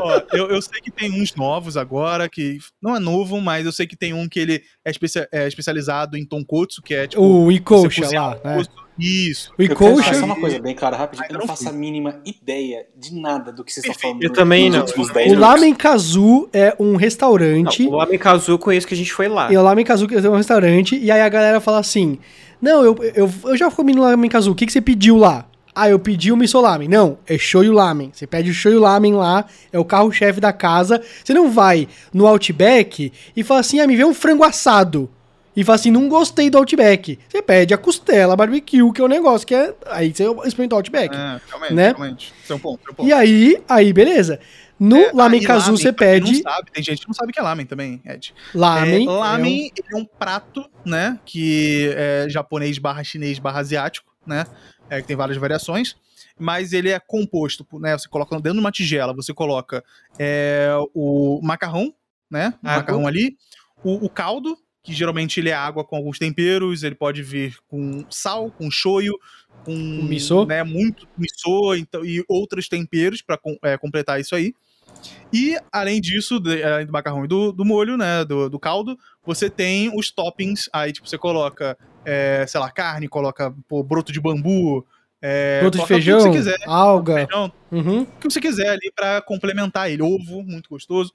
Ó, eu, eu sei que tem uns novos agora, que não é novo, mas eu sei que tem um que ele é, especia- é especializado em tonkotsu, que é tipo... O cozinhar lá, né? Isso. O Eu quero deixar só uma coisa bem clara, rapidinho. Eu não faço a mínima ideia de nada do que vocês estão falando. Eu também não. últimos 10 o. Lamen Kazu é um restaurante. Não, o Homem Kazu eu conheço que a gente foi lá. E o Lamen Kazu é um restaurante, e aí a galera fala assim: Não, eu, eu, eu já comi no Lamen Kazu, o que, que você pediu lá? Ah, eu pedi o miso lamen. Não, é shoyu lamen. Você pede o shoyu lamen lá, é o carro-chefe da casa. Você não vai no Outback e fala assim: Ah, me vê um frango assado. E fala assim: Não gostei do Outback. Você pede a costela barbecue, que é o negócio que é. Aí você experimenta o Outback. É, realmente, Né? realmente. Um ponto, um ponto. E aí, aí, beleza. No É, Lamen Kazu lamen, você pede Não sabe, tem gente que não sabe que é lamen também, Ed. lamen. É, é lamen é um prato, né? Que é japonês barra chinês barra asiático, né? É, que tem várias variações. Mas ele é composto, né? Você coloca dentro de uma tigela, você coloca é, o macarrão, né? O macarrão ali. O, o caldo, que geralmente ele é água com alguns temperos. Ele pode vir com sal, com shoyu, com miso. né, muito miso então, e outros temperos para completar isso aí. E, além disso, de- além do macarrão e do, do molho, né, do, do caldo, você tem os toppings. Aí, tipo, você coloca, é, sei lá, carne, coloca pô, broto de bambu, é, Broto de feijão, quiser. alga. Feijão, Uhum. o que você quiser ali pra complementar ele. Ovo, muito gostoso.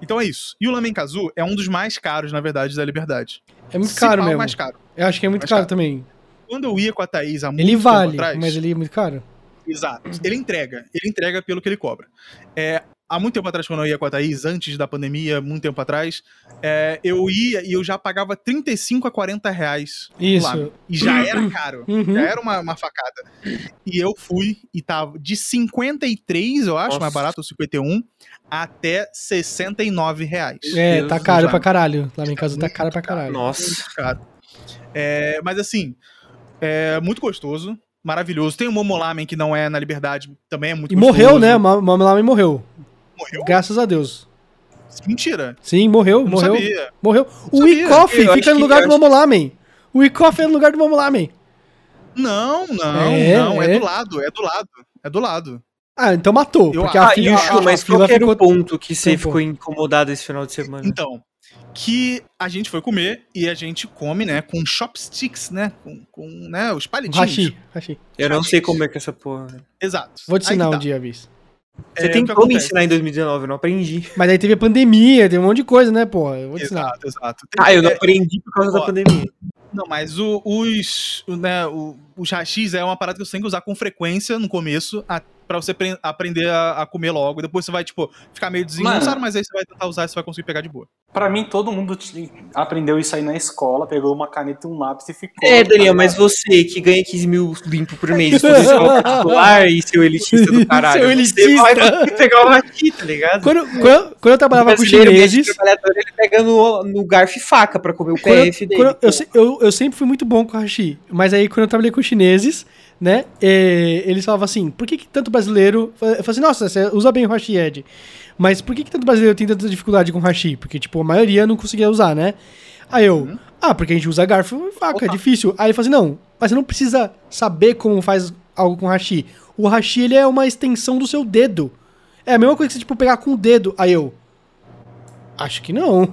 Então é isso. E o Lamen Kazu é um dos mais caros, na verdade, da Liberdade. É muito Se caro mesmo. mais caro. Eu acho que é muito caro, caro. também. Quando eu ia com a Thaís há muito Ele tempo vale, atrás... mas ele é muito caro. Exato. Ele entrega. Ele entrega pelo que ele cobra. É, há muito tempo atrás, quando eu ia com a Thaís, antes da pandemia, muito tempo atrás, é, eu ia e eu já pagava 35 a 40 reais. Isso. Lá. E já era caro. Uhum. Já era uma, uma facada. E eu fui e tava de 53, eu acho, Nossa. mais barato, ou 51, até 69 reais. É, Deus tá caro pra caralho. Lá em casa tá caro pra caralho. Nossa. Muito caro. É, mas assim, é muito gostoso, maravilhoso. Tem o Momolamen, que não é na Liberdade, também é muito E gostoso. morreu, né? O Mami Lamen morreu. Morreu? Graças a Deus. Mentira. Sim, morreu, Eu não morreu. sabia. Morreu. O Eu acho fica no lugar eu do Momolamen. O Ikoff é no lugar do Momolamen. Não, não, É, não. É. é. do lado, é do lado. É do lado. Ah, então matou. Eu- porque Ah, a, e fila, a, a mas fila qual era ficou... o ponto que você Tempo. ficou incomodado esse final de semana? Então, que a gente foi comer e a gente come, né, com chopsticks, né, com, com né, os palitinhos. Hashi, hashi. Eu não sei como é que é essa porra. Exato. Vou te ensinar um tá. dia, Viz. Você É, tentou me ensinar em 2019, eu não aprendi. Mas aí teve a pandemia, teve um monte de coisa, né, porra? Eu vou te ensinar. Exato, exato. Tem- Ah, eu não é, aprendi por causa da Ó, pandemia. Não, mas o- os, o, né, o, os hashis é uma parada que você tem que usar com frequência no começo a, pra você pre- aprender a, a comer logo. Depois você vai, tipo, ficar meio desengonçado, mas aí você vai tentar usar e você vai conseguir pegar de boa. Pra mim, todo mundo aprendeu isso aí na escola, pegou uma caneta e um lápis e ficou. É, Daniel, tá mas você que ganha 15 mil limpo por mês, estudou em escola particular e seu elitista do caralho. Seu Você elitista. vai conseguir pegar uma aqui, tá ligado? Quando, quando, quando eu trabalhava com chineses... trabalhador, ele pega no, no garfo e faca pra comer o Quando, PF eu- dele. quando eu, eu, eu sempre fui muito bom com hashi, mas aí quando eu trabalhei com chineses, né, eh, eles falavam assim, por que, que tanto brasileiro... Eu falei assim, nossa, você usa bem o hashi, Ed, mas por que, que tanto brasileiro tem tanta dificuldade com hashi? Porque, tipo, a maioria não conseguia usar, né? Aí eu, ah, porque a gente usa garfo e faca, é difícil. Aí ele falou assim, não, mas você não precisa saber como faz algo com hashi. O hashi, ele é uma extensão do seu dedo. É a mesma coisa que você, tipo, pegar com o dedo. Aí eu, Acho [LAUGHS] que não. não,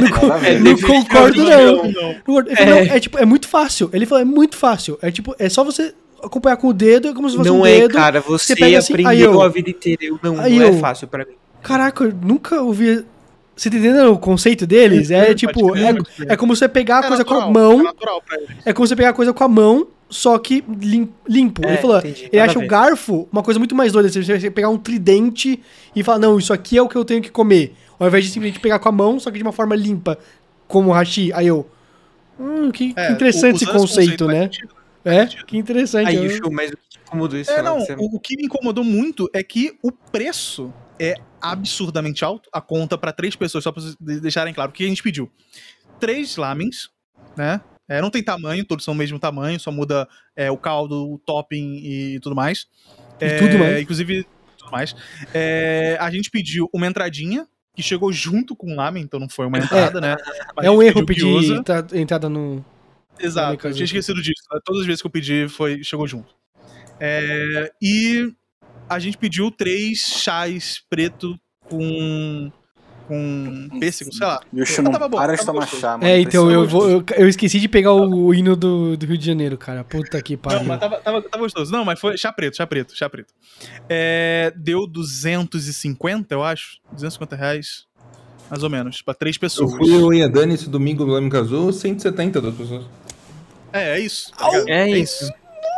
não ver. não concordo, não. não. Não É. não, é tipo, é muito fácil. Ele falou, é muito fácil. É tipo, é só você acompanhar com o dedo, é como se fosse Não um é, dedo. cara. Você, pega assim, aí aprendeu eu- a vida inteira. Eu não, aí não é eu- fácil pra mim. Caraca, eu nunca ouvi. Você tá entendendo o conceito deles? É tipo, é, pode crer. é como você pegar a É coisa com a natural, mão. É natural. É como você pegar a coisa com a mão, só que lim- limpo. É, ele falou, entendi, ele acha o garfo uma coisa muito mais doida. Você você pegar um tridente e falar, não, isso aqui é o que eu tenho que comer. Ao invés de simplesmente pegar com a mão, só que de uma forma limpa, como o hashi. Aí eu. Hum, que, É, interessante esse conceito, né? sentido. É, que interessante. Aí, eu- o show, mas o que te incomodou isso? É, não, você- o, que me incomodou muito é que o preço é absurdamente alto. A conta pra três pessoas, só pra vocês de- deixarem claro. O que a gente pediu? Três lamens, né? É, não tem tamanho, todos são o mesmo tamanho, só muda é, o caldo, o topping e tudo mais. E É, tudo mais. Inclusive, tudo mais. É, a gente pediu uma entradinha, que chegou junto com o lamen, então não foi uma entrada, né? Mas É um erro pedir entra- entrada no. Exato, eu tinha esquecido disso. né? Todas as vezes que eu pedi, foi, chegou junto. É, e a gente pediu três chás preto com. Com pêssego, sei lá. E o Chu não Tava bom, para de tomar chá, mano. É, então eu, vou, eu, eu esqueci de pegar o, o hino do, do Rio de Janeiro, cara. Puta que Não, pariu. mas tava, tava, tava gostoso. Não, mas foi chá preto, chá preto, chá preto. É, deu 250, eu acho. 250 reais. Mais ou menos, pra três Eu pessoas. fui eu e a Dani esse domingo no Leme Cazu, 170 das pessoas. É, é isso. tá ligado? É isso.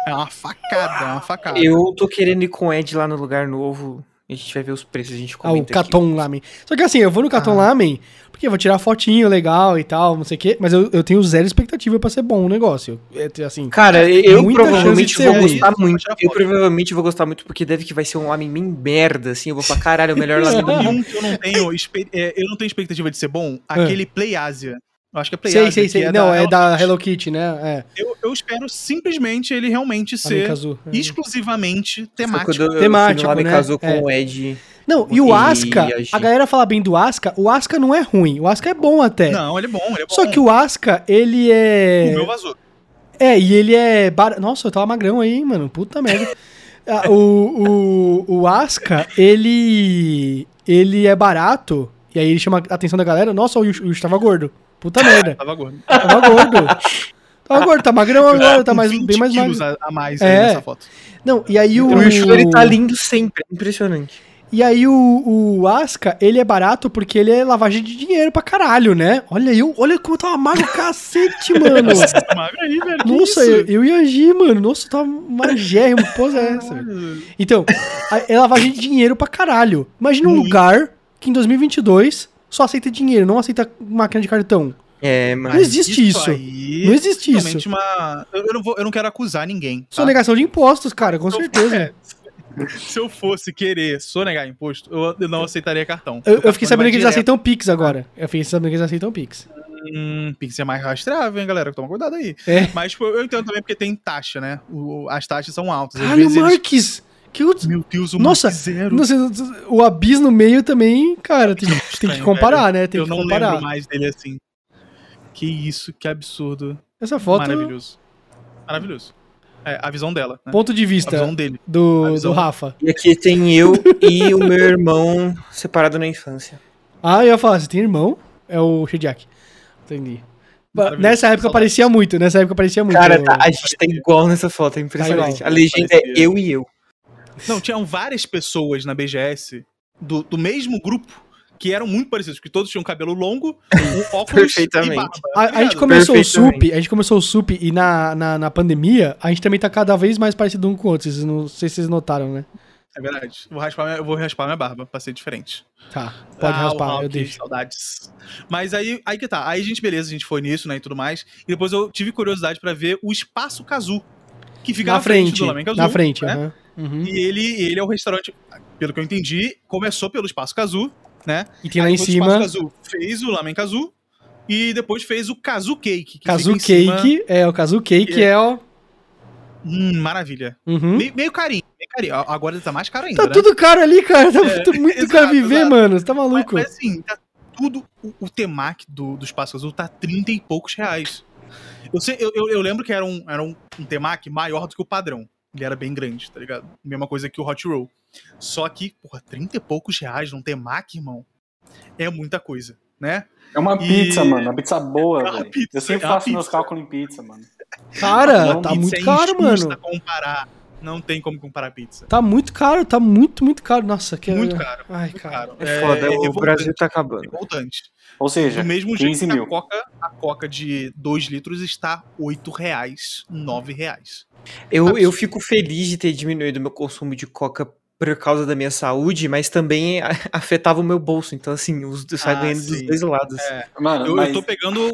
É uma facada, é uma facada. Eu tô querendo ir com o Ed lá no lugar novo. A gente vai ver os preços, a gente Ah, o comenta aqui. Caton Lamen. Só que assim, eu vou no Caton Ah. Lamen, porque eu vou tirar fotinho legal e tal, não sei o quê, mas eu, eu tenho zero expectativa pra ser bom o negócio. É, assim, Cara, eu provavelmente vou gostar ruim. muito. Eu provavelmente vou gostar muito porque deve que vai ser um lamen bem merda, assim. Eu vou falar, caralho, o melhor [LAUGHS] lamen do mundo. eu não tenho, é, eu não tenho expectativa de ser bom, aquele Play Asia. Eu acho que é Play sei, Asia. sei, que sei. não, é Hello da Kitty. Hello Kitty, né? É. Eu, eu espero simplesmente ele realmente Lamen ser Kazu. É. exclusivamente temático. eu Temático, no lamen né? casou com É. o Ed. Não, e o E Asca, a a galera fala bem do Asca, o Asca não é ruim, o Asca é bom até. Não, ele é bom, ele é bom. Só que o Asca, ele O é. meu vazou. É, e ele é. Bar... Nossa, eu tava magrão aí, hein, mano. Puta merda. [LAUGHS] Ah, o, o, o Asca, ele. Ele é barato. E aí ele chama a atenção da galera. Nossa, o o Yush tava gordo. Puta merda. Tava gordo. Tava gordo. Tava gordo, tá magrão agora, tá mais, 20 bem mais magro. a, mais É. aí nessa foto. Não, e aí o. O Yushu, ele tá lindo sempre. Impressionante. E aí o, o Asca, ele é barato porque ele é lavagem de dinheiro pra caralho, né? Olha eu, olha como eu tava magro cacete, [LAUGHS] mano. Tá magro aí, velho. que Nossa, eu, eu e a Gi, mano. Nossa, eu tava magérrimo. Que porra é essa, velho? Então, a- é lavagem de dinheiro pra caralho. Imagina um lugar que em 2022 só aceita dinheiro, não aceita máquina de cartão. É, Não mas. existe isso. aí Não existe isso. realmente Uma... Eu, não vou, eu não quero acusar ninguém. tá? Sonegação de impostos, cara, com certeza. é, [LAUGHS] Se eu fosse querer sonegar imposto, eu, não aceitaria cartão. Eu, eu fiquei sabendo que eles direto. aceitam Pix agora. Eu fiquei sabendo que eles aceitam Pix. Hum, Pix é mais rastreável, hein, galera? Toma cuidado aí. É. Mas tipo, eu entendo também porque tem taxa, né? O- as taxas são altas. Caralho, vezes eles- Marques! Que eu... Meu Deus, o Nossa, Zero. Não sei, o Abis no meio também, cara, tem, tem que comparar, né? Tem eu que não comparar. lembro mais dele assim. Que isso, que absurdo. Essa foto, Maravilhoso. Maravilhoso. É, a visão dela, né? ponto de A vista visão dele. a do, visão- do Rafa. E aqui tem eu e o meu irmão separado na infância. Ah, eu ia falar, você tem irmão? É o Shediak. Entendi. Nessa época Saudades. aparecia muito, nessa época aparecia muito. Cara, tá- a gente tá igual nessa foto, é Tá impressionante. igual. A legenda é Parecia. eu e eu. Não, tinham várias pessoas na BGS do, do mesmo grupo que eram muito parecidos, porque todos tinham cabelo longo, um [LAUGHS] óculos Perfeitamente. e barba. A, a gente começou o SUP, a gente começou o SUP e na, na, na pandemia, a gente também tá cada vez mais parecido um com o outro. Vocês não sei se vocês notaram, né? É verdade. Vou raspar minha, eu vou raspar minha barba pra ser diferente. Tá, pode Ah, raspar, Hulk, eu deixo. Saudades. Mas aí, aí que tá. Aí a gente, beleza, a gente foi nisso, né, e tudo mais. E depois eu tive curiosidade pra ver o Espaço Kazu, que fica Na frente, do Lamen Kazu, na frente, né? Uhum. E ele, ele é o restaurante, pelo que eu entendi, começou pelo Espaço Kazu, né? E tem lá Aí em depois o cima, Espaço Kazu fez o Lamen Kazu e depois fez o Kazu Cake. Que Kazu em cima- Cake, é, o Kazu Cake Que é- é, ó... Hum, maravilha. Uhum. Meio, meio carinho, meio carinho. A- Agora ele tá mais caro ainda, Tá né? tudo caro ali, cara, tá É, muito, exato, caro viver, exato. mano, você tá Mas, maluco. mas assim, tá tudo. O, o temaki do, do Espaço Azul tá 30 e poucos reais. Eu, sei, eu, eu, eu lembro que era um, era um, um temaki maior do que o padrão. Ele era bem grande, tá ligado? Mesma coisa que o Hot Roll. Só que, porra, 30 e poucos reais num temaki, irmão. é muita coisa, né? É uma E- pizza, mano. Uma pizza boa, É uma velho. pizza, Eu sempre é faço meus pizza. cálculos em pizza, mano. Cara, Não, tá muito é caro, mano. comparar. Não tem como comparar pizza. Tá muito caro, tá muito, muito caro. Nossa, que Muito caro. Ai, Muito cara. caro. É foda, o revoltante, Brasil tá acabando. revoltante. Ou seja, Do mesmo jeito 15 que mil. a Coca, a Coca de 2 litros está 8 reais, 9 reais. Eu, eu fico feliz de ter diminuído meu consumo de coca por causa da minha saúde, mas também afetava o meu bolso. Então, assim, os, eu saio Ah, ganhando dos sim. dois lados. Mano, Eu, mas eu tô pegando o,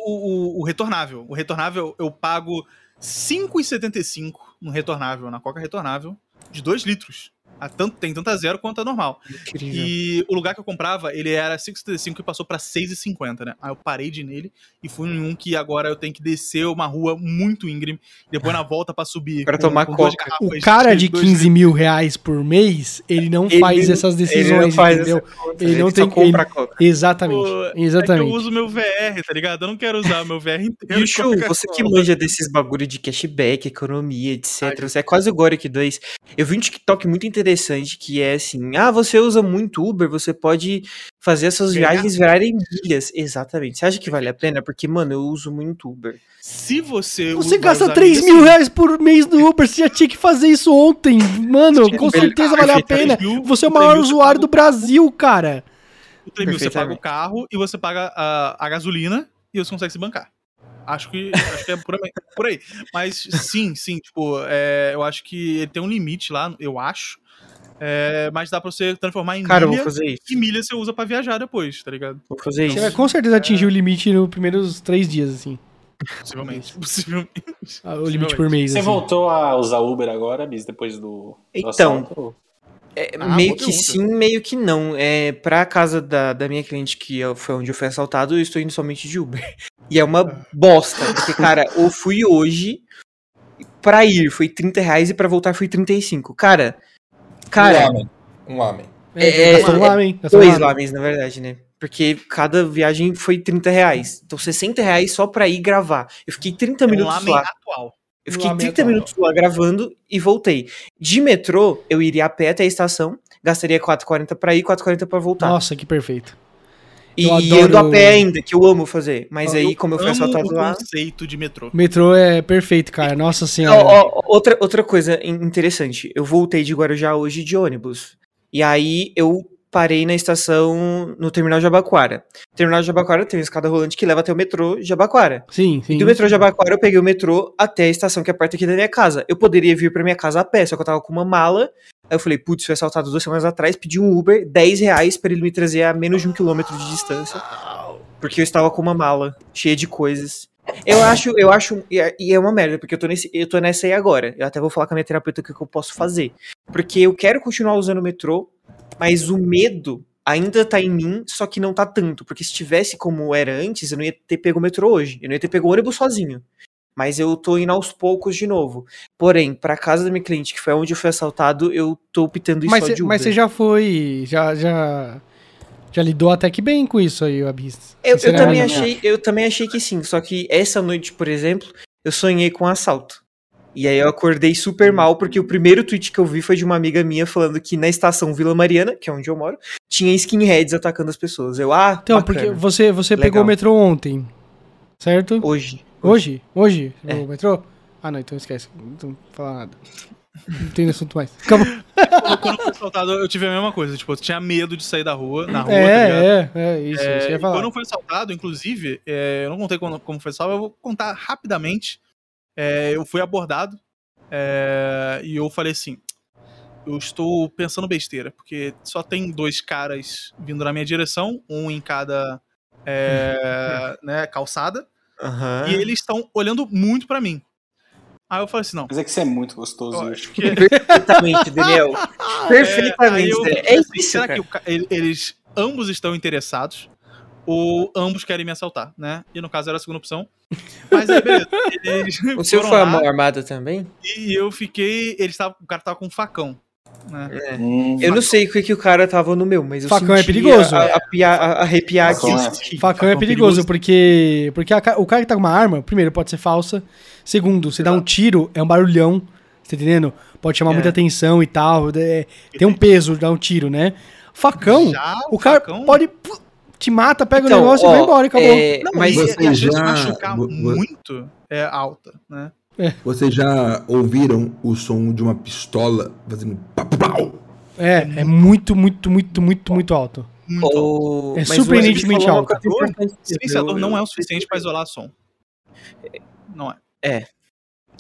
o- o retornável. O retornável eu pago 5,75 no retornável, na Coca retornável, de 2 litros. A tanto, tem tanto a zero quanto a normal. Incrível. E o lugar que eu comprava, ele era 5,75 e passou pra 6,50, né? Aí eu parei de ir nele e fui em um que agora eu tenho que descer uma rua muito íngreme, depois na [LAUGHS] volta pra subir. Pra tomar duas Coca. O cara de dois 15 mil reais por mês, ele não Ele faz essas Ele decisões, não faz entendeu? conta, Ele não só tem- compra ele- coca. Exatamente. Pô, É que exatamente. eu uso meu VR, tá ligado? Eu não quero usar o meu VR [LAUGHS] inteiro. O em Chu, Coca-Cola. você que manja desses bagulho de cashback, economia, etc. Ai, Você é quase o Goric 2. Eu vi um TikTok muito interessante que é assim: ah, você usa muito Uber, você pode fazer as suas Ganhar viagens virarem milhas. Exatamente. Você acha que vale a pena? Porque, mano, eu uso muito Uber. Se você. Você gasta usar 3 isso, mil reais por mês no Uber, você já tinha que fazer isso ontem. Mano, com certeza vale a pena. Você é o maior usuário do Brasil, cara. O trem mil você paga o carro e você paga a, a gasolina e você consegue se bancar. Acho que, acho que é por aí, por aí. Mas sim, sim, tipo, é, eu acho que ele tem um limite lá, eu acho. É, mas dá pra você transformar em Cara, eu milha. vou fazer isso. E milha você usa pra viajar depois, tá ligado? Vou fazer Você vai isso. com certeza atingir o limite nos primeiros três dias, assim. Possivelmente. [LAUGHS] Possivelmente. Ah, O limite por mês. você assim. voltou a usar Uber agora, Bis, depois do, do Então, assalto? É, Ah, meio que pergunta. sim, meio que não. É, pra casa da, da minha cliente, que eu- foi onde eu fui assaltado, eu estou indo somente de Uber. [LAUGHS] E é uma bosta. Porque, cara, eu fui hoje. Pra ir foi 30 reais e pra voltar foi 35. Cara. Um Cara, homem. Um homem. É, É, um é, lamen, gastou um dois lamens, na verdade, né? Porque cada viagem foi 30 reais. Então 60 reais só pra ir gravar. Eu fiquei 30 É um minutos lá. atual. Eu fiquei Lamen 30 atual. minutos lá gravando e voltei. De metrô, eu iria a pé até a estação, gastaria 4,40 pra ir, 4,40 pra voltar. Nossa, que perfeito. E eu ando a adoro- pé ainda, que eu amo fazer. Mas aí, como eu fui assaltado o lá. conceito de metrô. O metrô é perfeito, cara. Nossa Ó, senhora. ó, outra, outra coisa in- interessante. Eu voltei de Guarujá hoje de ônibus. E aí eu parei na estação no terminal de Jabaquara. Terminal de Jabaquara tem uma escada rolante que leva até o metrô Jabaquara. Sim, sim. E do metrô Jabaquara eu peguei o metrô até a estação que é perto aqui da minha casa. Eu poderia vir pra minha casa a pé, só que eu tava com uma mala. Aí eu falei, putz, fui assaltado duas semanas atrás, pedi um Uber, 10 reais pra ele me trazer a menos de um quilômetro de distância. Porque eu estava com uma mala cheia de coisas. Eu acho, eu acho, e é- é uma merda, porque eu tô, nesse, eu tô nessa aí agora. Eu até vou falar com a minha terapeuta o que que eu posso fazer. Porque eu quero continuar usando o metrô, mas o medo ainda tá em mim, só que não tá tanto. Porque se tivesse como era antes, eu não ia ter pego o metrô hoje. Eu não ia ter pego o ônibus sozinho. Mas eu tô indo aos poucos de novo. Porém, pra casa da minha cliente, que foi onde eu fui assaltado, eu tô optando Mas cê- de Uber. mas você já foi. Já, já. Já lidou até que bem com isso aí, o Abis. Eu, eu também achei, eu também achei que sim, só que essa noite, por exemplo, eu sonhei com um assalto. E aí eu acordei super mal, porque o primeiro tweet que eu vi foi de uma amiga minha falando que na estação Vila Mariana, que é onde eu moro, tinha skinheads atacando as pessoas. Eu, ah, Então, bacana. porque você, você Legal. pegou o metrô ontem, certo? Hoje. Hoje? Hoje? É. O metrô? Ah, não, então esquece. Não vou falar nada. Não tem assunto mais. Acabou. Quando- eu fui assaltado, eu tive a mesma coisa. Tipo, eu tinha medo de sair da rua, na rua, tá ligado? É, é, é, isso. É, isso que eu ia falar. quando eu fui assaltado, inclusive, é, eu não contei como, como foi assaltado, eu vou contar rapidamente. É, eu fui abordado é, e eu falei assim: eu estou pensando besteira, porque só tem dois caras vindo na minha direção, um em cada é, [LAUGHS] né, calçada, Aham. e eles estão olhando muito pra mim. Aí eu falei assim: não. Mas é que você é muito gostoso. Eu acho que [LAUGHS] [LAUGHS] Perfeitamente, Daniel. É, Perfeitamente. eu Daniel. pensei É assim, isso, será cara. que o eles ambos estão interessados? Ou ambos querem me assaltar, né? E no caso era a segunda opção. Mas aí, beleza. [LAUGHS] Eles O seu foram foi a lá mão armada também? E eu fiquei. Eles tavam, o cara tava com um facão. Né? É. Hum, Eu não sei o que, que o cara tava no meu, mas eu Facão é perigoso. A, a, a- arrepiar Facão aqui. é. eu senti. Facão é Facão perigoso, perigoso. porque, porque a ca- o cara que tá com uma arma, primeiro, pode ser falsa. Segundo, você dá um tiro, é um barulhão. Você tá entendendo? Pode chamar É. muita atenção e tal. é- tem um peso dar um tiro, né? Facão, Já o cara facão- pode. te mata, pega Então, o negócio ó, e vai embora, acabou. é, Não, mas você e a chance de machucar vo- muito é alta, né? Vocês já ouviram o som de uma pistola fazendo pau, pau? É, é muito, muito, muito, muito, muito alto. Muito alto. O- É mas o surpreendentemente alto. importante. Silenciador Eu- não é o eu- suficiente pra isolar som. Não é.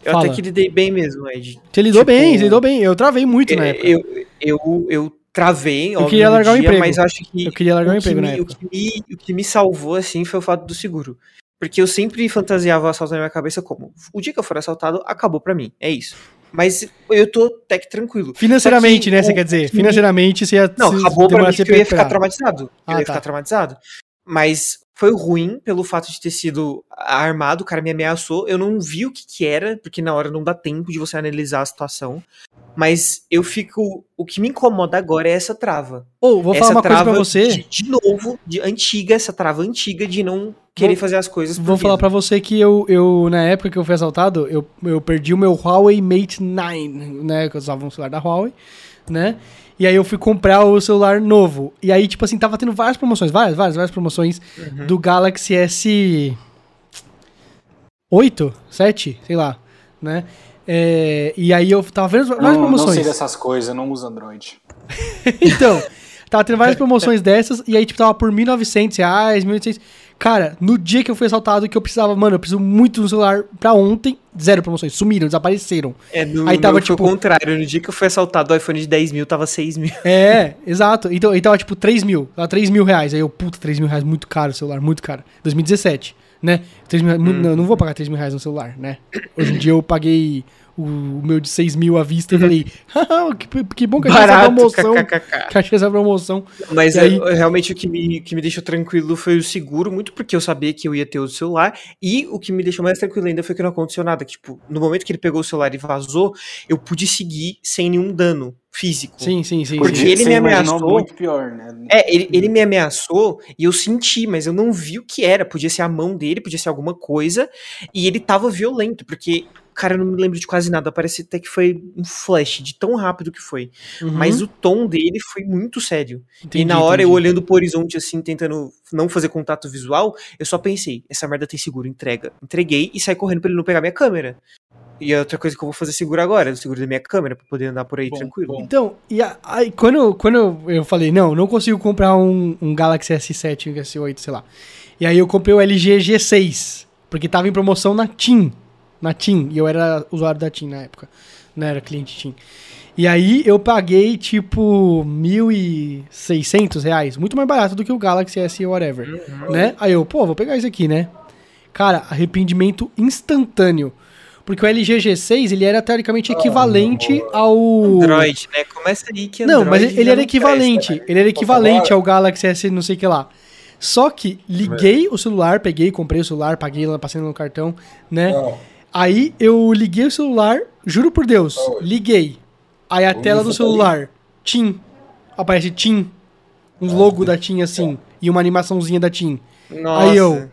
Eu Fala. até que lidei bem mesmo, Ed. Você lidou Tipo, bem, você lidou bem. Eu travei muito na É, época. Eu, eu, eu travei, óbvio, queria largar o emprego. mas acho que Eu queria largar o o, que emprego na me, o, que me, o que me salvou, assim, foi o fato do seguro. Porque eu sempre fantasiava o assalto na minha cabeça como, o dia que eu for assaltado, acabou pra mim, é isso. Mas eu tô até que tranquilo. Financeiramente, que né? Você quer dizer? me- Financeiramente, você ia Não, se acabou pra mim você que eu ia ficar traumatizado. Ah, eu ia tá. ficar traumatizado. Mas foi ruim pelo fato de ter sido armado, o cara me ameaçou. Eu não vi o que que era, porque na hora não dá tempo de você analisar a situação. Mas eu fico. O que me incomoda agora é essa trava. Ô, vou falar essa uma coisa pra você. De, de novo, de antiga, essa trava antiga de não querer fazer as coisas. por Vou falar pra você que eu, eu, na época que eu fui assaltado, eu, eu perdi o meu Huawei Mate 9, né? Que eu usava um celular da Huawei, né? E aí eu fui comprar o celular novo. E aí, tipo assim, tava tendo várias promoções, várias, várias, várias promoções Uhum. do Galaxy S 8, 7, sei lá, né? É, e aí eu tava vendo várias Não, não promoções. sei dessas coisas, eu não uso Android. [LAUGHS] Então, tava tendo várias promoções dessas, e aí, tipo, tava por 1.900 reais, 1.800. Cara, no dia que eu fui assaltado, que eu precisava, mano, eu preciso muito um celular pra ontem, zero promoções, sumiram, desapareceram. É, no, Aí tava, tava foi tipo- o contrário. No dia que eu fui assaltado, o iPhone de 10 mil tava 6 mil. É, exato. Então, aí tava, tipo, 3 mil, tava 3 mil reais. Aí eu, puta, 3 mil reais, muito caro o celular, muito caro. 2017, né? 3 mil, mu- não, não vou pagar 3 mil reais no celular, né? Hoje em dia eu paguei o, o meu de 6 mil à vista e falei, "Haha, [LAUGHS] que, que bom que achei essa promoção. Que achei essa promoção. Mas aí- é, realmente o que me, que me deixou tranquilo foi o seguro, muito porque eu sabia que eu ia ter o celular. E o que me deixou mais tranquilo ainda foi que não aconteceu nada. Que, tipo, no momento que ele pegou o celular e vazou, eu pude seguir sem nenhum dano físico. Sim, sim, sim. Porque sim. ele Você me ameaçou. muito pior, né? É, ele, ele me ameaçou e eu senti, mas eu não vi o que era. Podia ser a mão dele, podia ser alguma coisa. E ele tava violento, porque, cara, eu não me lembro de quase nada. Parece até que foi um flash de tão rápido que foi. Uhum. Mas o tom dele foi muito sério. e Entendi, na hora eu entendi. olhando pro horizonte, assim, tentando não fazer contato visual, eu só pensei: essa merda tem seguro, entrega. Entreguei e saí correndo pra ele não pegar minha câmera. E a outra coisa que eu vou fazer seguro agora, o seguro da minha câmera, pra poder andar por aí Bom, tranquilo. bom. Então, e aí, quando, eu- quando eu, eu falei, não, não consigo comprar um, um Galaxy S7, um S8, sei lá. E aí eu comprei o LG G6, porque tava em promoção na TIM. Na TIM, e eu era usuário da TIM na época. Não era cliente TIM. E aí eu paguei, tipo, 1.600 reais. Muito mais barato do que o Galaxy S whatever. Né? Aí eu, pô, vou pegar isso aqui, né? Cara, arrependimento instantâneo. Porque o LG G6, ele era teoricamente equivalente ao... Android, né? Começa aí que Não, Android mas já ele era não equivalente. presta, né? Ele era equivalente ao Galaxy S não sei o que lá. Só que liguei o celular, peguei, comprei o celular, paguei lá, passei no cartão, né? Não. Aí eu liguei o celular, juro por Deus, liguei. Aí a tela do você tá celular, TIM. Aparece TIM. Um logo da TIM assim. E uma animaçãozinha da TIM. Nossa. Aí eu,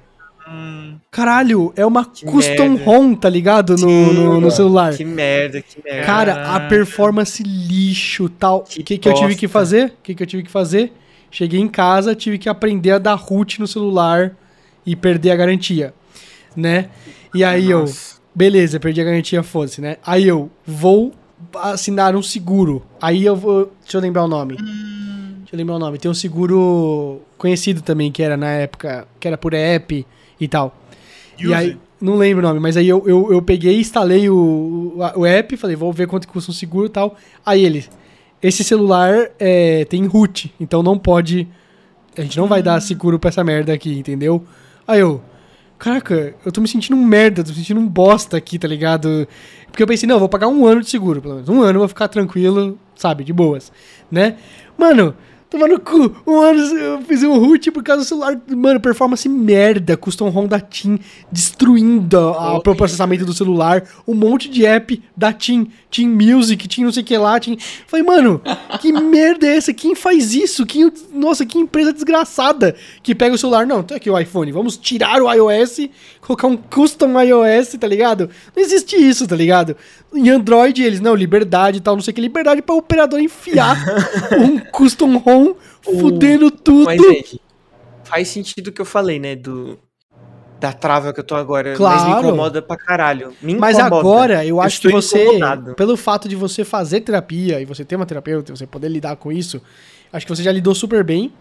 caralho, é uma Que custom merda. ROM, tá ligado? No, Sim, no, no celular. Que merda, que merda. Cara, a performance lixo tal. O Que que, que eu tive que fazer? O que, que eu tive que fazer? Cheguei em casa, tive que aprender a dar root no celular e perder a garantia, né? E aí eu, Nossa. Beleza, perdi a garantia, foda-se, né? Aí eu vou assinar um seguro. Aí eu vou, deixa eu lembrar o nome. Deixa eu lembrar o nome. Tem um seguro conhecido também que era na época, que era por app e tal. E Use. aí, não lembro o nome, mas aí eu, eu, eu peguei, instalei o, o, o app, falei, vou ver quanto custa um seguro e tal. Aí ele, esse celular é, tem root, então não pode. A gente não vai dar seguro pra essa merda aqui, entendeu? Aí eu, caraca, eu tô me sentindo um merda, tô me sentindo um bosta aqui, tá ligado? Porque eu pensei, não, eu vou pagar um ano de seguro, pelo menos. Um ano eu vou ficar tranquilo, sabe, de boas, né? Mano, toma no cu. Um ano eu fiz um root por causa do celular. Mano, performance merda. Custom ROM da TIM destruindo o processamento do celular. Um monte de app da TIM. TIM Music, TIM não sei o que lá. TIM... Falei, mano, que [LAUGHS] merda é essa? Quem faz isso? Quem... Nossa, que empresa desgraçada que pega o celular. Não, tem aqui o iPhone. Vamos tirar o iOS, colocar um custom iOS, tá ligado? Não existe isso, tá ligado? Em Android, eles, não, liberdade e tal, não sei o que. Liberdade pra operador enfiar [LAUGHS] um custom ROM fudendo tudo. Mas, faz sentido o que eu falei, né? Do, da trava que eu tô agora. Mas Claro. me incomoda pra caralho. Me Mas incomoda. agora, eu acho que estou você, incomodado. pelo fato de você fazer terapia e você ter uma terapeuta, você poder lidar com isso, acho que você já lidou super bem.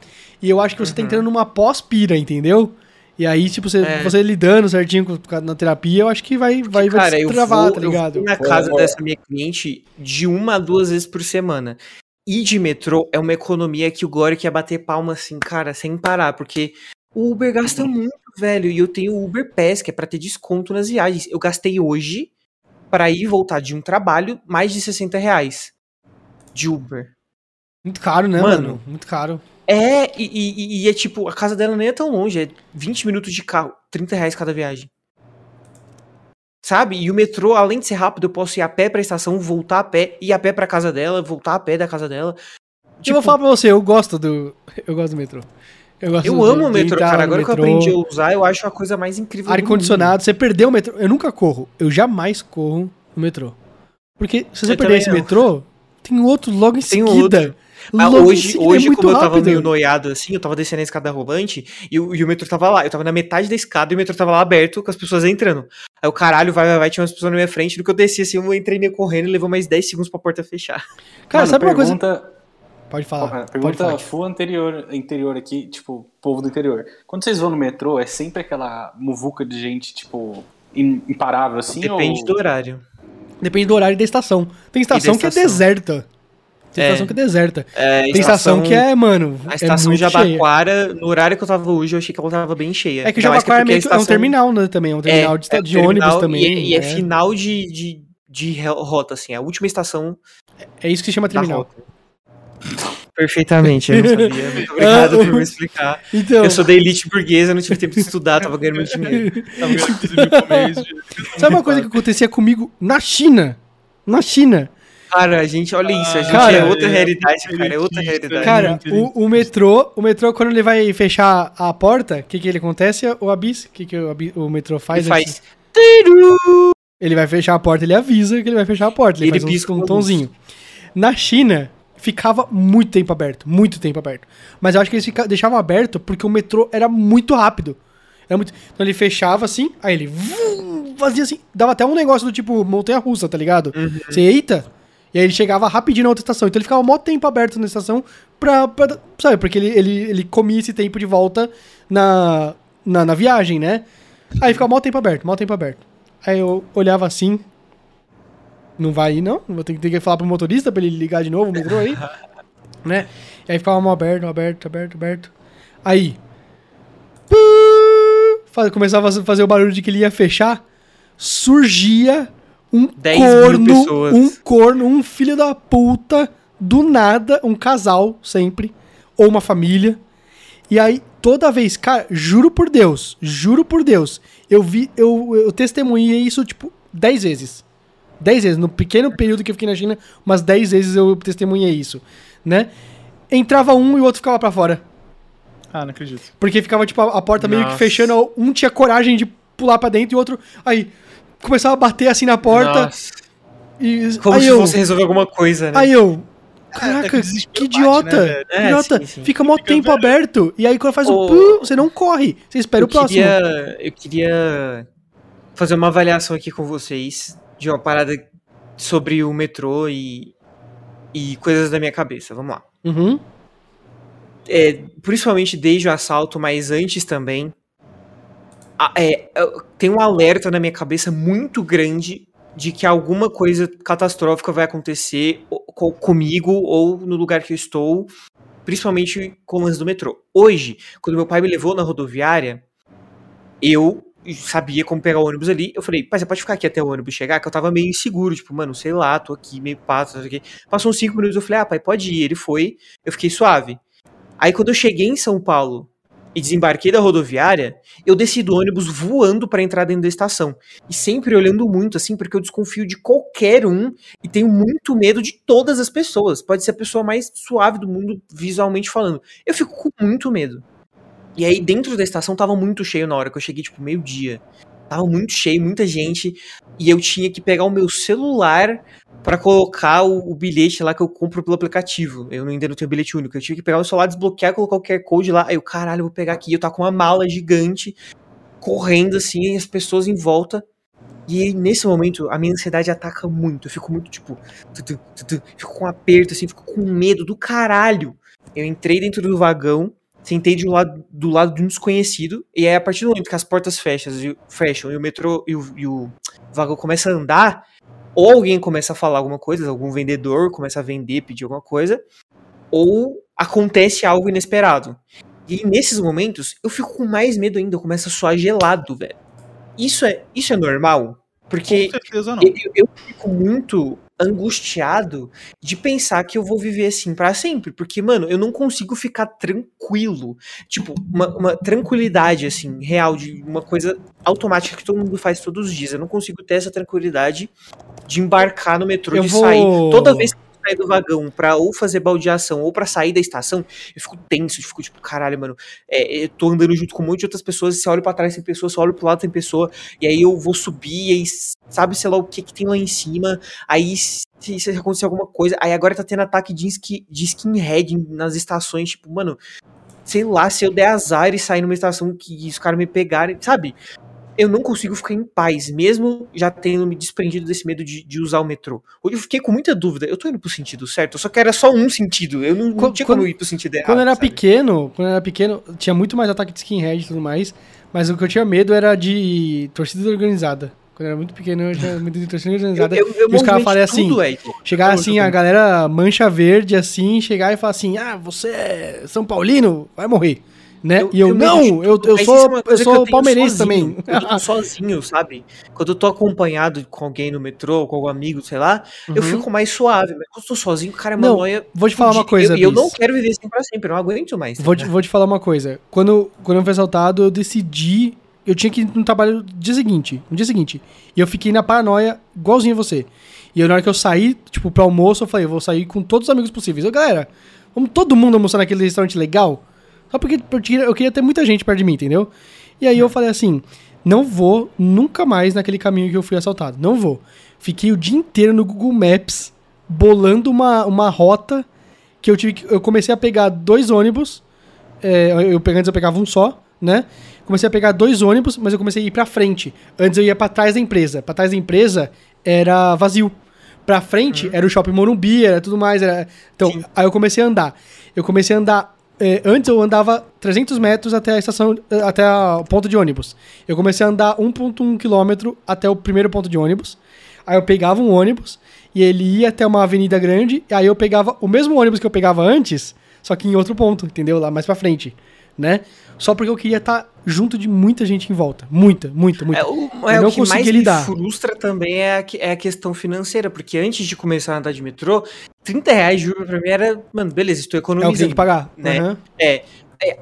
E eu acho que você tá entrando numa pós-pira, entendeu? E aí, tipo, você, Uhum. É. você lidando certinho com, na terapia, eu acho que vai, vai, vai Cara, eu destravar, vou, tá eu ligado? vou na casa dessa minha cliente de uma a duas vezes por semana. E de metrô é uma economia que o Glória quer bater palma assim, cara, sem parar, porque o Uber gasta muito, velho, e eu tenho o Uber Pass, que é pra ter desconto nas viagens. Eu gastei hoje, pra ir e voltar de um trabalho, mais de 60 reais de Uber. Muito caro, né, Mano. mano? Muito caro. É, e, e- e é tipo, a casa dela nem é tão longe, é 20 minutos de carro, 30 reais cada viagem. Sabe? E o metrô, além de ser rápido, eu posso ir a pé pra estação, voltar a pé, ir a pé pra casa dela, voltar a pé da casa dela. eu Tipo, vou falar pra você, eu gosto do. Eu gosto do metrô. Eu, gosto eu do- amo o metrô, cara. Agora que eu metrô. aprendi a usar, eu acho a coisa mais incrível. Ar-condicionado, você perdeu o metrô. Eu nunca corro. Eu jamais corro no metrô. Porque se você Eu perder esse não. metrô, tem outro logo em Tem seguida. outro. Mas Logo em hoje, é hoje muito como eu tava rápido. meio noiado assim, eu tava descendo a escada rolante e o, e o metrô tava lá. Eu tava na metade da escada e o metrô tava lá aberto com as pessoas entrando. Aí o caralho, vai, vai, vai, tinha umas pessoas na minha frente. No que eu desci assim, eu entrei meio correndo e levou mais 10 segundos pra porta fechar. Cara, Mano, sabe uma coisa. pergunta, Pode falar. pode Pergunta falar. full anterior, interior aqui, tipo, povo do interior. Quando vocês vão no metrô, é sempre aquela muvuca de gente, tipo, im- imparável assim? Depende ou... do horário. Depende do horário e da estação. Tem estação, que é estação. deserta. Tem É. estação que é deserta. É, Tem estação, que é, mano. A é estação muito de cheia. No horário que eu tava hoje, eu achei que ela tava bem cheia. É que Jabaquara é, porque a meio que- é um estação- terminal, né? Também. É um terminal de, é de um ônibus terminal também. E, é- e é, é. final de, de, de rota, assim. A última estação É isso que se chama terminal. Perfeitamente, eu não sabia. Muito [LAUGHS] obrigado por me explicar. Então, Eu sou da elite burguesa, não tive tempo de estudar, tava ganhando muito dinheiro. Tava ganhando 15 mil por mês de- sabe uma coisa que acontecia comigo na China? Na China. Cara, a gente, olha isso, a gente Cara, é outra é, realidade, cara, é outra elitista, realidade. Cara, muito o, o metrô, o metrô, quando ele vai fechar a porta, o que que ele acontece? O Abis, o que que o, Abis- o metrô faz? Ele faz. Ele vai fechar a porta, ele avisa que ele vai fechar a porta. Ele, Ele faz um- pisca um, uma tomzinho. Na China, ficava muito tempo aberto. Muito tempo aberto. Mas eu acho que eles fica- deixavam aberto porque o metrô era muito rápido. Era muito... Então ele fechava assim, aí ele vum, fazia assim. Dava até um negócio do tipo montanha russa, tá ligado? Você eita. E aí ele chegava rapidinho na outra estação. Então ele ficava mó tempo aberto na estação pra. pra- sabe, porque ele, ele, ele comia esse tempo de volta na, na, na viagem, né? Aí ficava mó tempo aberto, mó tempo aberto. Aí eu olhava assim. Não vai ir, não. Vou ter, que- ter que falar pro motorista pra ele ligar de novo o metrô aí. [LAUGHS] né? E aí ficava mó aberto, aberto, aberto, aberto. Aí. Começava a fazer o barulho de que ele ia fechar. Surgia um 10 mil corno. pessoas. Um corno, um filho da puta. Do nada, um casal sempre. Ou uma família. E aí, toda vez, cara, juro por Deus, juro por Deus, eu vi, eu, eu testemunhei isso, tipo, 10 vezes. 10 vezes. No pequeno período que eu fiquei na China, umas 10 vezes eu testemunhei isso, né? Entrava um e o outro ficava pra fora. Ah, não acredito. Porque ficava, tipo, a, a porta meio que Nossa. fechando, um tinha coragem de pular pra dentro e o outro, aí, começava a bater assim na porta. Nossa, e como aí se eu, fosse resolver alguma coisa, né? Aí eu. é Caraca, que desespero que bate, idiota! né, velho? que É, idiota! sim, sim. Fica mó Fica tempo velho. aberto. E aí quando faz o pu, você não corre. Você espera eu o próximo. queria, eu queria fazer uma avaliação aqui com vocês de uma parada sobre o metrô e, e coisas da minha cabeça. Vamos lá. Uhum. É, principalmente desde o assalto, mas antes também. É, tem um alerta na minha cabeça muito grande de que alguma coisa catastrófica vai acontecer comigo ou no lugar que eu estou, principalmente com o lance do metrô. Hoje, quando meu pai me levou na rodoviária, eu sabia como pegar o ônibus ali. Eu falei, pai, você pode ficar aqui até o ônibus chegar? Que eu tava meio inseguro, tipo, mano, sei lá, tô aqui meio pato, não sei o quê. Passou uns cinco minutos, eu falei, ah, pai, pode ir. Ele foi, eu fiquei suave. Aí quando eu cheguei em São Paulo e desembarquei da rodoviária, eu desci do ônibus voando pra entrar dentro da estação. E sempre olhando muito, assim, porque eu desconfio de qualquer um e tenho muito medo de todas as pessoas. Pode ser a pessoa mais suave do mundo, visualmente falando. Eu fico com muito medo. E aí, dentro da estação, tava muito cheio na hora que eu cheguei, tipo, meio-dia. Tava muito cheio, muita gente, e eu tinha que pegar o meu celular pra colocar o, o bilhete lá que eu compro pelo aplicativo. Eu ainda não tenho bilhete único. Eu tive que pegar o celular, desbloquear, colocar o QR Code lá. Aí eu, caralho, eu vou pegar aqui. Eu tava com uma mala gigante, correndo assim, e as pessoas em volta. E nesse momento, a minha ansiedade ataca muito. Eu fico muito, tipo, tu, tu, tu, tu, fico com um aperto, assim, fico com medo do caralho. Eu entrei dentro do vagão, sentei de um lado, do lado de um desconhecido, e aí, a partir do momento que as portas fecham e, fecham, e o metrô e o, e o vagão começa a andar, ou alguém começa a falar alguma coisa, algum vendedor começa a vender, pedir alguma coisa, ou acontece algo inesperado. E nesses momentos, eu fico com mais medo ainda, eu começo a suar gelado, velho. Isso é, isso é normal? Porque Com certeza não. eu, eu- eu fico muito angustiado de pensar que eu vou viver assim pra sempre. Porque, mano, eu não consigo ficar tranquilo. Tipo, uma, uma tranquilidade, assim, real, de uma coisa automática que todo mundo faz todos os dias. Eu não consigo ter essa tranquilidade de embarcar no metrô, Eu de vou- sair. Toda vez que sair do vagão pra ou fazer baldeação ou pra sair da estação, eu fico tenso, eu fico tipo, caralho, mano, é, eu tô andando junto com um monte de outras pessoas, e você olha pra trás tem pessoa, você olha pro lado tem pessoa, e aí eu vou subir, e aí sabe, sei lá, o que que tem lá em cima, aí se, se acontecer alguma coisa, aí agora tá tendo ataque de, skin, de skinhead nas estações, tipo, mano, sei lá, se eu der azar e sair numa estação que os caras me pegarem, sabe? Eu não consigo ficar em paz, mesmo já tendo me desprendido desse medo de, de usar o metrô. Hoje eu fiquei com muita dúvida. Eu tô indo pro sentido certo, só quero só um sentido. Eu não, não Quando- tinha como ir pro sentido errado. Quando eu era sabe? pequeno, quando eu era pequeno, tinha muito mais ataque de skinhead e tudo mais, mas o que eu tinha medo era de torcida organizada. Quando eu era muito pequeno, eu tinha medo de torcida organizada. [LAUGHS] Eu, eu, eu e os caras falam assim, tudo, Edson. chegar assim, a galera mancha verde, assim, chegar e falar assim, ah, você é São Paulino, vai morrer. Né? Eu- e eu, eu não, medo de eu, eu sou, é eu sou eu palmeirense sozinho. também. Quando eu tô [LAUGHS] sozinho, sabe? Quando eu tô acompanhado com alguém no metrô, com algum amigo, sei lá, eu Uhum. fico mais suave. Mas quando eu tô sozinho, cara, é uma noia. vou te falar uma coisa, E eu, eu não quero viver assim pra sempre, eu não aguento mais. tá Vou te, vou te falar uma coisa. Quando, quando eu fui assaltado, eu decidi. Eu tinha que ir no trabalho no dia seguinte. No dia seguinte. E eu fiquei na paranoia, igualzinho a você. E eu, na hora que eu saí, tipo, pro almoço, eu falei, eu vou sair com todos os amigos possíveis. Eu, galera, vamos todo mundo almoçar naquele restaurante legal? Só porque eu queria, ter muita gente perto de mim, entendeu? E aí eu falei assim: não vou nunca mais naquele caminho que eu fui assaltado. Não vou. Fiquei o dia inteiro no Google Maps, bolando uma, uma rota que eu tive que. Eu comecei a pegar dois ônibus. É, eu, antes eu pegava um só, né? Comecei a pegar dois ônibus, mas eu comecei a ir pra frente. Antes eu ia pra trás da empresa. Pra trás da empresa era vazio. Pra frente era o shopping Morumbi, era tudo mais. Era... Então, Sim. aí eu comecei a andar. Eu comecei a andar. É, antes eu andava 300 metros até a estação, eh, até o ponto de ônibus. Eu comecei a andar 1,1 quilômetro até o primeiro ponto de ônibus. Aí eu pegava um ônibus e ele ia até uma avenida grande. Aí eu pegava o mesmo ônibus que eu pegava antes, só que em outro ponto, entendeu? Lá mais pra frente, né? Só porque eu queria estar junto de muita gente em volta. Muita, muita, muita. É, o, Eu é, não o que mais conseguia me lidar. frustra também é a, é a questão financeira, porque antes de começar a andar de metrô, 30 reais de Uber pra mim era, mano, beleza, estou É o que tem economizando. que pagar. né? É, é,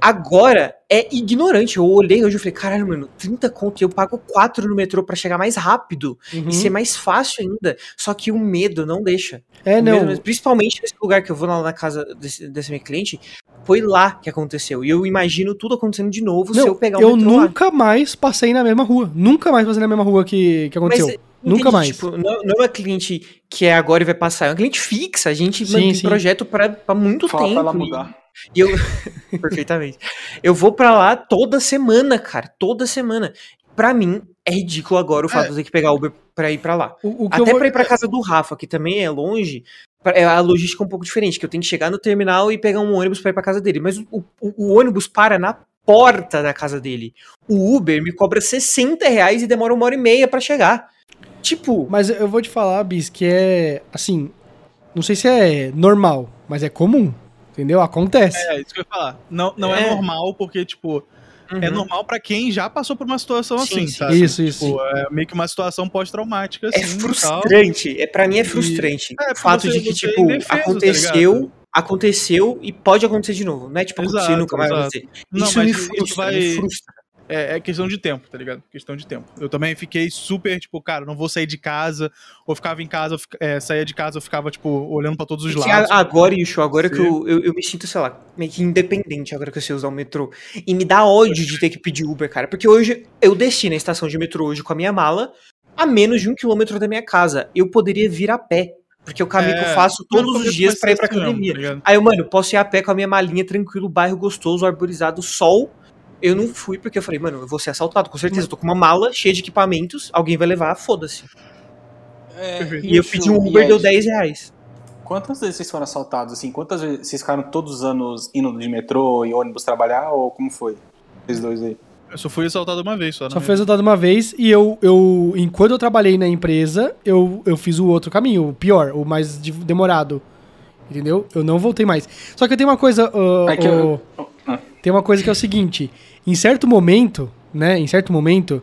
agora é ignorante. Eu olhei hoje e falei, caralho, mano, 30 conto e eu pago 4 no metrô pra chegar mais rápido Uhum. e ser mais fácil ainda. Só que o medo não deixa. É, O não. medo- principalmente nesse lugar que eu vou lá na casa desse, desse meu cliente, foi lá que aconteceu. E eu imagino tudo acontecendo de novo se Não, eu pegar o eu metrô lá. nunca mais passei na mesma rua. Nunca mais passei na mesma rua que, que aconteceu. Mas, Nunca entende? mais. Tipo, não, não é uma cliente que é agora e vai passar, é uma cliente fixa. A gente Sim, mantém sim. projeto pra, pra muito Fala tempo. pra ela mudar. E eu. [LAUGHS] Perfeitamente. Eu vou pra lá toda semana, cara. Toda semana. Pra mim, é ridículo agora o fato de eu ter que pegar Uber pra ir pra lá. O, o Até vou- pra ir pra casa do Rafa, que também é longe, é a logística é um pouco diferente, que eu tenho que chegar no terminal e pegar um ônibus pra ir pra casa dele. Mas o, o- o ônibus para na porta da casa dele. O Uber me cobra 60 reais e demora uma hora e meia pra chegar. Tipo, Mas eu vou te falar, Bis, que é assim. Não sei se é normal, mas é comum. Entendeu? Acontece. É, isso que eu ia falar. Não, não é, É. normal, porque, tipo, é uhum. normal pra quem já passou por uma situação Sim, assim, sim, sabe? Isso, isso. Tipo, é meio que uma situação pós-traumática, É assim, e tal. frustrante. É, pra mim é frustrante. É, o fato você- de que, é tipo, indefeso, tá aconteceu, ligado? aconteceu e pode acontecer de novo. Não é tipo, acontecer Exato, nunca mais acontecer. Não, isso mas me isso frustra, vai- me frustra. É, é questão de tempo, tá ligado? Questão de tempo. Eu também fiquei super, tipo, cara, não vou sair de casa, ou ficava em casa, eu fica- é, saía de casa, eu ficava, tipo, olhando pra todos os lados. agora, Yushu, agora que Sim. eu, eu, eu me sinto, sei lá, meio que independente agora que eu sei usar o metrô. E me dá ódio de ter que pedir Uber, cara. Porque hoje eu desci na estação de metrô hoje com a minha mala a menos de um quilômetro da minha casa. Eu poderia vir a pé. Porque é o caminho que eu É, faço todos os dias vai pra ir pra mesmo, academia. tá ligado? Aí eu, mano, posso ir a pé com a minha malinha tranquilo, bairro gostoso, arborizado, sol. Eu não fui porque eu falei, mano, eu vou ser assaltado, com certeza. Eu tô com uma mala cheia de equipamentos, alguém vai levar, foda-se. É, E eu pedi um Uber, deu 10 reais. Quantas vezes vocês foram assaltados, assim? Quantas vezes vocês ficaram todos os anos indo de metrô e ônibus trabalhar, ou como foi? Vocês dois aí. Eu só fui assaltado uma vez, só. Só né? foi resultado uma vez e eu, eu enquanto eu trabalhei na empresa, eu, eu fiz o outro caminho, o pior, o mais de- demorado. Entendeu? Eu não voltei mais. Só que tem uma coisa. ó, É que eu- ó, Ah. Tem uma coisa que é o seguinte: em certo momento, né? Em certo momento,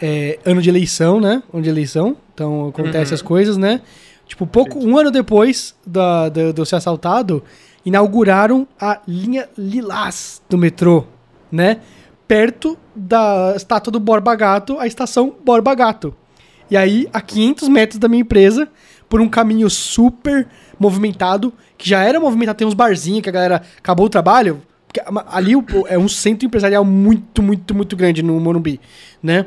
é, ano de eleição, né? Ano de eleição, então acontece Uhum. as coisas, né? Tipo, pouco, um ano depois da, da, de eu ser assaltado, inauguraram a linha Lilás do metrô, né? Perto da estátua do Borba Gato, a estação Borba Gato. E aí, a 500 metros da minha empresa, por um caminho super movimentado, que já era movimentado, tem uns barzinhos que a galera acabou o trabalho. Ali é um centro empresarial muito, muito, muito grande no Morumbi, né?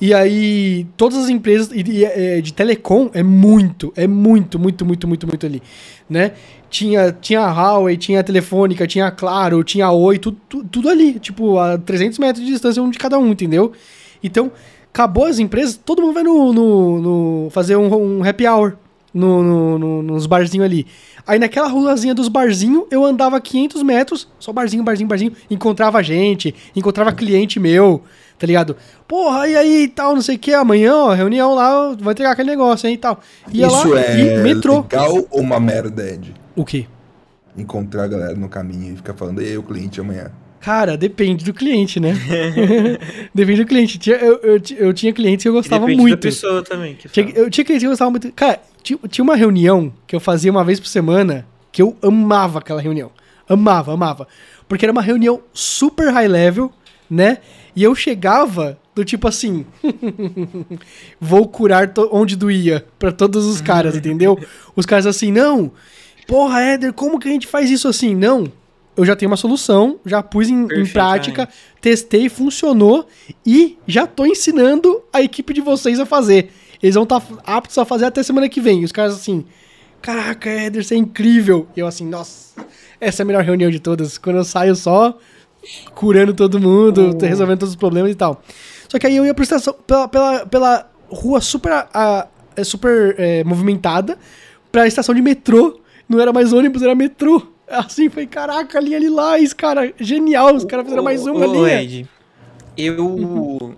E aí, todas as empresas é, de telecom é muito, é muito, muito, muito, muito, muito ali, né? Tinha, tinha a Huawei, tinha a Telefônica, tinha a Claro, tinha a Oi, tudo, tudo, tudo ali, tipo, a 300 metros de distância um de cada um, entendeu? Então, acabou as empresas, todo mundo vai no, no, no- fazer um, um happy hour no, no- no- nos barzinhos ali. Aí naquela ruazinha dos barzinhos, eu andava 500 metros, só barzinho, barzinho, barzinho, encontrava gente, encontrava cliente meu, tá ligado? Porra, e aí, tal, não sei o que, amanhã, ó, reunião lá, vai entregar aquele negócio, hein, e tal. Ia Isso lá é e metrô. legal ou uma merda, Ed? O quê? Encontrar a galera no caminho e ficar falando, e aí, o cliente amanhã. Cara, depende do cliente, né? [LAUGHS] depende do cliente. Eu, eu, eu tinha clientes que eu gostava Depende muito. da pessoa também. Que Tinha- fala. eu tinha clientes que eu gostava muito. Cara, tinha, uma reunião que eu fazia uma vez por semana que eu amava aquela reunião. Amava, amava. Porque era uma reunião super high level, né? E eu chegava do tipo assim. [LAUGHS] vou curar onde doía pra todos os caras, entendeu? Os caras assim, não. Porra, Éder, como que a gente faz isso assim? Não. Eu já tenho uma solução, já pus em, em prática, testei, funcionou e já tô ensinando a equipe de vocês a fazer. Eles vão estar aptos a fazer até semana que vem. E os caras assim, caraca, Éder, isso é incrível. E eu assim, nossa, essa é a melhor reunião de todas. Quando eu saio só curando todo mundo, resolvendo todos os problemas e tal. Só que aí eu ia pra estação, pela, pela, pela rua super, a, é, super é, movimentada, pra estação de metrô. Não era mais ônibus, era metrô. [LAUGHS] Assim, foi, caraca, linha Lilás, cara, genial. Os caras fizeram mais uma Ô, linha. Ed, eu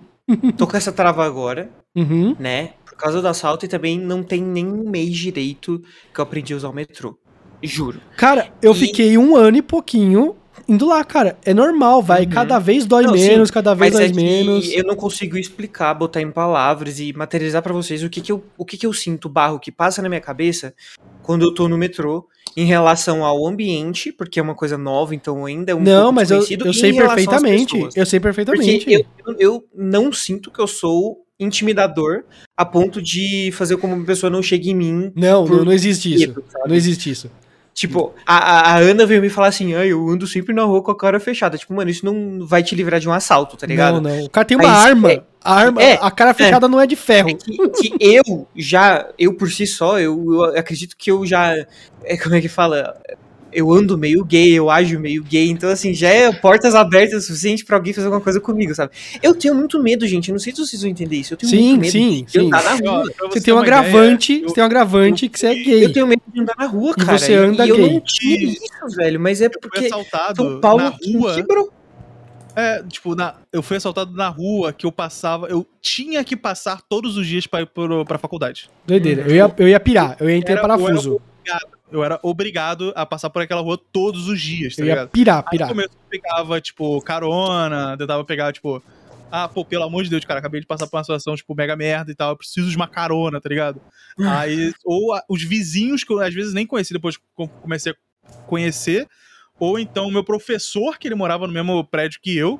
tô com essa trava agora, Uhum. né? Por causa do assalto e também não tem nem um mês direito que eu aprendi a usar o metrô. Juro. Cara, eu E- fiquei um ano e pouquinho indo lá, cara. É normal, vai. Uhum. Cada vez dói Não, menos, sim, cada vez dói é menos. eu não consigo explicar, botar em palavras e materializar pra vocês o que que eu, o que que eu sinto, o barro que passa na minha cabeça quando eu tô no metrô em relação ao ambiente, porque é uma coisa nova, então ainda é um não, mas eu, eu sei perfeitamente. Eu sei perfeitamente. Porque eu, eu não sinto que eu sou intimidador a ponto de fazer com que uma pessoa não chegue em mim. Não, por não, existe isso. medo? Não existe isso. Tipo, a, a- Ana veio me falar assim, ah, eu ando sempre na rua com a cara fechada. Tipo, mano, isso não vai te livrar de um assalto, tá ligado? Não, não. O cara tem uma arma. é- a arma, é, a cara fechada não é de ferro. É que, que eu já, eu por si só, eu, eu acredito que eu já, é, como é que fala? Eu ando meio gay, eu ajo meio gay, então assim, já é portas abertas o suficiente pra alguém fazer alguma coisa comigo, sabe? Eu tenho muito medo, gente, eu não sei se vocês vão entender isso, eu tenho Sim, muito medo sim, de sim. andar na Ó, rua. pra Você tem um uma ideia, agravante, eu- você tem um agravante que você é gay. Eu tenho medo de andar na rua, E cara. você anda e eu gay. não tinha isso, velho, mas é eu fui porque assaltado São Paulo na rua. quebrou. É, tipo, na, eu fui assaltado na rua que eu passava. Eu tinha que passar todos os dias pra ir pro, pra faculdade. Doideira. Eu ia, eu ia pirar, eu ia Era- parafuso. Eu era obrigado a passar por aquela rua todos os dias, tá Eu ia ligado? pirar, Aí pirar. no começo eu pegava, tipo, carona, tentava pegar, tipo, ah, pô, pelo amor de Deus, cara, acabei de passar por uma situação, tipo, mega merda e tal, eu preciso de uma carona, tá ligado? Aí, ou a- os vizinhos que eu às vezes nem conheci, depois comecei a conhecer, ou então o meu professor, que ele morava no mesmo prédio que eu,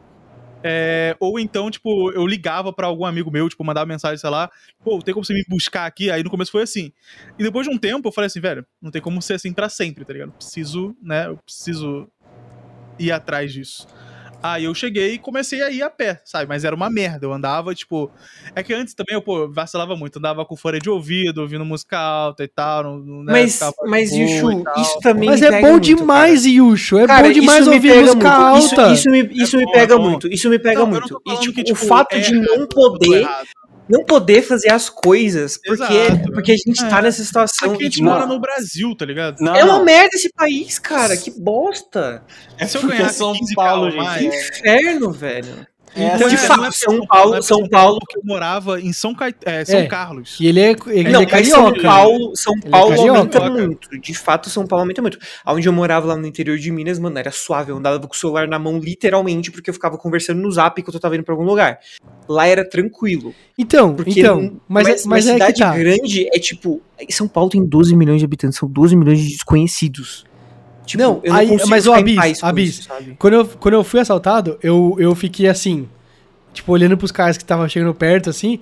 É, ou então, tipo, eu ligava pra algum amigo meu, tipo, mandava mensagem, sei lá, pô, tem como você me buscar aqui? Aí no começo foi assim. E depois de um tempo eu falei assim, velho, não tem como ser assim pra sempre, tá ligado? Eu preciso, né? Eu preciso ir atrás disso. Aí eu cheguei e comecei a ir a pé, sabe? Mas era uma merda. Eu andava, tipo. É que antes também eu, pô, vacilava muito. Andava com fone de ouvido, ouvindo música alta e tal. Não, não, né, Mas, mas Yushu, isso também Mas me é pega bom muito, demais, Yushu. É Cara, bom demais ouvir música muito. Isso, alta. isso me, isso É me bom, pega é muito. Isso me pega Não, muito. E tipo, que, o tipo, fato é de não poder. Não poder fazer as coisas, porque, Exato. porque a gente tá É. nessa situação. Aqui a gente mora no Brasil, tá ligado? Não, é uma não. merda esse país, cara. Que bosta. É Se eu ganhasse São 15 Paulo, gente. mais- é- Inferno, velho. É, Então, de é, fato, é São é Paulo, São Paulo. que eu morava em São, Cai... é, São É. Carlos. E ele é, ele Não, é mas São carioca. Paulo, São Paulo carioca. aumenta muito. De fato, São Paulo aumenta muito. Onde eu morava lá no interior de Minas, mano, era suave. Eu andava com o celular na mão, literalmente, porque eu ficava conversando no zap enquanto eu tava indo pra algum lugar. Lá era tranquilo. Então, então, não- mas, é- mas é que cidade tá. grande é tipo. São Paulo tem 12 milhões de habitantes, são 12 milhões de desconhecidos. Tipo, Não, eu aí- consigo mas o Abis, paz com Abis, isso, sabe? Quando eu, quando eu fui assaltado, eu, eu fiquei assim, tipo, olhando pros caras que estavam chegando perto, assim.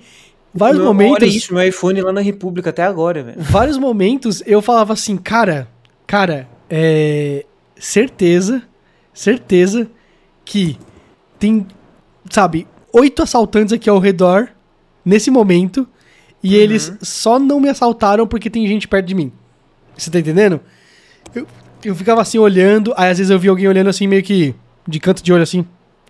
Vários Meu, momentos. Olha isso, meu iPhone lá na República até agora, velho. vários momentos eu falava assim, cara, cara, é. Certeza, certeza que tem, sabe, oito assaltantes aqui ao redor nesse momento e eles só não me assaltaram porque tem gente perto de mim. Você tá entendendo? Eu, eu ficava assim olhando, aí às vezes eu via alguém olhando assim, meio que de canto de olho assim.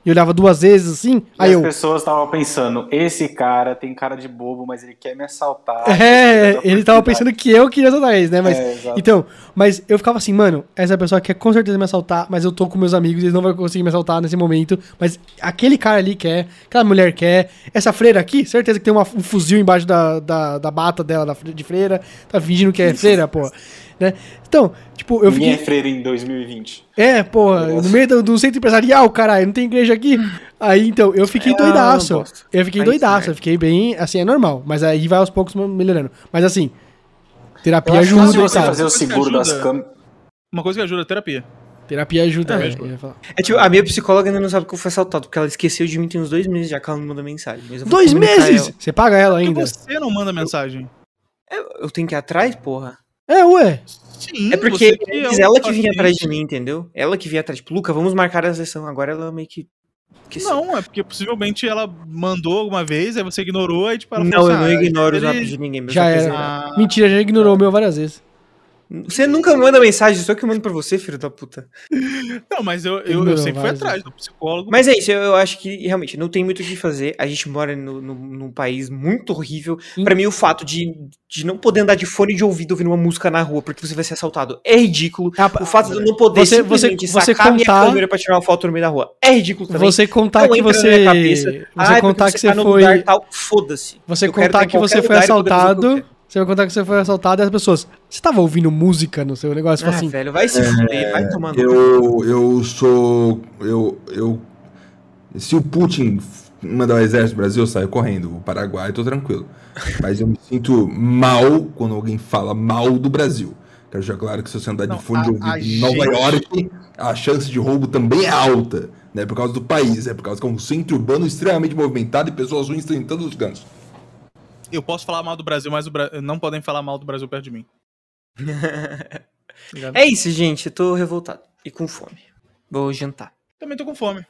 E olhava duas vezes assim, E aí as eu. pessoas estavam pensando, esse cara tem cara de bobo, mas ele quer me assaltar. [LAUGHS] É, ele tava pensando que eu queria assaltar eles, né? Mas, É, então, mas eu ficava assim, mano, essa pessoa quer com certeza me assaltar, mas eu tô com meus amigos, eles não vão conseguir me assaltar nesse momento. Mas aquele cara ali quer, aquela mulher quer, essa freira aqui, certeza que tem uma- um fuzil embaixo da, da, da bata dela da de freira, tá fingindo que é freira, pô. Né? Então, tipo, eu Ninguém é fiquei. freira em 2020. É, porra, no meio do, do centro empresarial, caralho, não tem igreja aqui. [LAUGHS] Aí, então, eu fiquei É, doidaço. eu. Eu fiquei Aí, doidaço, né? eu fiquei bem, assim, é normal. Mas aí vai aos poucos melhorando. Mas assim, terapia Eu ajuda fácil e você fazer o seguro das câmeras. Uma coisa que ajuda é a terapia. Terapia ajuda, É, é, eu. É tipo, a minha psicóloga ainda não sabe que eu fui assaltado, porque ela esqueceu de mim tem uns dois meses já que ela não manda mensagem. Eu Dois meses? Você paga ela Por ainda? que você não manda mensagem? Eu tenho que ir atrás, porra. É, ué. Sim, É porque você que é ela que vinha atrás de mim, entendeu? Ela que vinha atrás. Tipo, Luca, vamos marcar a sessão. Agora ela meio que. esqueceu. Não, é porque possivelmente ela mandou alguma vez, aí você ignorou, aí tipo, ela Não, falou eu assim, não ah, ignoro o ele- zap de ninguém. Já é era. Ah, Mentira, já ignorou o meu várias vezes. Você nunca manda mensagem, só que eu mando pra você, filho da puta. Não, mas eu, eu, eu sempre fui atrás do psicólogo. Mas é isso, eu, eu acho que realmente não tem muito o que fazer. A gente mora no, no- num país muito horrível. Sim. Pra mim, o fato de, de não poder andar de fone de ouvido ouvindo uma música na rua porque você vai ser assaltado é ridículo. Ah, O fato de eu não poder Você- você- simplesmente você sacar minha contar- câmera pra tirar uma foto no meio da rua é ridículo também. Você contar Não que você. minha cabeça. Você Ai, contar que você tá foi. foda-se. Você Eu contar que você foi assaltado. Você vai contar que você foi assaltado e as pessoas. Você tava ouvindo música no seu negócio? Ah, Fala assim. velho, vai se fuder, vai tomando. Eu, eu sou. Eu, eu. Se o Putin mandar o exército do Brasil, eu saio correndo. O Paraguai, eu tô tranquilo. Mas eu me sinto mal quando alguém fala mal do Brasil. Quero deixar claro que se você andar Não, de fone de a- ouvido em Nova gente- York, a chance de roubo também é alta. Não é por causa do país, é por causa que é um centro urbano extremamente movimentado e pessoas ruins estão em todos os cantos. Eu posso falar mal do Brasil, mas o Bra... não podem falar mal do Brasil perto de mim. [LAUGHS] É isso, gente. Eu tô revoltado e com fome. Vou jantar. Também tô com fome.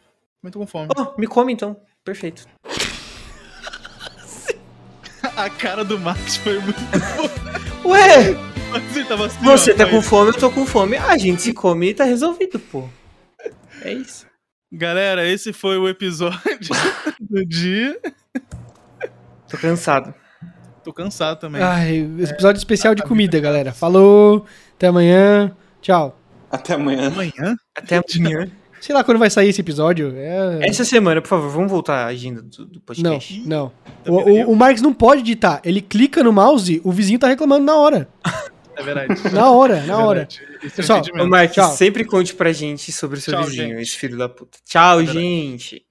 Também tô com fome. Oh, me come então. Perfeito. [LAUGHS] A cara do Max foi muito. Ué, Ele tava assim, você ó, tá aí. com fome, eu tô com fome. A gente se come e tá resolvido, pô. É isso. Galera, esse foi o episódio [LAUGHS] do dia. Tô cansado. Tô cansado também. Ai, esse episódio especial de comida, galera. Falou, até amanhã. Tchau. Até amanhã. Amanhã? Até [LAUGHS] amanhã. Sei lá quando vai sair esse episódio. É... Essa semana, por favor, vamos voltar à agenda do, do Não, podcast. não. Também O, eu. o, o Marcos não pode editar. Ele clica no mouse, o vizinho tá reclamando na hora. É verdade. Na hora, É na hora. é o Pessoal, entendimento. Marcos, Tchau. sempre conte pra gente sobre o seu Tchau, vizinho, gente. esse filho da puta. Tchau, verdade. gente.